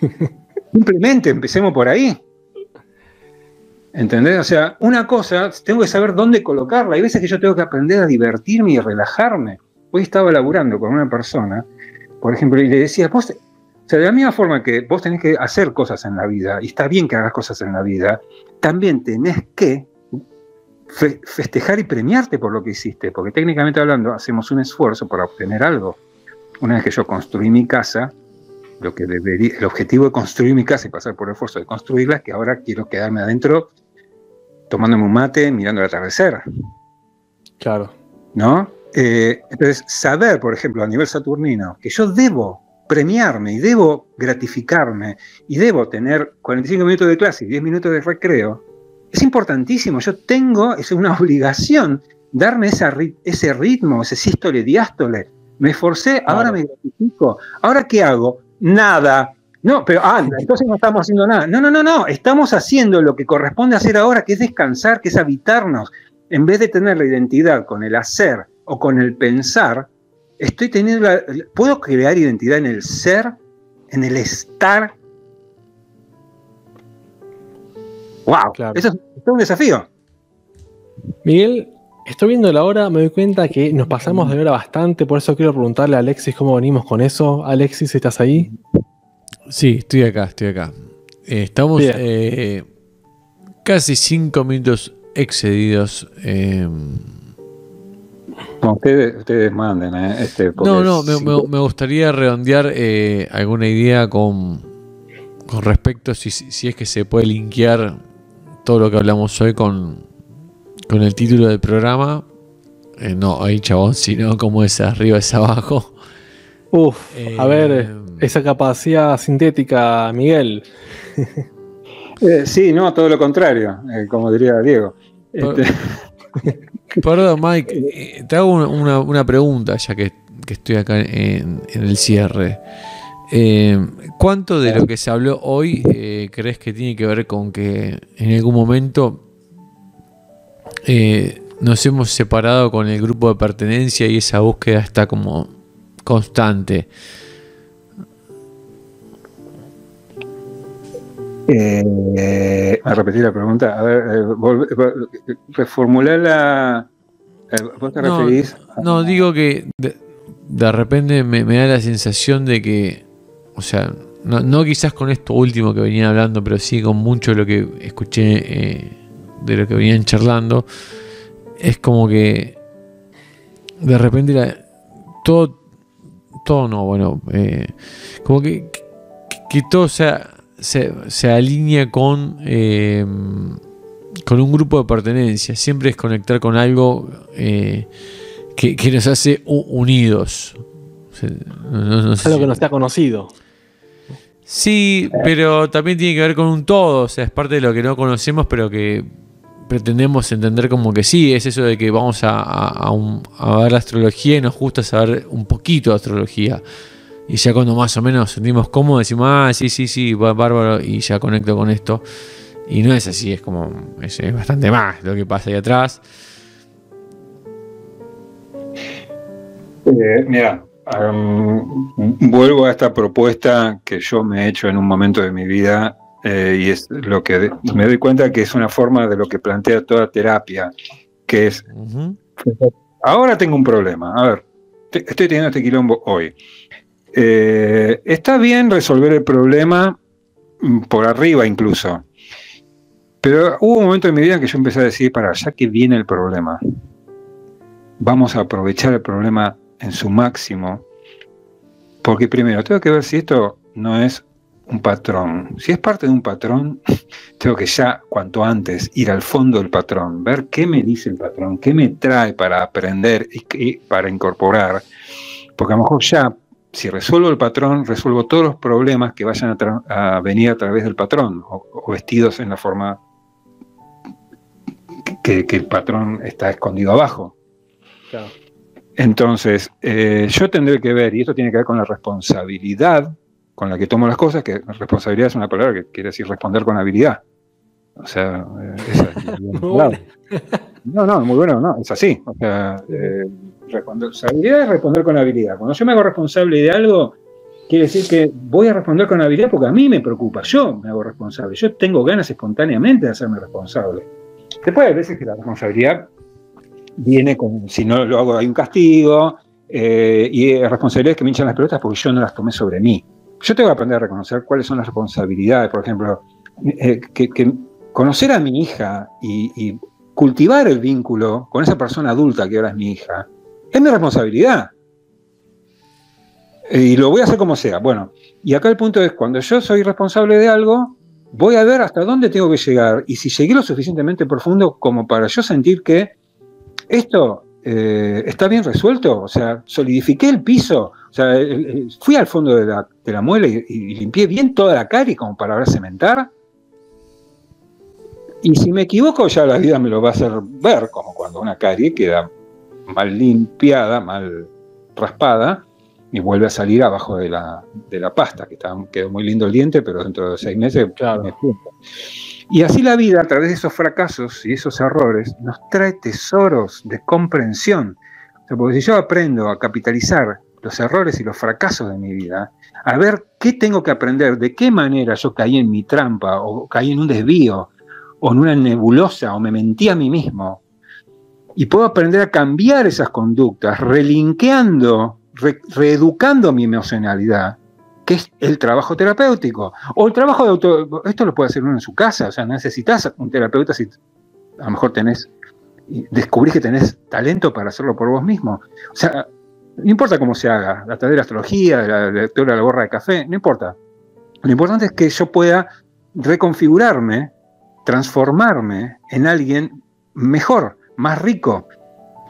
Simplemente empecemos por ahí. ¿Entendés? O sea, una cosa, tengo que saber dónde colocarla. Hay veces que yo tengo que aprender a divertirme y relajarme. Hoy estaba laburando con una persona, por ejemplo, y le decía, vos, o sea, de la misma forma que vos tenés que hacer cosas en la vida, y está bien que hagas cosas en la vida, también tenés que fe- festejar y premiarte por lo que hiciste, porque técnicamente hablando hacemos un esfuerzo para obtener algo. Una vez que yo construí mi casa, lo que debería, el objetivo de construir mi casa y pasar por el esfuerzo de construirla es que ahora quiero quedarme adentro tomándome un mate, mirando el atardecer, Claro. ¿no? Eh, entonces, saber, por ejemplo, a nivel saturnino, que yo debo premiarme y debo gratificarme y debo tener 45 minutos de clase y 10 minutos de recreo, es importantísimo. Yo tengo, es una obligación, darme esa ese ritmo, ese sístole, diástole. Me esforcé, ahora me gratifico. ¿Ahora qué hago? Nada. No, pero ah, entonces no estamos haciendo nada. No, no, no, no. Estamos haciendo lo que corresponde hacer ahora, que es descansar, que es habitarnos. En vez de tener la identidad con el hacer o con el pensar, estoy teniendo la- puedo crear identidad en el ser, en el estar. Wow, Claro. eso es, un desafío. Miguel, estoy viendo la hora, me doy cuenta que nos pasamos de hora bastante, por eso quiero preguntarle a Alexis cómo venimos con eso. Alexis, ¿estás ahí? Sí, estoy acá, estoy acá. Eh, estamos eh, casi cinco minutos excedidos. eh, Como ustedes, ustedes manden, ¿eh? Este, no, no, me, si- me- me gustaría redondear eh, alguna idea con, con respecto si, si es que se puede linkear todo lo que hablamos hoy con, con el título del programa. Eh, no, ahí chabón, sino como es arriba es abajo. Uf, a ver, esa capacidad sintética, Miguel. Eh, sí, no, todo lo contrario, eh, como diría Diego. Por- Este, Perdón, Mike, eh, te hago una, una- una pregunta ya que, que estoy acá en, en el cierre. Eh, ¿Cuánto de lo que se habló hoy eh, crees que tiene que ver con que en algún momento eh, nos hemos separado con el grupo de pertenencia y esa búsqueda está como constante? Eh, a repetir la pregunta, a ver, eh, volve- vol- reformular la. eh, ¿Vos te No, referís? a- No, digo que de, de repente me, me da la sensación de que, o sea, no, no quizás con esto último que venía hablando, pero sí con mucho de lo que escuché eh, de lo que venían charlando, es como que de repente todo, todo no, bueno, eh, como que, que, todo sea, se, se, alinea con, eh, con un grupo de pertenencia, siempre es conectar con algo eh, que, que, nos hace unidos. No, algo que no está conocido. Sí, pero también tiene que ver con un todo, o sea, es parte de lo que no conocemos, pero que pretendemos entender como que sí, es eso de que vamos a, ver la astrología y nos gusta saber un poquito de astrología. Y ya cuando más o menos sentimos cómodos decimos, ah, sí, sí, sí, bárbaro, y ya conecto con esto. Y no es así, es como, es, bastante más lo que pasa ahí atrás. Eh, mira, vuelvo a esta propuesta que yo me he hecho en un momento de mi vida eh, y es lo que me doy cuenta que es una forma de lo que plantea toda terapia, que es, ahora tengo un problema, a ver, estoy teniendo este quilombo hoy. Eh, está bien resolver el problema mm, por arriba incluso, pero hubo un momento en mi vida en que yo empecé a decir, para, ya que viene el problema, vamos a aprovechar el problema en su máximo, porque primero tengo que ver si esto no es un patrón. Si es parte de un patrón, tengo que ya cuanto antes ir al fondo del patrón, ver qué me dice el patrón, qué me trae para aprender y para incorporar. Porque a lo mejor ya, si resuelvo el patrón, resuelvo todos los problemas que vayan a, venir a través del patrón o, vestidos en la forma que, el patrón está escondido abajo. Entonces, eh, yo tendré que ver, y esto tiene que ver con la responsabilidad con la que tomo las cosas, que responsabilidad es una palabra que quiere decir responder con habilidad. O sea, eh, esa es No, no, muy bueno, no, es así. O sea, eh, responsabilidad es responder con habilidad. Cuando yo me hago responsable de algo, quiere decir que voy a responder con habilidad porque a mí me preocupa, yo me hago responsable, yo tengo ganas espontáneamente de hacerme responsable. Después hay veces que la responsabilidad viene con, si no lo hago hay un castigo, eh, y responsabilidades que me hinchan las pelotas porque yo no las tomé sobre mí yo tengo que aprender a reconocer cuáles son las responsabilidades, por ejemplo, eh, conocer a mi hija y, cultivar el vínculo con esa persona adulta que ahora es mi hija, es mi responsabilidad. Y lo voy a hacer como sea. Bueno, y acá el punto es, cuando yo soy responsable de algo, voy a ver hasta dónde tengo que llegar y si llegué lo suficientemente profundo como para yo sentir que esto eh, está bien resuelto, o sea, solidifiqué el piso, o sea, fui al fondo de la, muela y, limpié bien toda la y como para ahora cementar. Y si me equivoco, ya la vida me lo va a hacer ver, como cuando una carie queda mal limpiada, mal raspada, y vuelve a salir abajo de la, pasta, que quedó muy lindo el diente, pero dentro de seis meses claro. me y así la vida, a través de esos fracasos y esos errores, nos trae tesoros de comprensión. porque si yo aprendo a capitalizar los errores y los fracasos de mi vida, a ver qué tengo que aprender, de qué manera yo caí en mi trampa, o caí en un desvío, o en una nebulosa, o me mentí a mí mismo, y puedo aprender a cambiar esas conductas, relinqueando, reeducando mi emocionalidad, que es el trabajo terapéutico. O el trabajo de auto... Esto lo puede hacer uno en su casa, o sea, necesitas un terapeuta si a lo mejor tenés, descubrís que tenés talento para hacerlo por vos mismo. O sea, no importa cómo se haga, a través de la astrología, de la lectura de la borra de café, no importa. Lo importante es que yo pueda reconfigurarme, transformarme en alguien mejor, más rico,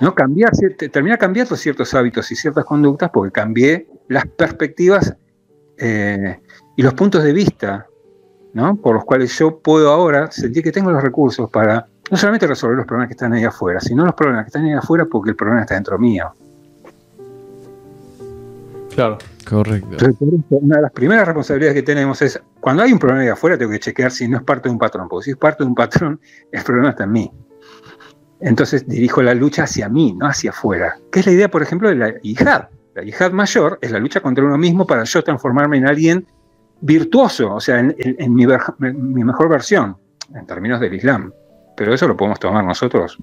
¿no? Cambiar, terminar cambiando ciertos hábitos y ciertas conductas porque cambié las perspectivas eh, y los puntos de vista ¿no? por los cuales yo puedo ahora sentir que tengo los recursos para no solamente resolver los problemas que están ahí afuera, sino los problemas que están ahí afuera porque el problema está dentro mío. Claro, correcto. una de las primeras responsabilidades que tenemos es, cuando hay un problema ahí afuera, tengo que chequear si no es parte de un patrón, porque si es parte de un patrón, el problema está en mí. Entonces dirijo la lucha hacia mí, no hacia afuera. Que es la idea, por ejemplo, de la hijad. La yihad mayor es la lucha contra uno mismo para yo transformarme en alguien virtuoso, o sea, en, mi, mejor versión, en términos del Islam. Pero eso lo podemos tomar nosotros,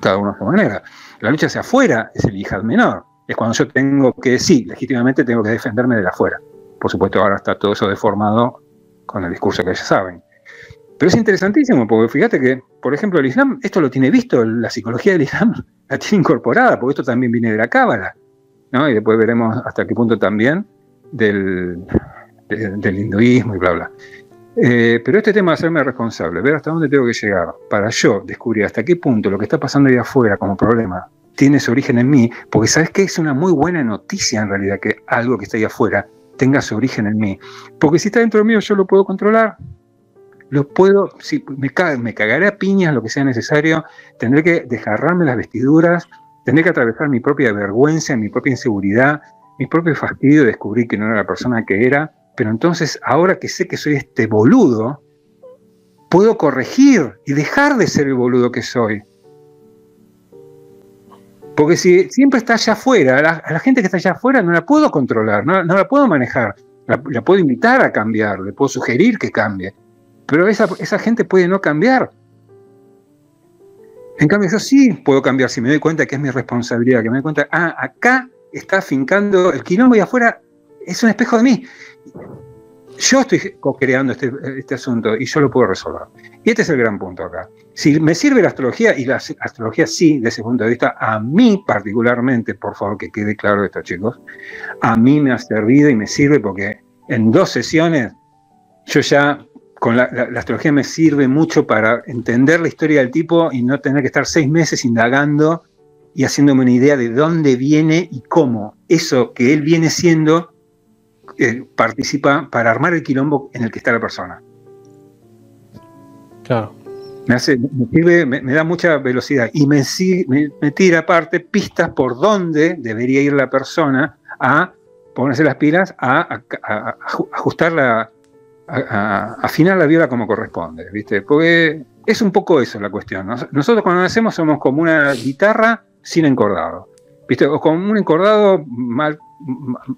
cada uno a su manera. La lucha hacia afuera es el yihad menor. Es cuando yo tengo que, sí, legítimamente tengo que defenderme de afuera. Por supuesto, ahora está todo eso deformado con el discurso que ya saben. Pero es interesantísimo, porque fíjate que, por ejemplo, el Islam, esto lo tiene visto, la psicología del Islam la tiene incorporada, porque esto también viene de la Cábala, ¿no? Y después veremos hasta qué punto también del, del hinduismo y bla, bla. Eh, pero este tema de hacerme responsable, ver hasta dónde tengo que llegar para yo descubrir hasta qué punto lo que está pasando ahí afuera como problema tiene su origen en mí, porque sabes que es una muy buena noticia en realidad que algo que está ahí afuera tenga su origen en mí. Porque si está dentro mío yo lo puedo controlar, lo puedo, si me, me cagaré a piñas lo que sea necesario, tendré que desgarrarme las vestiduras, tendré que atravesar mi propia vergüenza, mi propia inseguridad, mi propio fastidio de descubrir que no era la persona que era, pero entonces ahora que sé que soy este boludo, puedo corregir y dejar de ser el boludo que soy. Porque si siempre está allá afuera, a la, gente que está allá afuera no la puedo controlar, no, la puedo manejar, la, puedo invitar a cambiar, le puedo sugerir que cambie, pero esa, esa gente puede no cambiar. En cambio, yo sí puedo cambiar si me doy cuenta que es mi responsabilidad, que me doy cuenta, ah, acá está fincando el quilombo y afuera es un espejo de mí yo estoy co-creando este, este, asunto y yo lo puedo resolver. Y este es el gran punto acá. Si me sirve la astrología, y la astrología sí, desde ese punto de vista, a mí particularmente, por favor que quede claro esto chicos, a mí me ha servido y me sirve porque en dos sesiones yo ya, con la, la astrología me sirve mucho para entender la historia del tipo y no tener que estar seis meses indagando y haciéndome una idea de dónde viene y cómo eso que él viene siendo eh, participa para armar el quilombo en el que está la persona. Claro. Me, hace, me, da mucha velocidad y me, me, tira aparte pistas por dónde debería ir la persona a ponerse las pilas, a, ajustar la, a, afinar la viola como corresponde, ¿viste? Porque es un poco eso la cuestión. Nosotros cuando nacemos somos como una guitarra sin encordado, ¿viste? O como un encordado mal,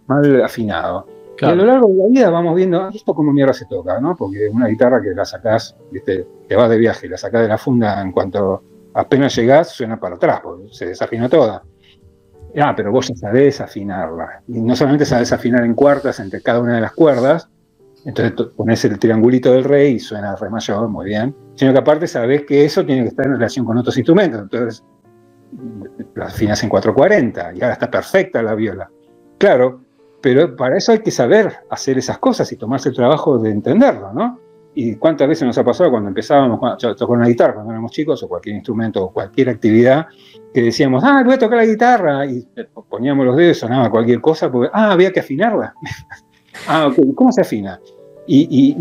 mal afinado. Y a lo largo de la vida vamos viendo ah, esto como mierda se toca, ¿no? Porque una guitarra que la sacás, ¿viste? te vas de viaje, la sacás de la funda en cuanto apenas llegás, suena para atrás, porque se desafina toda. Ah, pero vos ya sabés afinarla. Y no solamente sabés afinar en cuartas entre cada una de las cuerdas, entonces pones el triangulito del rey y suena re mayor, muy bien. Sino que aparte sabés que eso tiene que estar en relación con otros instrumentos. Entonces, la afinas en 440 y ahora está perfecta la viola. Claro, pero para eso hay que saber hacer esas cosas y tomarse el trabajo de entenderlo, ¿no? Y cuántas veces nos ha pasado cuando empezábamos a tocar una guitarra cuando éramos chicos, o cualquier instrumento, o cualquier actividad, que decíamos, ah, voy a tocar la guitarra, y poníamos los dedos, sonaba cualquier cosa, porque, ah, había que afinarla. ah, ok, ¿cómo se afina? Y,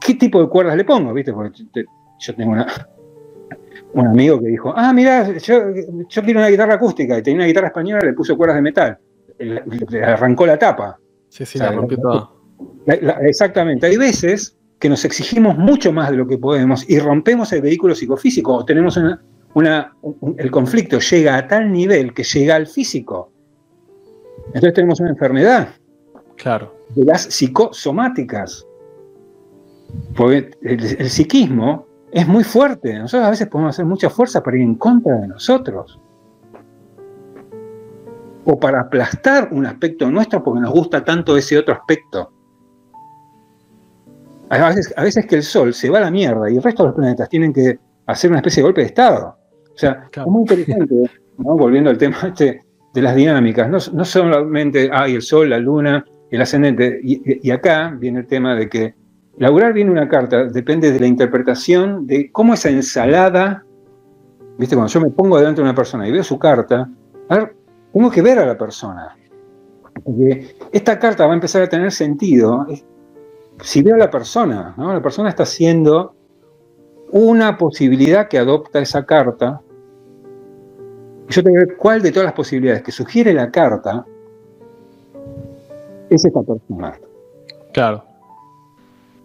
qué tipo de cuerdas le pongo? ¿Viste? Porque yo tengo una, un amigo que dijo, ah, mira, yo, yo quiero una guitarra acústica, y tenía una guitarra española, le puso cuerdas de metal le arrancó la tapa. Sí, sí, la rompió toda. exactamente. Hay veces que nos exigimos mucho más de lo que podemos y rompemos el vehículo psicofísico o tenemos una, el conflicto llega a tal nivel que llega al físico. Entonces tenemos una enfermedad. Claro. De las psicosomáticas. Porque el psiquismo es muy fuerte. Nosotros a veces podemos hacer mucha fuerza para ir en contra de nosotros o para aplastar un aspecto nuestro porque nos gusta tanto ese otro aspecto. A veces, que el Sol se va a la mierda y el resto de los planetas tienen que hacer una especie de golpe de Estado. O sea, es muy interesante, volviendo al tema este de las dinámicas, no, solamente hay el Sol, la Luna, el ascendente, y, acá viene el tema de que laburar bien una carta depende de la interpretación de cómo esa ensalada, viste, cuando yo me pongo delante de una persona y veo su carta, a ver, tengo que ver a la persona. Porque esta carta va a empezar a tener sentido si veo a la persona. La persona está haciendo una posibilidad que adopta esa carta. Yo tengo que ver cuál de todas las posibilidades que sugiere la carta es esta persona. Claro.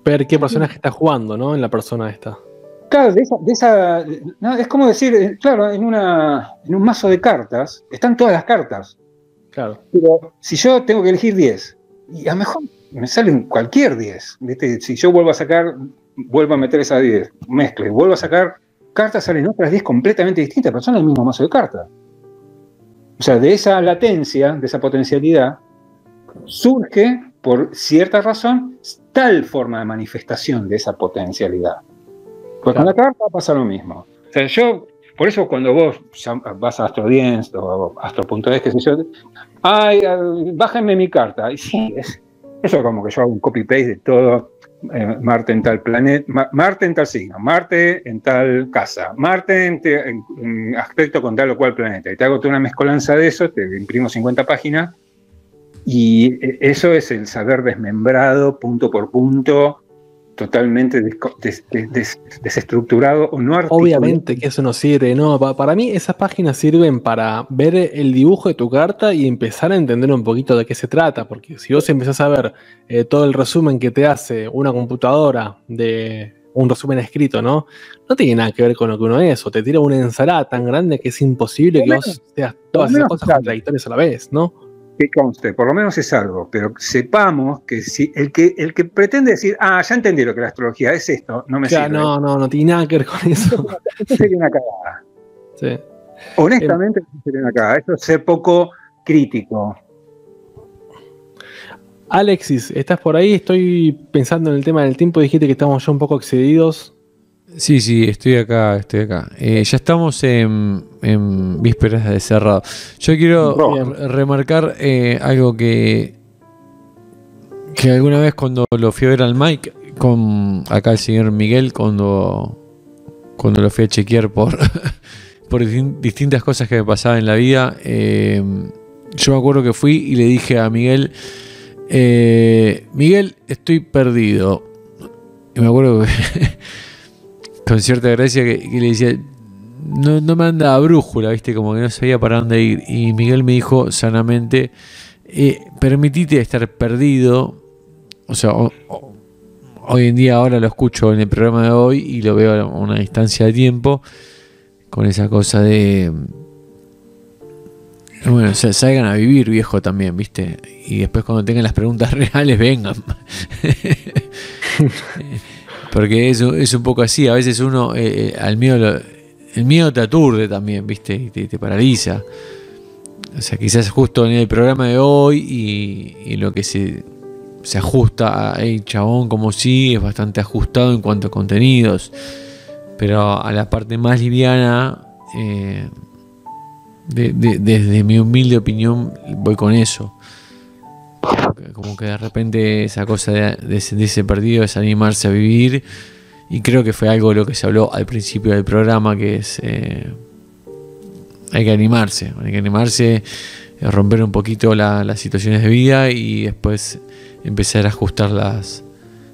Ver qué personaje está jugando, ¿no? En la persona esta. Claro, de esa, es como decir, eh, claro, en, una, en un mazo de cartas están todas las cartas. Claro. Pero si yo tengo que elegir 10, y a lo mejor me salen cualquier 10. Si yo vuelvo a sacar, vuelvo a meter esas 10, mezclo y vuelvo a sacar cartas, salen otras 10 completamente distintas, pero son el mismo mazo de cartas. O sea, de esa latencia, de esa potencialidad, surge, por cierta razón, tal forma de manifestación de esa potencialidad. Pues con la carta pasa lo mismo. O sea, yo, por eso cuando vos vas a AstroDience o Astro.es, qué sé yo, ay, bájenme mi carta. Y sí, es, eso como que yo hago un copy-paste de todo. Eh, Marte en tal planeta, Marte en tal signo, Marte en tal casa, Marte en, aspecto con tal o cual planeta. Y te hago toda una mezcolanza de eso, te imprimo 50 páginas y eso es el saber desmembrado punto por punto totalmente desestructurado o no articulado. Obviamente que eso no sirve, no, para mí esas páginas sirven para ver el dibujo de tu carta y empezar a entender un poquito de qué se trata, porque si vos empezás a ver eh, todo el resumen que te hace una computadora de un resumen escrito, ¿no? No tiene nada que ver con lo que uno es, o te tira una ensalada tan grande que es imposible que vos seas todas esas cosas contradictorias a la vez, ¿no? Que conste, por lo menos es algo, pero sepamos que si el que, el que pretende decir, ah, ya entendí lo que la astrología es esto, no me ya, sirve. No, no, no tiene nada que ver con eso. Esto sería una cagada. Sí. Honestamente, sería una cagada. Esto es ser poco crítico. Alexis, ¿estás por ahí? Estoy pensando en el tema del tiempo. Dijiste que estamos ya un poco excedidos. Sí, sí, estoy acá, estoy acá. Eh, ya estamos en, vísperas de cerrado. Yo quiero remarcar eh, algo que, que alguna vez cuando lo fui a ver al Mike, con acá el señor Miguel, cuando, cuando lo fui a chequear por, por distintas cosas que me pasaban en la vida, eh, yo me acuerdo que fui y le dije a Miguel, Miguel, estoy perdido. Y me acuerdo que... con cierta gracia que, le decía, no, no me andaba brújula, ¿viste? Como que no sabía para dónde ir. Y Miguel me dijo sanamente, eh, permitite estar perdido. O sea, hoy en día ahora lo escucho en el programa de hoy y lo veo a una distancia de tiempo con esa cosa de... Bueno, salgan a vivir, viejo, también, ¿viste? Y después cuando tengan las preguntas reales, vengan. Porque es, es un poco así, a veces uno, eh, eh, al miedo, el miedo te aturde también, ¿viste? Y te, paraliza. O sea, quizás justo en el programa de hoy y, lo que se, se ajusta a hey, chabón como sí, es bastante ajustado en cuanto a contenidos. Pero a la parte más liviana, eh, desde mi humilde opinión, voy con eso como que de repente esa cosa de, sentirse perdido es animarse a vivir. Y creo que fue algo de lo que se habló al principio del programa, que es eh, hay que animarse, hay que animarse, eh, romper un poquito las situaciones de vida y después empezar a ajustar las,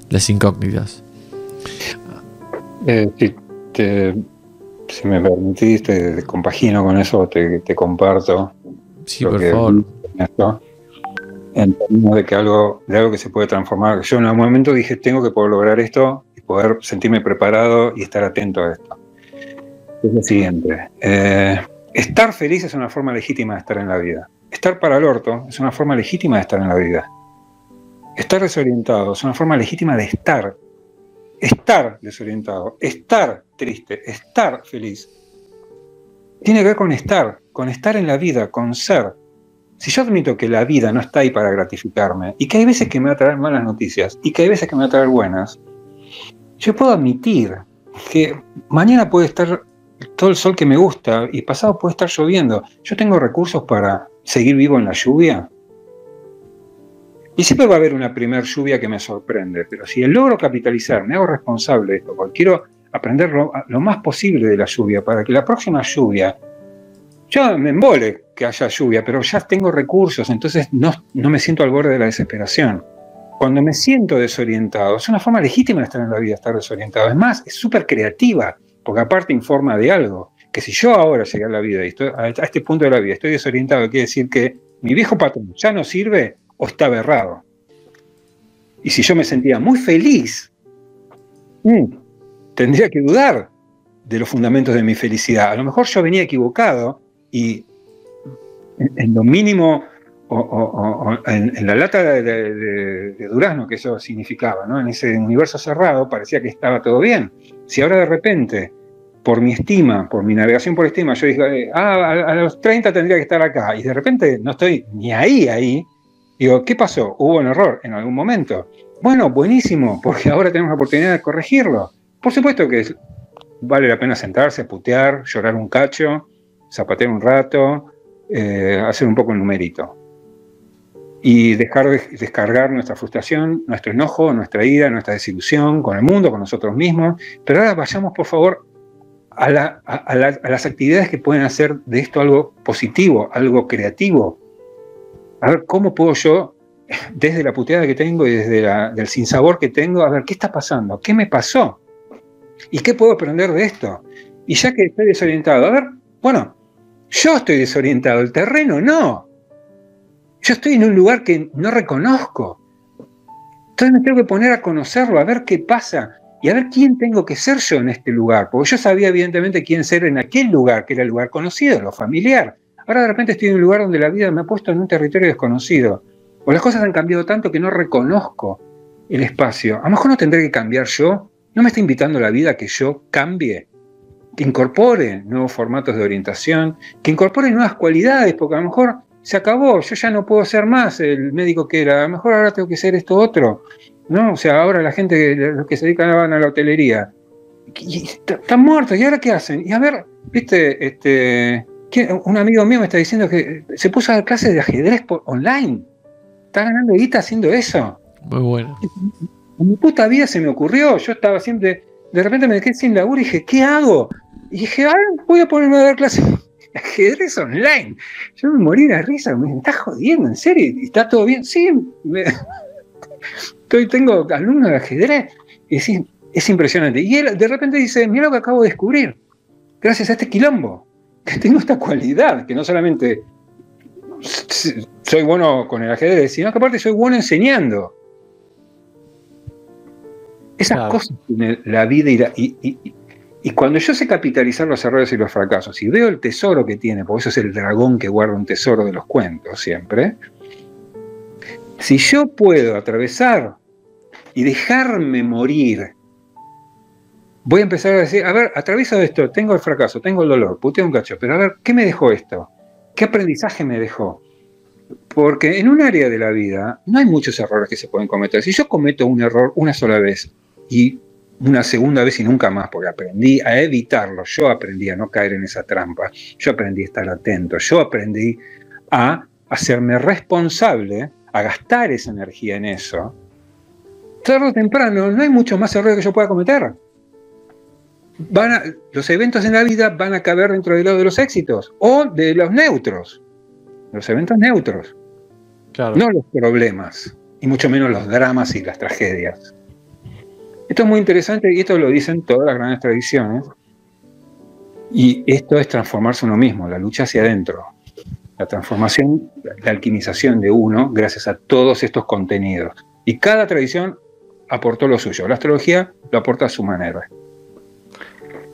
las incógnitas. Eh, si, me permitís, te, compagino con eso, te, comparto. Sí, por favor en términos de que algo, de algo que se puede transformar. Yo en algún momento dije, tengo que poder lograr esto y poder sentirme preparado y estar atento a esto. Es lo siguiente. Eh, estar feliz es una forma legítima de estar en la vida. Estar para el orto es una forma legítima de estar en la vida. Estar desorientado es una forma legítima de estar. Estar desorientado, estar triste, estar feliz. Tiene que ver con estar, con estar en la vida, con ser. Si yo admito que la vida no está ahí para gratificarme y que hay veces que me va a traer malas noticias y que hay veces que me va a traer buenas, yo puedo admitir que mañana puede estar todo el sol que me gusta y pasado puede estar lloviendo. Yo tengo recursos para seguir vivo en la lluvia. Y siempre va a haber una primer lluvia que me sorprende, pero si logro capitalizar, me hago responsable de esto, porque quiero aprender lo más posible de la lluvia para que la próxima lluvia yo me embole que haya lluvia, pero ya tengo recursos, entonces no, no me siento al borde de la desesperación. Cuando me siento desorientado, es una forma legítima de estar en la vida, estar desorientado. Es más, es súper creativa, porque aparte informa de algo. Que si yo ahora llegué a la vida, estoy, a este punto de la vida, estoy desorientado, quiere decir que mi viejo patrón ya no sirve o está aberrado. Y si yo me sentía muy feliz, mm, tendría que dudar de los fundamentos de mi felicidad. A lo mejor yo venía equivocado y en lo mínimo, o, en, la lata de, durazno que eso significaba, ¿no? en ese universo cerrado, parecía que estaba todo bien. Si ahora de repente, por mi estima, por mi navegación por estima, yo dije, ah, a, los 30 tendría que estar acá, y de repente no estoy ni ahí, ahí, digo, ¿qué pasó? ¿Hubo un error en algún momento? Bueno, buenísimo, porque ahora tenemos la oportunidad de corregirlo. Por supuesto que vale la pena sentarse, putear, llorar un cacho, zapatear un rato, eh, hacer un poco el numerito. Y dejar de descargar nuestra frustración, nuestro enojo, nuestra ira, nuestra desilusión con el mundo, con nosotros mismos. Pero ahora vayamos, por favor, a, las actividades que pueden hacer de esto algo positivo, algo creativo. A ver, ¿cómo puedo yo, desde la puteada que tengo y desde el sinsabor que tengo, a ver, ¿qué está pasando? ¿Qué me pasó? ¿Y qué puedo aprender de esto? Y ya que estoy desorientado, a ver, bueno, yo estoy desorientado, el terreno no. Yo estoy en un lugar que no reconozco. Entonces me tengo que poner a conocerlo, a ver qué pasa y a ver quién tengo que ser yo en este lugar. Porque yo sabía evidentemente quién ser en aquel lugar, que era el lugar conocido, lo familiar. Ahora de repente estoy en un lugar donde la vida me ha puesto en un territorio desconocido. O las cosas han cambiado tanto que no reconozco el espacio. A lo mejor no tendré que cambiar yo. ¿No me está invitando la vida a que yo cambie? Que incorpore nuevos formatos de orientación, que incorpore nuevas cualidades, porque a lo mejor se acabó, yo ya no puedo ser más el médico que era, a lo mejor ahora tengo que ser esto otro, ¿no? O sea, ahora la gente, los que se dedican a la hotelería, están muertos, ¿y ahora qué hacen? Y a ver, viste, este, un amigo mío me está diciendo que se puso a dar clases de ajedrez por, online, está ganando guita haciendo eso. Muy bueno. En mi puta vida se me ocurrió, yo estaba siempre, de repente me quedé sin laburo y dije, ¿qué hago? Y dije, voy a ponerme a dar clases de ajedrez online. Yo me morí de risa, me está jodiendo, en serio, ¿está todo bien? Sí, Estoy, tengo alumnos de ajedrez, y sí, es impresionante. Y él de repente dice, mira lo que acabo de descubrir, gracias a este quilombo, que tengo esta cualidad, que no solamente soy bueno con el ajedrez, sino que aparte soy bueno enseñando. Esas cosas tiene la vida y, la, y, y cuando yo sé capitalizar los errores y los fracasos y veo el tesoro que tiene, porque eso es el dragón que guarda un tesoro de los cuentos siempre, si yo puedo atravesar y dejarme morir, voy a empezar a decir, a ver, atravieso esto, tengo el fracaso, tengo el dolor, puteo un cacho, pero a ver, ¿qué me dejó esto? ¿Qué aprendizaje me dejó? Porque en un área de la vida no hay muchos errores que se pueden cometer. Si yo cometo un error una sola vez y una segunda vez y nunca más, porque aprendí a evitarlo, yo aprendí a no caer en esa trampa, yo aprendí a estar atento, yo aprendí a hacerme responsable, a gastar esa energía en eso. Tarde o temprano, no hay muchos más errores que yo pueda cometer. Van los eventos en la vida van a caber dentro del lado de los éxitos o de los neutros. Los eventos neutros. No los problemas, y mucho menos los dramas y las tragedias. Esto es muy interesante y esto lo dicen todas las grandes tradiciones. Y esto es transformarse uno mismo, la lucha hacia adentro. La transformación, la alquimización de uno gracias a todos estos contenidos. Y cada tradición aportó lo suyo. La astrología lo aporta a su manera.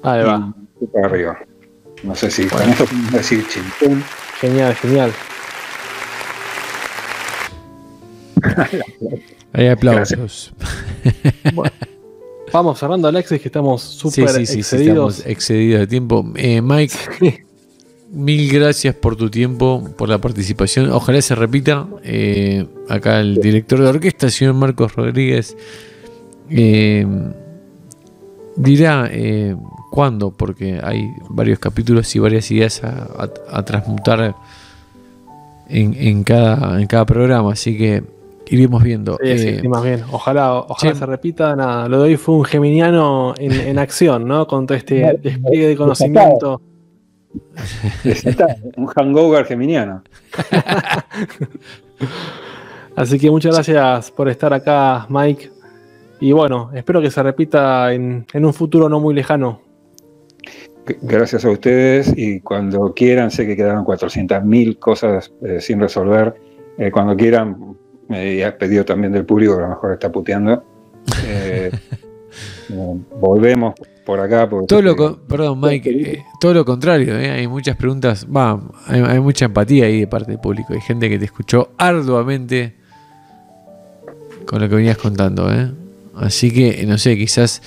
Ahí va. Para arriba. No sé si con esto podemos decir chimpún. Genial, genial. Hay aplausos. Bueno. Vamos cerrando, Alexis, que estamos súper excedidos. excedidos de tiempo. Eh, Mike, mil gracias por tu tiempo, por la participación. Ojalá se repita. Eh, acá el director de orquesta, señor Marcos Rodríguez, eh, dirá cuándo, porque hay varios capítulos y varias ideas a, transmutar en, cada, en cada programa. Así que iremos viendo. Sí, sí, más bien. Ojalá, ojalá se repita. Nada, lo de hoy fue un geminiano en, acción, ¿no? Con todo este despliegue de conocimiento. un hangover geminiano. Así que muchas gracias por estar acá, Mike. Y bueno, espero que se repita en, un futuro no muy lejano. Gracias a ustedes y cuando quieran, sé que quedaron 400.000 cosas eh, sin resolver. Eh, cuando quieran, me ha pedido también del público, que a lo mejor está puteando. Eh, volvemos por acá. Todo lo, perdón, Mike, eh, todo lo contrario, eh, hay muchas preguntas, va, hay, mucha empatía ahí de parte del público. Hay gente que te escuchó arduamente con lo que venías contando. Así que, no sé, quizás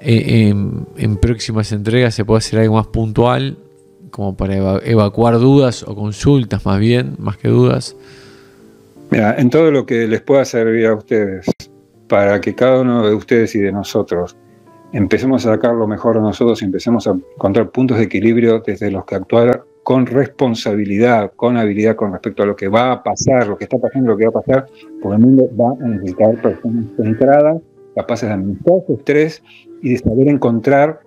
en, en, próximas entregas se puede hacer algo más puntual, como para evacuar dudas o consultas más bien, más que dudas. Mira, en todo lo que les pueda servir a ustedes, para que cada uno de ustedes y de nosotros empecemos a sacar lo mejor de nosotros y empecemos a encontrar puntos de equilibrio desde los que actuar con responsabilidad, con habilidad con respecto a lo que va a pasar, lo que está pasando, lo que va a pasar, porque el mundo va a necesitar personas centradas, capaces de administrar su estrés y de saber encontrar,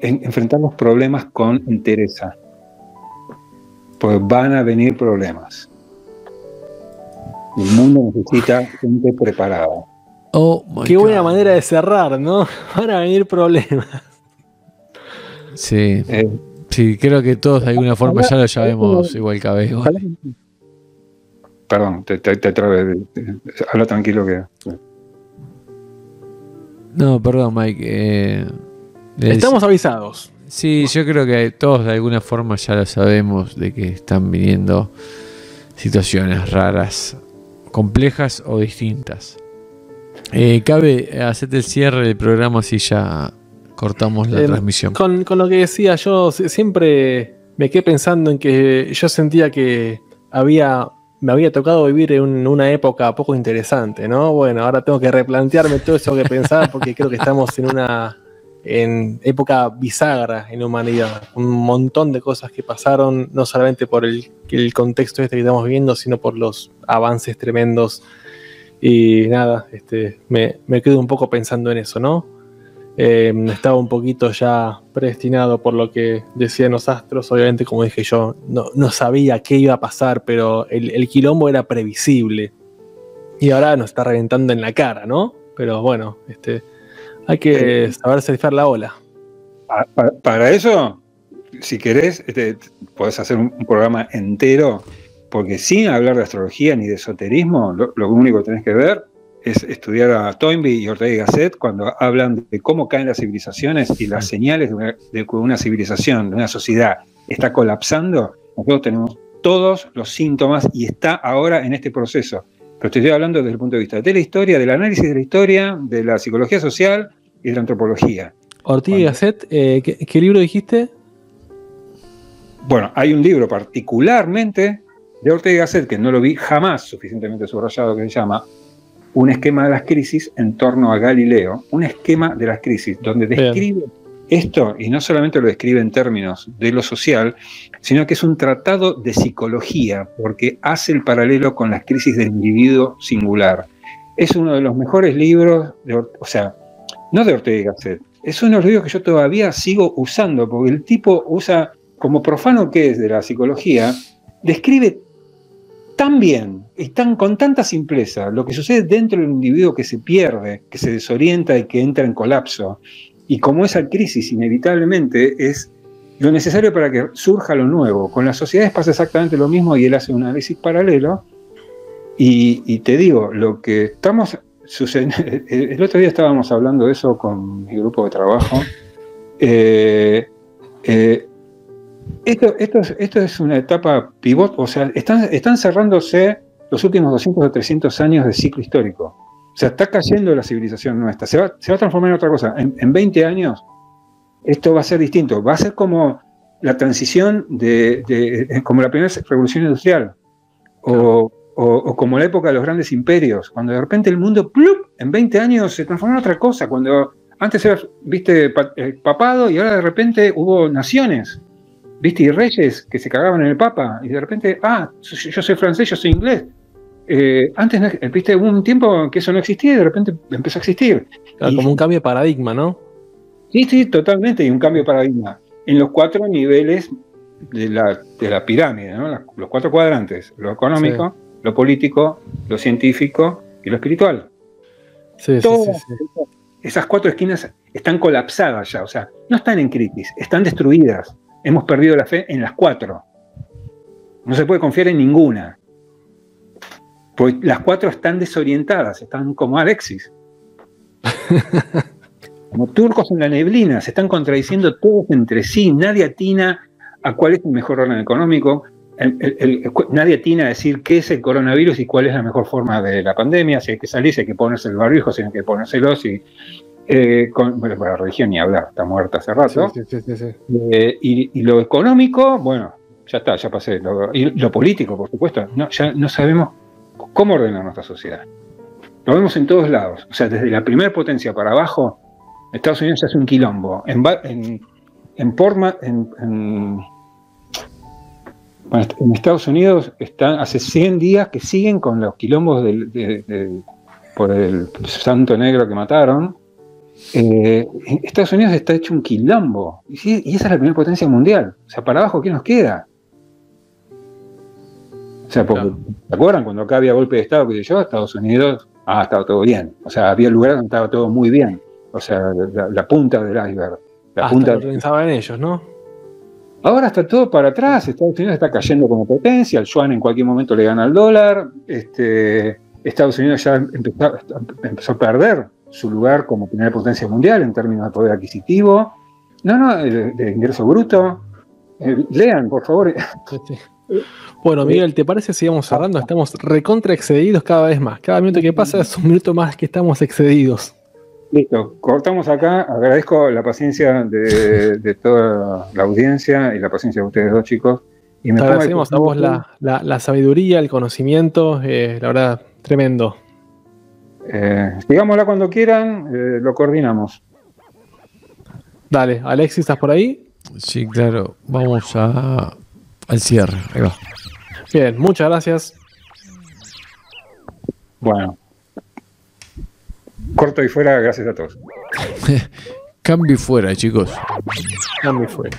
enfrentar los problemas con interés. Porque van a venir problemas. El mundo necesita gente preparada. Oh Qué buena manera de cerrar, ¿no? Van a venir problemas. Sí. Eh, Sí, creo que todos de alguna forma ya lo sabemos igual cabello. Perdón, te, te, Habla tranquilo que. No, perdón, Mike. Eh, Estamos avisados. Sí, yo creo que todos de alguna forma ya lo sabemos de que están viniendo situaciones raras, complejas o distintas. Eh, cabe hacerte el cierre del programa así ya cortamos la transmisión. Con, lo que decía yo, siempre me quedé pensando en que yo sentía que había me había tocado vivir en una época poco interesante, ¿no? Bueno, ahora tengo que replantearme todo eso que pensaba porque creo que estamos en una en época bisagra en humanidad. Un montón de cosas que pasaron, no solamente por el, el contexto este que estamos viviendo, sino por los avances tremendos. Y nada, este, me, me quedo un poco pensando en eso, ¿no? Eh, estaba un poquito ya predestinado por lo que decían los astros. Obviamente, como dije yo, no, sabía qué iba a pasar, pero el, quilombo era previsible. Y ahora nos está reventando en la cara, ¿no? Pero bueno, este, hay que saber surfear la ola. Para, eso, si querés, este, podés hacer un, programa entero, porque sin hablar de astrología ni de esoterismo, lo, lo único que tenés que ver es estudiar a Toynbee y Ortega y Gasset cuando hablan de cómo caen las civilizaciones y las señales de que una civilización, de una sociedad está colapsando. Nosotros tenemos todos los síntomas y está ahora en este proceso. Pero te estoy hablando desde el punto de vista de la historia, del análisis de la historia, de la psicología social y de la antropología. Ortega y Gasset, eh, ¿qué, libro dijiste? Bueno, hay un libro particularmente de Ortega y Gasset que no lo vi jamás suficientemente subrayado que se llama un esquema de las crisis en torno a Galileo, un esquema de las crisis, donde describe esto, y no solamente lo describe en términos de lo social, sino que es un tratado de psicología, porque hace el paralelo con las crisis del individuo singular. Es uno de los mejores libros, o sea, no de Ortega y Gasset, es uno de los libros que yo todavía sigo usando, porque el tipo usa, como profano que es de la psicología, describe tan bien y con tanta simpleza lo que sucede dentro del individuo que se pierde, que se desorienta y que entra en colapso. Y como esa crisis inevitablemente es lo necesario para que surja lo nuevo. Con las sociedades pasa exactamente lo mismo y él hace un análisis paralelo. Y, te digo, lo que estamos sucediendo, el otro día estábamos hablando de eso con mi grupo de trabajo. Eh, eh, esto, esto, es, una etapa pivot, o sea, están, están cerrándose los últimos 200 o 300 años de ciclo histórico. O sea, está cayendo la civilización nuestra. Se va, se va a transformar en otra cosa. En, 20 años, esto va a ser distinto. Va a ser como la transición de, como la primera revolución industrial. O, como la época de los grandes imperios, cuando de repente el mundo, ¡plup! en 20 años se transformó en otra cosa. Cuando antes era, viste, eh, papado y ahora de repente hubo naciones. ¿Viste? Y reyes que se cagaban en el Papa y de repente, ah, yo soy francés, yo soy inglés. Eh, antes, viste, hubo un tiempo que eso no existía y de repente empezó a existir. como un cambio de paradigma, ¿no? Sí, sí, totalmente, y un cambio de paradigma. En los cuatro niveles de la, de la pirámide, ¿no? los cuatro cuadrantes, lo económico, lo político, lo científico y lo espiritual. Sí, sí, sí, esas cuatro esquinas están colapsadas ya, o sea, no están en crisis, están destruidas hemos perdido la fe en las cuatro. No se puede confiar en ninguna. Pues las cuatro están desorientadas, están como Alexis. Como turcos en la neblina, se están contradiciendo todos entre sí, nadie atina a cuál es el mejor orden económico, nadie atina a decir qué es el coronavirus y cuál es la mejor forma de la pandemia, si hay que salir, si hay que ponerse el barbijo, si hay que ponérselo, si eh, con, bueno, la religión ni hablar, está muerta hace rato. Eh, y, lo económico, bueno, ya está, ya pasé. y lo político, por supuesto, no, ya no sabemos cómo ordenar nuestra sociedad. Lo vemos en todos lados. O sea, desde la primera potencia para abajo, Estados Unidos es un quilombo. En, en, en, Estados Unidos están hace 100 días que siguen con los quilombos por el santo negro que mataron. Eh, Estados Unidos está hecho un quilombo. Y, y, esa es la primera potencia mundial. O sea, para abajo, ¿qué nos queda? O sea, porque, claro. ¿se acuerdan cuando acá había golpe de Estado que yo? Estados Unidos, ah, estaba todo bien. O sea, había lugares donde estaba todo muy bien. O sea, la, la punta del iceberg. La Hasta punta lo pensaban ellos, ¿no? Ahora está todo para atrás. Estados Unidos está cayendo como potencia. El yuan en cualquier momento le gana al dólar. Este, Estados Unidos ya empezó, empezó a perder su lugar como primera potencia mundial en términos de poder adquisitivo. No, no, de, de ingreso bruto. Eh, lean, por favor. Bueno, Miguel, ¿te parece si vamos cerrando? Estamos recontra excedidos cada vez más. Cada minuto que pasa es un minuto más que estamos excedidos. Listo, cortamos acá. Agradezco la paciencia de, de toda la audiencia y la paciencia de ustedes dos chicos. Y me agradecemos a vos la, la, la, sabiduría, el conocimiento, eh, la verdad, tremendo. Eh, sigámosla cuando quieran, eh, lo coordinamos. Dale, Alexis, ¿estás por ahí? Sí, claro. Vamos a, al cierre. Ahí va. Bien, muchas gracias. Bueno. Corto y fuera, gracias a todos. Cambio y fuera, chicos. Cambio y fuera.